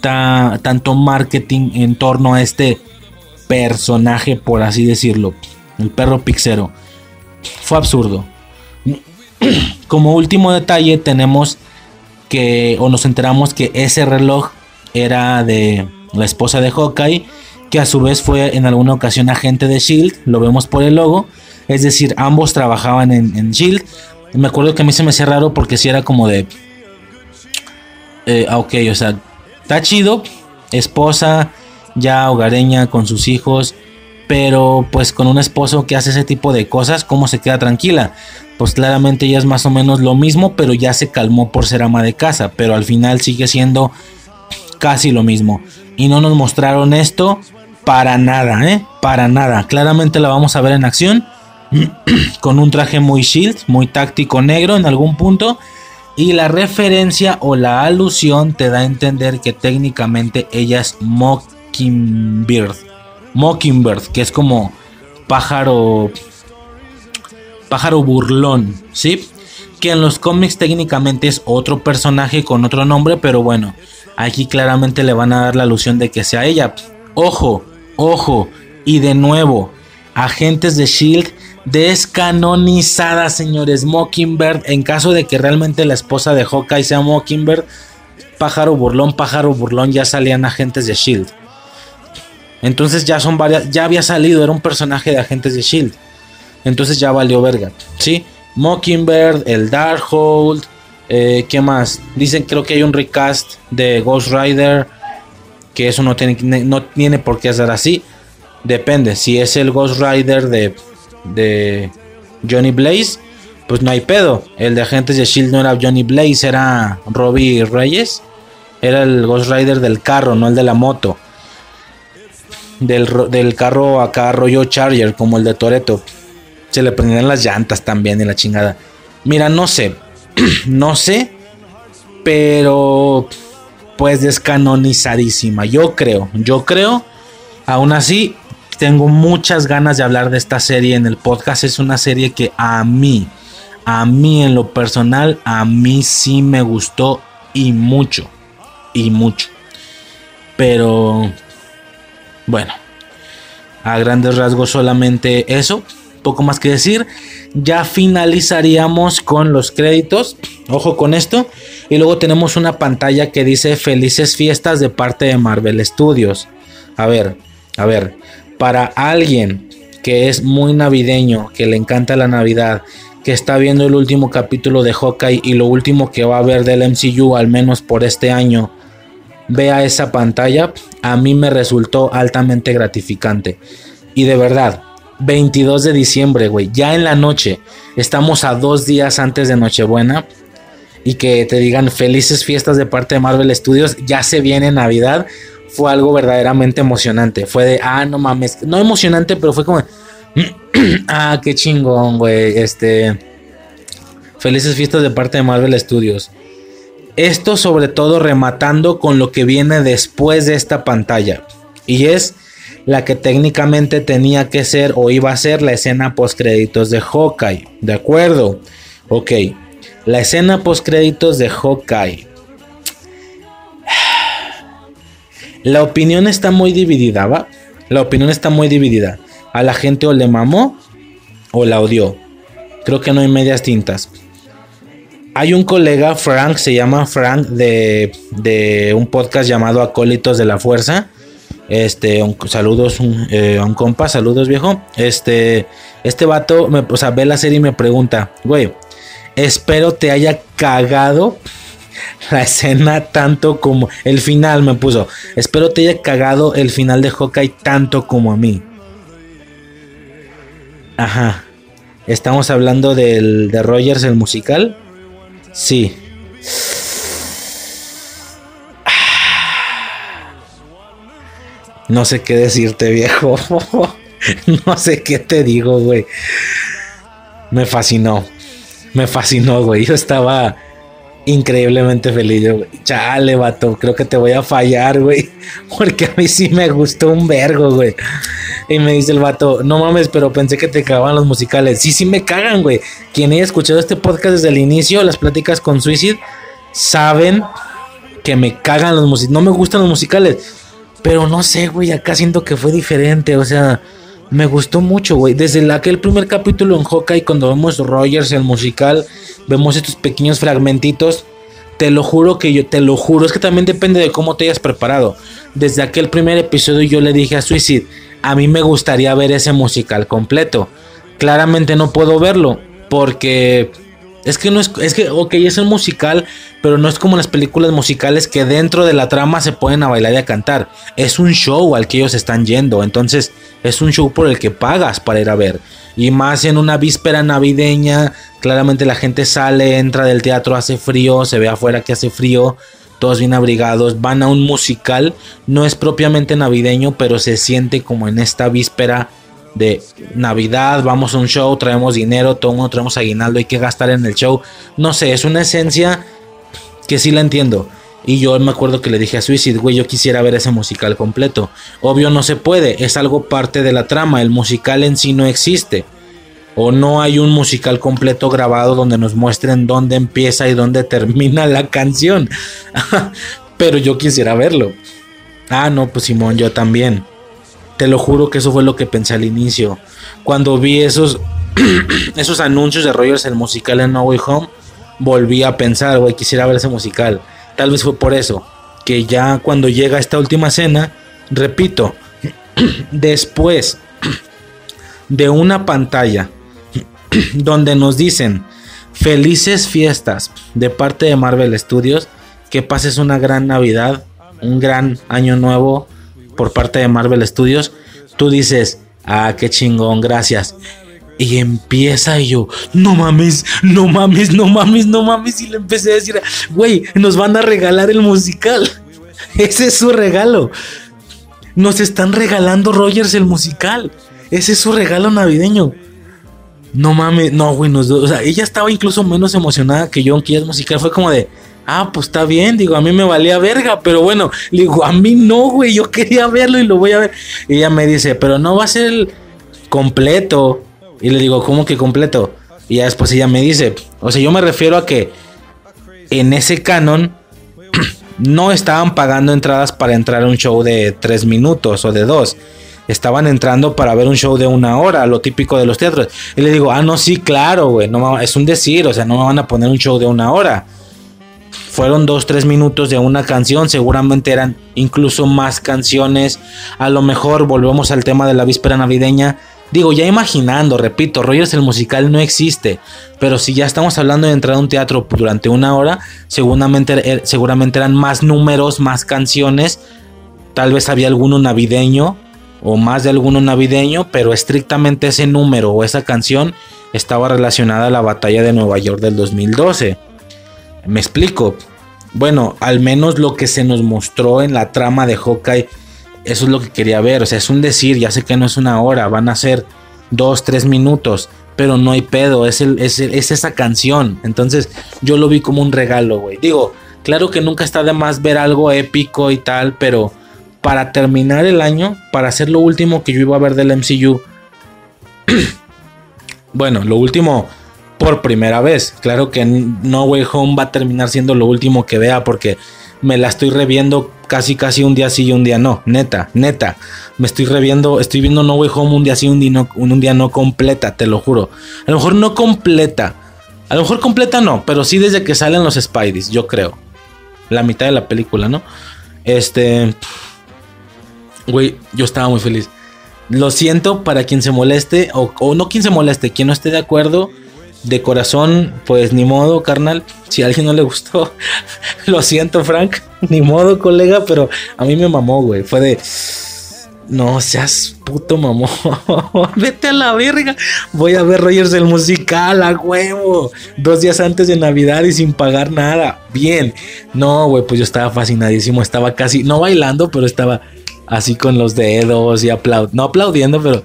tanto marketing en torno a este personaje, por así decirlo. El perro pixero. Fue absurdo. *clears throat* Como último detalle tenemos que, o nos enteramos que ese reloj era de la esposa de Hawkeye que a su vez fue en alguna ocasión agente de Shield, lo vemos por el logo, es decir, ambos trabajaban en, Shield. Me acuerdo que a mí se me hacía raro porque si era como de... Eh, ah, ok, o sea, está chido, esposa ya hogareña con sus hijos, pero pues con un esposo que hace ese tipo de cosas, ¿cómo se queda tranquila? Pues claramente ella es más o menos lo mismo, pero ya se calmó por ser ama de casa, pero al final sigue siendo casi lo mismo. Y no nos mostraron esto para nada, ¿eh? Para nada. Claramente la vamos a ver en acción. *clears throat* con un traje muy shield, muy táctico negro en algún punto. Y la referencia o la alusión te da a entender que técnicamente ella es Mockingbird. Mockingbird, que es como pájaro pájaro burlón, ¿sí? Que en los cómics técnicamente es otro personaje con otro nombre, pero bueno, aquí claramente le van a dar la alusión de que sea ella. Ojo, ojo, y de nuevo, agentes de Shield descanonizada, señores. Mockingbird, en caso de que realmente la esposa de Hawkeye sea Mockingbird, pájaro burlón, pájaro burlón, ya salían agentes de Shield. Entonces ya son varias, ya había salido, era un personaje de agentes de Shield. Entonces ya valió verga, ¿sí? Mockingbird, el Darkhold, eh, ¿qué más? Dicen creo que hay un recast de Ghost Rider, que eso no tiene, no tiene por qué ser así. Depende, si es el Ghost Rider de, de Johnny Blaze, pues no hay pedo. El de agentes de Shield no era Johnny Blaze, era Robbie Reyes. Era el Ghost Rider del carro, no el de la moto. Del, del carro acá rollo Charger, como el de Toreto. Se le prendían las llantas también y la chingada. Mira, no sé. *clears throat* no sé. Pero. Pues descanonizadísima. Yo creo. Yo creo. Aún así. Tengo muchas ganas de hablar de esta serie en el podcast. Es una serie que a mí. A mí en lo personal. A mí sí me gustó. Y mucho. Y mucho. Pero. Bueno. A grandes rasgos solamente eso poco más que decir. Ya finalizaríamos con los créditos. Ojo con esto. Y luego tenemos una pantalla que dice felices fiestas de parte de Marvel Studios. A ver, a ver. Para alguien que es muy navideño, que le encanta la Navidad, que está viendo el último capítulo de Hawkeye y lo último que va a ver del MCU, al menos por este año, vea esa pantalla, a mí me resultó altamente gratificante. Y de verdad, 22 de diciembre, güey, ya en la noche, estamos a dos días antes de Nochebuena. Y que te digan felices fiestas de parte de Marvel Studios, ya se viene Navidad, fue algo verdaderamente emocionante. Fue de, ah, no mames, no emocionante, pero fue como, *clears throat* ah, qué chingón, güey, este, felices fiestas de parte de Marvel Studios. Esto sobre todo rematando con lo que viene después de esta pantalla. Y es la que técnicamente tenía que ser o iba a ser la escena post créditos de Hawkeye. ¿De acuerdo? Ok. La escena post créditos de Hawkeye. La opinión está muy dividida, ¿va? La opinión está muy dividida. A la gente o le mamó o la odió. Creo que no hay medias tintas. Hay un colega, Frank, se llama Frank, de, de un podcast llamado Acólitos de la Fuerza este, saludos eh, a un compa, saludos viejo. Este, este vato, me, o sea, ve la serie y me pregunta, güey, espero te haya cagado *laughs* la escena tanto como el final me puso. Espero te haya cagado el final de Hawkeye tanto como a mí. Ajá. Estamos hablando del de Rogers el musical. Sí. No sé qué decirte, viejo. *laughs* no sé qué te digo, güey. Me fascinó. Me fascinó, güey. Yo estaba increíblemente feliz. Yo, chale, vato. Creo que te voy a fallar, güey. *laughs* Porque a mí sí me gustó un vergo, güey. Y me dice el vato, no mames, pero pensé que te cagaban los musicales. Sí, sí me cagan, güey. Quien haya escuchado este podcast desde el inicio, las pláticas con Suicide, saben que me cagan los musicales. No me gustan los musicales. Pero no sé, güey, acá siento que fue diferente, o sea, me gustó mucho, güey. Desde aquel primer capítulo en Hawkeye, cuando vemos Rogers, el musical, vemos estos pequeños fragmentitos. Te lo juro que yo, te lo juro, es que también depende de cómo te hayas preparado. Desde aquel primer episodio yo le dije a Suicide, a mí me gustaría ver ese musical completo. Claramente no puedo verlo porque es que no es, es que, ok, es un musical, pero no es como las películas musicales que dentro de la trama se ponen a bailar y a cantar. Es un show al que ellos están yendo, entonces es un show por el que pagas para ir a ver. Y más en una víspera navideña, claramente la gente sale, entra del teatro, hace frío, se ve afuera que hace frío, todos bien abrigados, van a un musical, no es propiamente navideño, pero se siente como en esta víspera de Navidad, vamos a un show, traemos dinero, todo mundo traemos aguinaldo, hay que gastar en el show. No sé, es una esencia que sí la entiendo. Y yo me acuerdo que le dije a Suicide, güey, yo quisiera ver ese musical completo. Obvio no se puede, es algo parte de la trama, el musical en sí no existe. O no hay un musical completo grabado donde nos muestren dónde empieza y dónde termina la canción. *laughs* Pero yo quisiera verlo. Ah, no, pues Simón, yo también. Te lo juro que eso fue lo que pensé al inicio. Cuando vi esos, *clears throat* esos anuncios de Rogers, el musical en No Way Home, volví a pensar, güey, quisiera ver ese musical. Tal vez fue por eso. Que ya cuando llega esta última escena, repito, *clears throat* después *clears throat* de una pantalla donde nos dicen felices fiestas de parte de Marvel Studios, que pases una gran Navidad, un gran año nuevo por parte de Marvel Studios, tú dices, ah, qué chingón, gracias. Y empieza y yo, no mames, no mames, no mames, no mames. Y le empecé a decir, güey, nos van a regalar el musical. *laughs* Ese es su regalo. Nos están regalando Rogers el musical. Ese es su regalo navideño. No mames, no, güey, o sea, ella estaba incluso menos emocionada que yo, aunque ella es musical. Fue como de, Ah, pues está bien, digo, a mí me valía verga, pero bueno, le digo, a mí no, güey, yo quería verlo y lo voy a ver. Y ella me dice, pero no va a ser completo. Y le digo, ¿cómo que completo? Y ya después ella me dice, o sea, yo me refiero a que en ese canon *clears throat* no estaban pagando entradas para entrar a un show de tres minutos o de dos. Estaban entrando para ver un show de una hora, lo típico de los teatros. Y le digo, ah, no, sí, claro, güey, no, es un decir, o sea, no me van a poner un show de una hora fueron dos, tres minutos de una canción, seguramente eran incluso más canciones. A lo mejor volvemos al tema de la víspera navideña. Digo, ya imaginando, repito, Rogers el musical no existe, pero si ya estamos hablando de entrar a un teatro durante una hora, seguramente, er, seguramente eran más números, más canciones, tal vez había alguno navideño o más de alguno navideño, pero estrictamente ese número o esa canción estaba relacionada a la batalla de Nueva York del 2012. Me explico. Bueno, al menos lo que se nos mostró en la trama de Hawkeye, eso es lo que quería ver. O sea, es un decir, ya sé que no es una hora, van a ser dos, tres minutos, pero no hay pedo, es, el, es, es esa canción. Entonces yo lo vi como un regalo, güey. Digo, claro que nunca está de más ver algo épico y tal, pero para terminar el año, para hacer lo último que yo iba a ver del MCU, *clears throat* bueno, lo último por primera vez. Claro que No Way Home va a terminar siendo lo último que vea porque me la estoy reviendo casi casi un día sí y un día no. Neta, neta. Me estoy reviendo, estoy viendo No Way Home un día sí un día no, un día no completa, te lo juro. A lo mejor no completa. A lo mejor completa no, pero sí desde que salen los Spideys, yo creo. La mitad de la película, ¿no? Este... Güey, yo estaba muy feliz. Lo siento para quien se moleste, o no quien se moleste, quien no esté de acuerdo de corazón, pues ni modo, carnal. Si a alguien no le gustó, *laughs* lo siento, Frank. Ni modo, colega, pero a mí me mamó, güey. Fue de. No seas puto mamón. *laughs* Vete a la verga. Voy a ver Rogers el musical, a huevo. Dos días antes de Navidad y sin pagar nada. Bien. No, güey, pues yo estaba fascinadísimo. Estaba casi, no bailando, pero estaba así con los dedos y aplaudiendo. No aplaudiendo, pero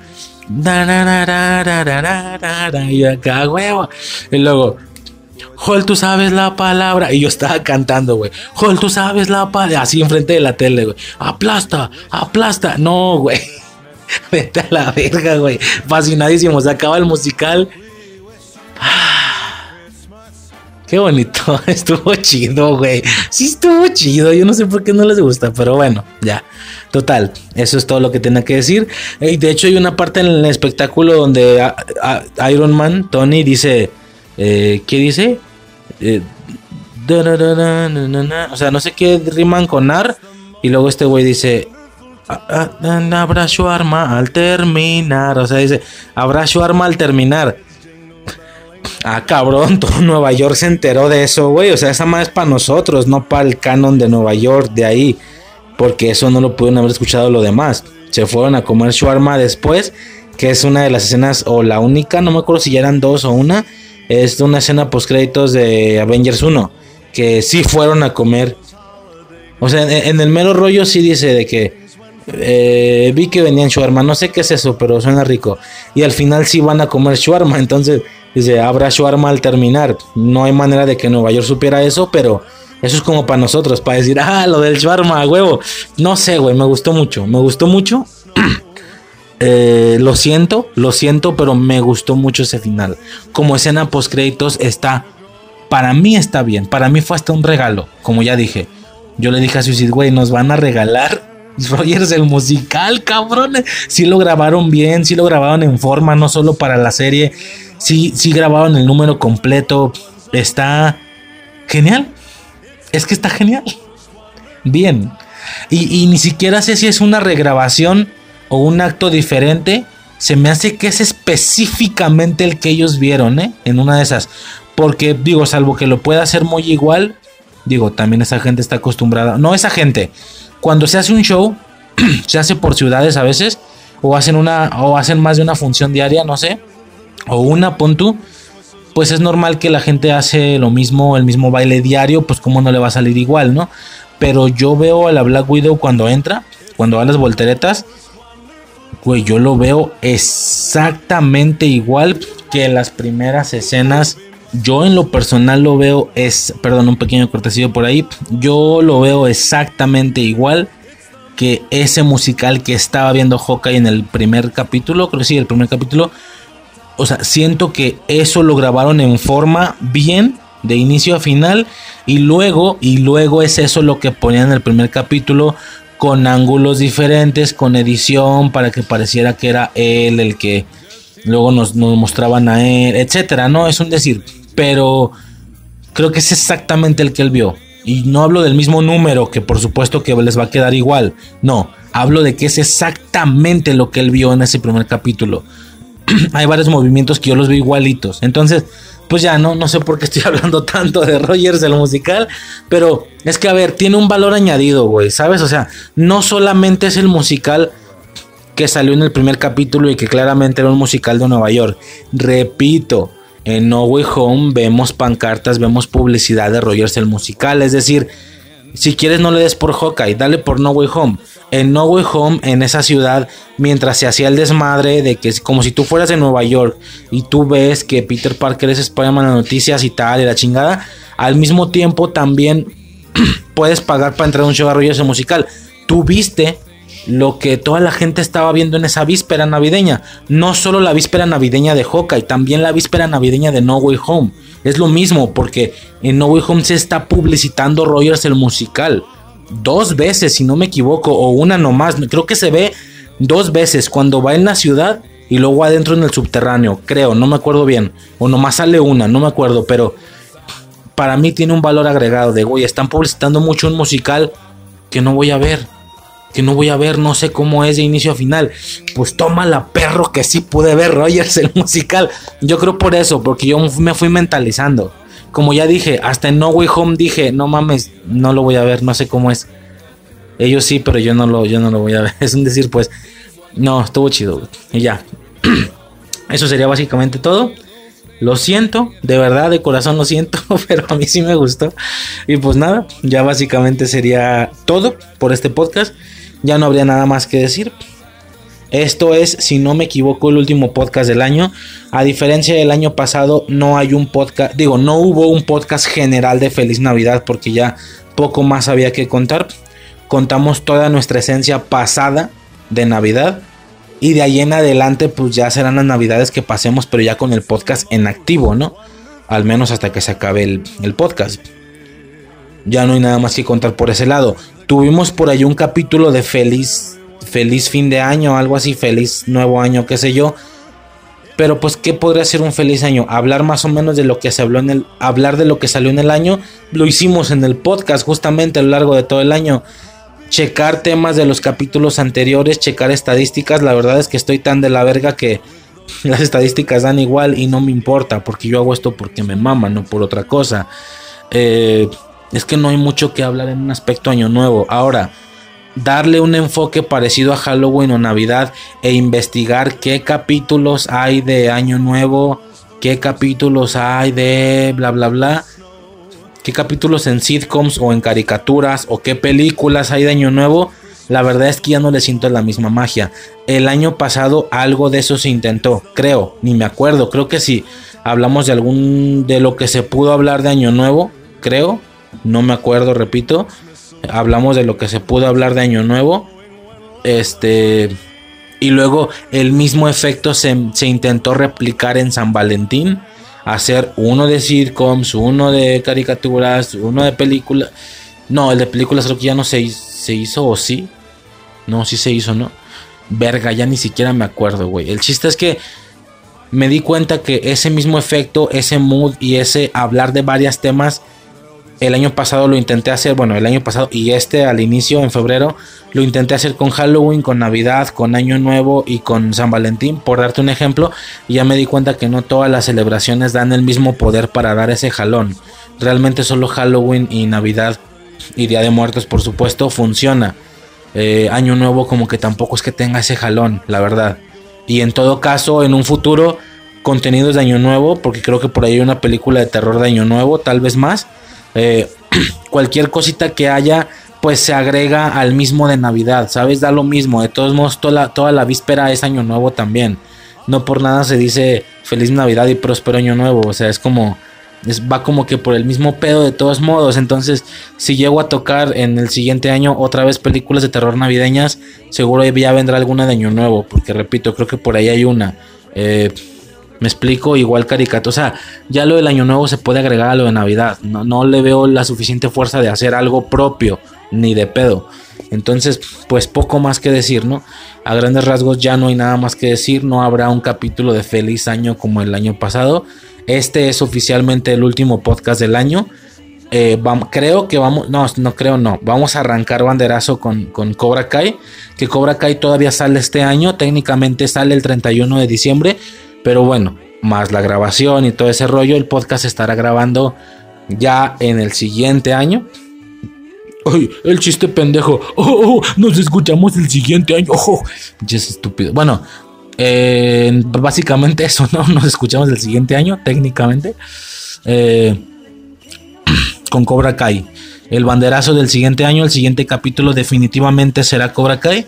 y acá, huevo. Y luego, Hol, tú sabes la palabra. Y yo estaba cantando, güey. Hol, tú sabes la palabra. Así enfrente de la tele, güey. Aplasta, aplasta. No, güey. *laughs* Vete a la verga, güey. Fascinadísimo. Se acaba el musical. Qué bonito. *laughs* Estuvo chido, güey. Sí, estuvo chido. Yo no sé por qué no les gusta, pero bueno, ya. Total, eso es todo lo que tenía que decir. Y de hecho, hay una parte en el espectáculo donde Iron Man, Tony, dice: eh, ¿Qué dice? Eh, O sea, no sé qué riman con ar. Y luego este güey dice, su arma al terminar. O sea, dice, su arma al terminar. Ah, cabrón, *laughs* todo Nueva York se enteró de eso, güey. O sea, esa más es para nosotros, no para el canon de Nueva York de ahí. Porque eso no lo pudieron haber escuchado lo demás. Se fueron a comer su arma después, que es una de las escenas, o la única, no me acuerdo si ya eran dos o una. Es una escena post créditos de Avengers 1. Que sí fueron a comer. O sea, en, el mero rollo sí dice de que. Eh, vi que venían arma no sé qué es eso, pero suena rico. Y al final sí van a comer arma *laughs* entonces Dice, habrá arma al terminar. No hay manera de que Nueva York supiera eso, pero eso es como para nosotros, para decir, ah, lo del shawarma, huevo. No sé, güey, me gustó mucho, me gustó mucho. *clears throat* Eh, lo siento, lo siento, pero me gustó mucho ese final. Como escena post créditos está, para mí está bien, para mí fue hasta un regalo, como ya dije. Yo le dije a Suicide, güey, nos van a regalar Rogers el musical, cabrones. Si lo grabaron bien, si lo grabaron en forma, no solo para la serie, sí, sí grabaron el número completo. Está genial. Es que está genial. Bien. Y, ni siquiera sé si es una regrabación o un acto diferente. Se me hace que es específicamente el que ellos vieron, ¿eh? En una de esas. Porque, digo, salvo que lo pueda hacer muy igual. Digo, también esa gente está acostumbrada. No esa gente. Cuando se hace un show, *clears throat* se hace por ciudades a veces. O hacen una. O hacen más de una función diaria, no sé o una, pon pues es normal que la gente hace lo mismo, el mismo baile diario, pues como no le va a salir igual, ¿no? Pero yo veo a la Black Widow cuando entra, cuando va a las volteretas, güey, yo lo veo exactamente igual que las primeras escenas. Yo en lo personal lo veo, es, perdón, un pequeño cortesío por ahí, yo lo veo exactamente igual que ese musical que estaba viendo Hawkeye en el primer capítulo, creo que sí, el primer capítulo, o sea, siento que eso lo grabaron en forma bien de inicio a final y luego y luego es eso lo que ponían en el primer capítulo con ángulos diferentes, con edición para que pareciera que era él el que luego nos, mostraban a él, etcétera, no es un decir, pero creo que es exactamente el que él vio. Y no hablo del mismo número, que por supuesto que les va a quedar igual. No, hablo de que es exactamente lo que él vio en ese primer capítulo. *clears throat* hay varios movimientos que yo los veo igualitos. Entonces, pues ya no, no sé por qué estoy *laughs* hablando tanto de Rogers, el musical, pero es que, a ver, tiene un valor añadido, güey, ¿sabes? O sea, no solamente es el musical que salió en el primer capítulo y que claramente era un musical de Nueva York. Repito, en No Way Home vemos pancartas, vemos publicidad de Rogers el musical, es decir, si quieres no le des por Hawkeye, dale por No Way Home en No Way Home, en esa ciudad, mientras se hacía el desmadre de que como si tú fueras de Nueva York y tú ves que Peter Parker es Spider-Man en noticias y tal, y la chingada, al mismo tiempo también *clears throat* puedes pagar para entrar a un show de ese musical. Tú viste lo que toda la gente estaba viendo en esa víspera navideña. No solo la víspera navideña de Hawkeye, también la víspera navideña de No Way Home. Es lo mismo, porque en No Way Home se está publicitando Rogers el musical dos veces, si no me equivoco, o una nomás. Creo que se ve dos veces cuando va en la ciudad y luego adentro en el subterráneo, creo, no me acuerdo bien. O nomás sale una, no me acuerdo, pero para mí tiene un valor agregado de, güey, están publicitando mucho un musical que no voy a ver. Que no voy a ver, no sé cómo es de inicio a final. Pues toma la perro que sí pude ver Rogers el musical. Yo creo por eso, porque yo me fui mentalizando como ya dije, hasta en No Way Home dije, no mames, no lo voy a ver, no sé cómo es. Ellos sí, pero yo no lo, yo no lo voy a ver. *laughs* Es un decir, pues, no, estuvo chido. Y ya. *clears throat* Eso sería básicamente todo. Lo siento, de verdad, de corazón lo siento, *laughs* pero a mí sí me gustó. Y pues nada, ya básicamente sería todo por este podcast. Ya no habría nada más que decir. Esto es, si no me equivoco, el último podcast del año. A diferencia del año pasado, no hay un podcast, digo, no hubo un podcast general de Feliz Navidad porque ya poco más había que contar. Contamos toda nuestra esencia pasada de Navidad. Y de ahí en adelante, pues ya serán las Navidades que pasemos, pero ya con el podcast en activo, ¿no? Al menos hasta que se acabe el, el podcast. Ya no hay nada más que contar por ese lado. Tuvimos por ahí un capítulo de Feliz feliz fin de año, algo así, feliz nuevo año, qué sé yo. Pero pues, ¿qué podría ser un feliz año? Hablar más o menos de lo que se habló en el. Hablar de lo que salió en el año. Lo hicimos en el podcast justamente a lo largo de todo el año. Checar temas de los capítulos anteriores, checar estadísticas. La verdad es que estoy tan de la verga que *laughs* las estadísticas dan igual y no me importa. Porque yo hago esto porque me mama, no por otra cosa. Eh, es que no hay mucho que hablar en un aspecto año nuevo. Ahora darle un enfoque parecido a Halloween o Navidad e investigar qué capítulos hay de Año Nuevo, qué capítulos hay de bla bla bla, qué capítulos en sitcoms o en caricaturas o qué películas hay de Año Nuevo. La verdad es que ya no le siento la misma magia. El año pasado algo de eso se intentó, creo, ni me acuerdo, creo que si hablamos de algún de lo que se pudo hablar de Año Nuevo, creo, no me acuerdo, repito hablamos de lo que se pudo hablar de Año Nuevo. Este. Y luego el mismo efecto se, intentó replicar en San Valentín. Hacer uno de sitcoms, uno de caricaturas, uno de películas. No, el de películas creo que ya no se, se hizo o sí. No, sí se hizo, ¿no? Verga, ya ni siquiera me acuerdo, güey. El chiste es que me di cuenta que ese mismo efecto, ese mood y ese hablar de varios temas el año pasado lo intenté hacer, bueno, el año pasado y este al inicio, en febrero, lo intenté hacer con Halloween, con Navidad, con Año Nuevo y con San Valentín, por darte un ejemplo. Y ya me di cuenta que no todas las celebraciones dan el mismo poder para dar ese jalón. Realmente solo Halloween y Navidad y Día de Muertos, por supuesto, funciona. Eh, año Nuevo como que tampoco es que tenga ese jalón, la verdad. Y en todo caso, en un futuro, contenidos de Año Nuevo, porque creo que por ahí hay una película de terror de Año Nuevo, tal vez más eh, *clears throat* cualquier cosita que haya, pues se agrega al mismo de Navidad, ¿sabes? Da lo mismo. De todos modos, toda la, toda la víspera es Año Nuevo también. No por nada se dice Feliz Navidad y Próspero Año Nuevo. O sea, es como. va como que por el mismo pedo de todos modos. Entonces, si llego a tocar en el siguiente año otra vez películas de terror navideñas, seguro ya vendrá alguna de Año Nuevo. Porque repito, creo que por ahí hay una. Eh, me explico, igual caricato. O sea, ya lo del año nuevo se puede agregar a lo de Navidad. No, no le veo la suficiente fuerza de hacer algo propio, ni de pedo. Entonces, pues poco más que decir, ¿no? A grandes rasgos ya no hay nada más que decir. No habrá un capítulo de feliz año como el año pasado. Este es oficialmente el último podcast del año. Eh, creo que vamos, no, no creo, no. Vamos a arrancar banderazo con, con Cobra Kai. Que Cobra Kai todavía sale este año. Técnicamente sale el 31 de diciembre pero bueno, más la grabación y todo ese rollo, el podcast estará grabando ya en el siguiente año. Ay, el chiste pendejo. Oh, oh, oh nos escuchamos el siguiente año. Oh, es estúpido. Bueno, básicamente eso, ¿no? *laughs* Nos escuchamos el siguiente año, técnicamente. Eh, *clears throat* con Cobra Kai. El banderazo del siguiente año, el siguiente capítulo definitivamente será Cobra Kai.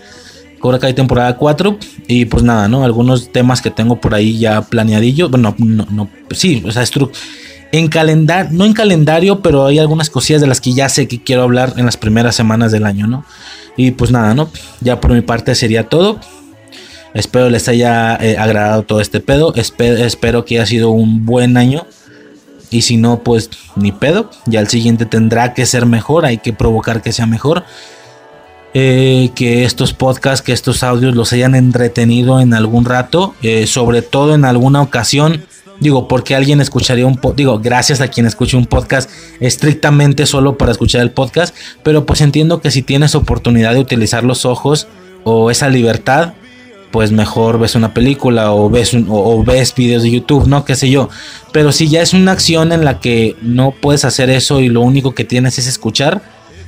Cobra Kai temporada 4 y pues nada, ¿no? Algunos temas que tengo por ahí ya planeadillo, bueno, no, no, sí, o sea, en calendario, no en calendario, pero hay algunas cosillas de las que ya sé que quiero hablar en las primeras semanas del año, ¿no? Y pues nada, ¿no? Ya por mi parte sería todo. Espero les haya eh, agradado todo este pedo. espero que haya sido un buen año. Y si no, pues ni pedo. Ya el siguiente tendrá que ser mejor. Hay que provocar que sea mejor. Eh, que estos podcasts, que estos audios los hayan entretenido en algún rato, eh, sobre todo en alguna ocasión. Digo, porque alguien escucharía un podcast, digo, gracias a quien escuche un podcast estrictamente solo para escuchar el podcast, pero pues entiendo que si tienes oportunidad de utilizar los ojos o esa libertad, pues mejor ves una película o ves, o ves videos de YouTube, ¿no? Qué sé yo. Pero si ya es una acción en la que no puedes hacer eso y lo único que tienes es escuchar,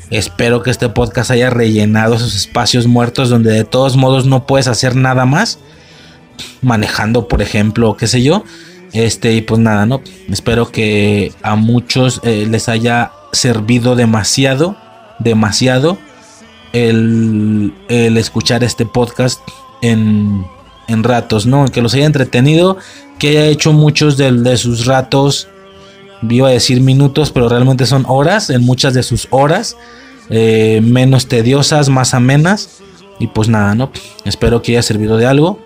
Espero que este podcast haya rellenado esos espacios muertos donde de todos modos no puedes hacer nada más. Manejando, por ejemplo, qué sé yo. Este, y pues nada, ¿no? Espero que a muchos eh, les haya servido demasiado, demasiado el, escuchar este podcast en, en, ratos, ¿no? Que los haya entretenido, que haya hecho muchos de, de sus ratos iba a decir minutos, pero realmente son horas, en muchas de sus horas, eh, menos tediosas, más amenas. Y pues nada, ¿no? Espero que haya servido de algo.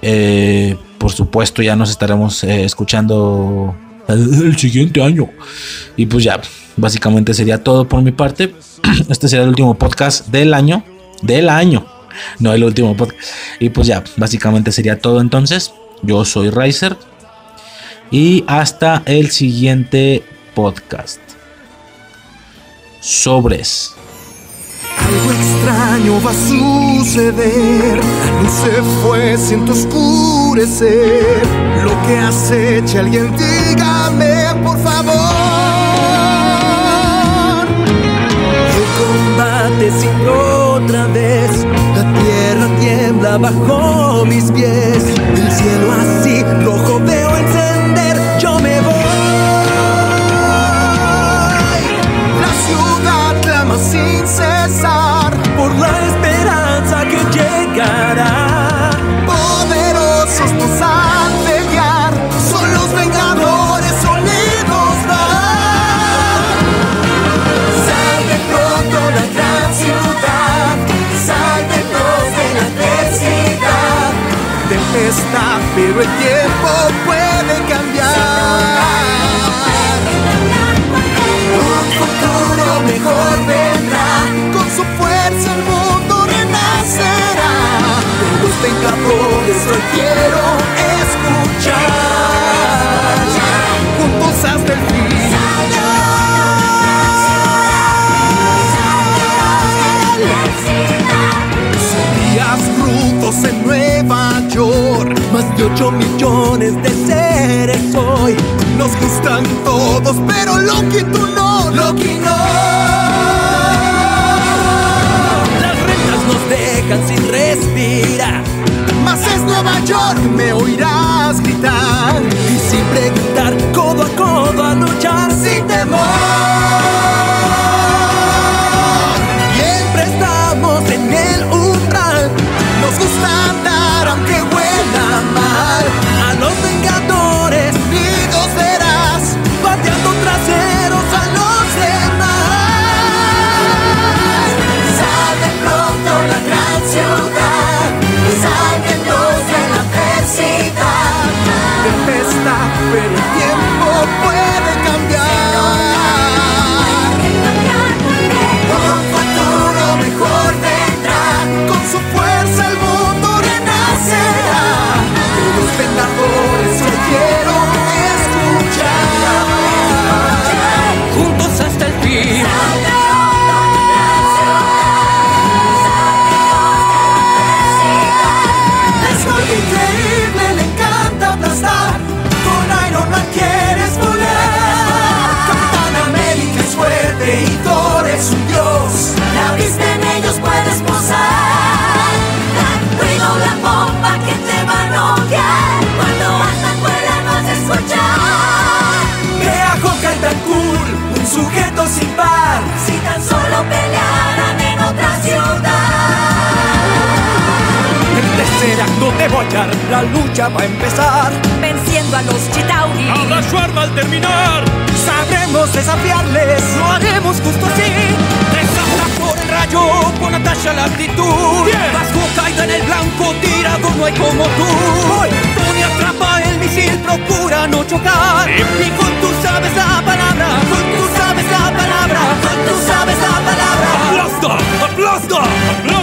Eh, por supuesto, ya nos estaremos eh, escuchando el siguiente año. Y pues ya, básicamente sería todo por mi parte. *clears throat* Este será el último podcast del año. Del año. No el último podcast. Y pues ya, básicamente sería todo entonces. Yo soy Riser. Y hasta el siguiente podcast. Sobres. Algo extraño va a suceder. Luz se fue, siento oscurecer. Lo que aceche, alguien dígame, por favor. El combate sigue otra vez. La tierra tiembla bajo mis pies. El cielo así rojo veo encender. Yo me voy. La ciudad clama sin cesar por la esperanza que llegará. Poderosos nos han de guiar, son los vengadores unidos. Salve pronto la gran ciudad, sálvenos de la adversidad. Tempestad, pero el tiempo puede cambiar. Mejor vendrá, con su fuerza el mundo renacerá. De los vengadores hoy quiero escuchar, juntos hasta el fin. Rudos en Nueva York, más de 8 millones de seres hoy. Nos gustan todos, pero Loki tú no, Loki no. Las rentas nos dejan sin respirar. Mas es Nueva York, me oirás gritar. Y sin preguntar, codo a codo a luchar sin temor. Siempre estamos en el umbral. Nos gusta andar aunque Tempestad, pero el tiempo puede sujeto sin par. Si tan solo pelearan en otra ciudad. El tercer acto de Boyar, la lucha va a empezar. Venciendo a los Chitauri. Habrá su arma al terminar. Sabremos desafiarles, lo haremos justo así. Desata por el rayo, con Natasha la actitud. Vas Hawkeye en el blanco, tirador no hay como tú. Tony atrapa el misil, procura no chocar. Y con sabes la palabra, tú sabes la palabra, tú sabes la palabra. Aplasta, aplasta, aplasta.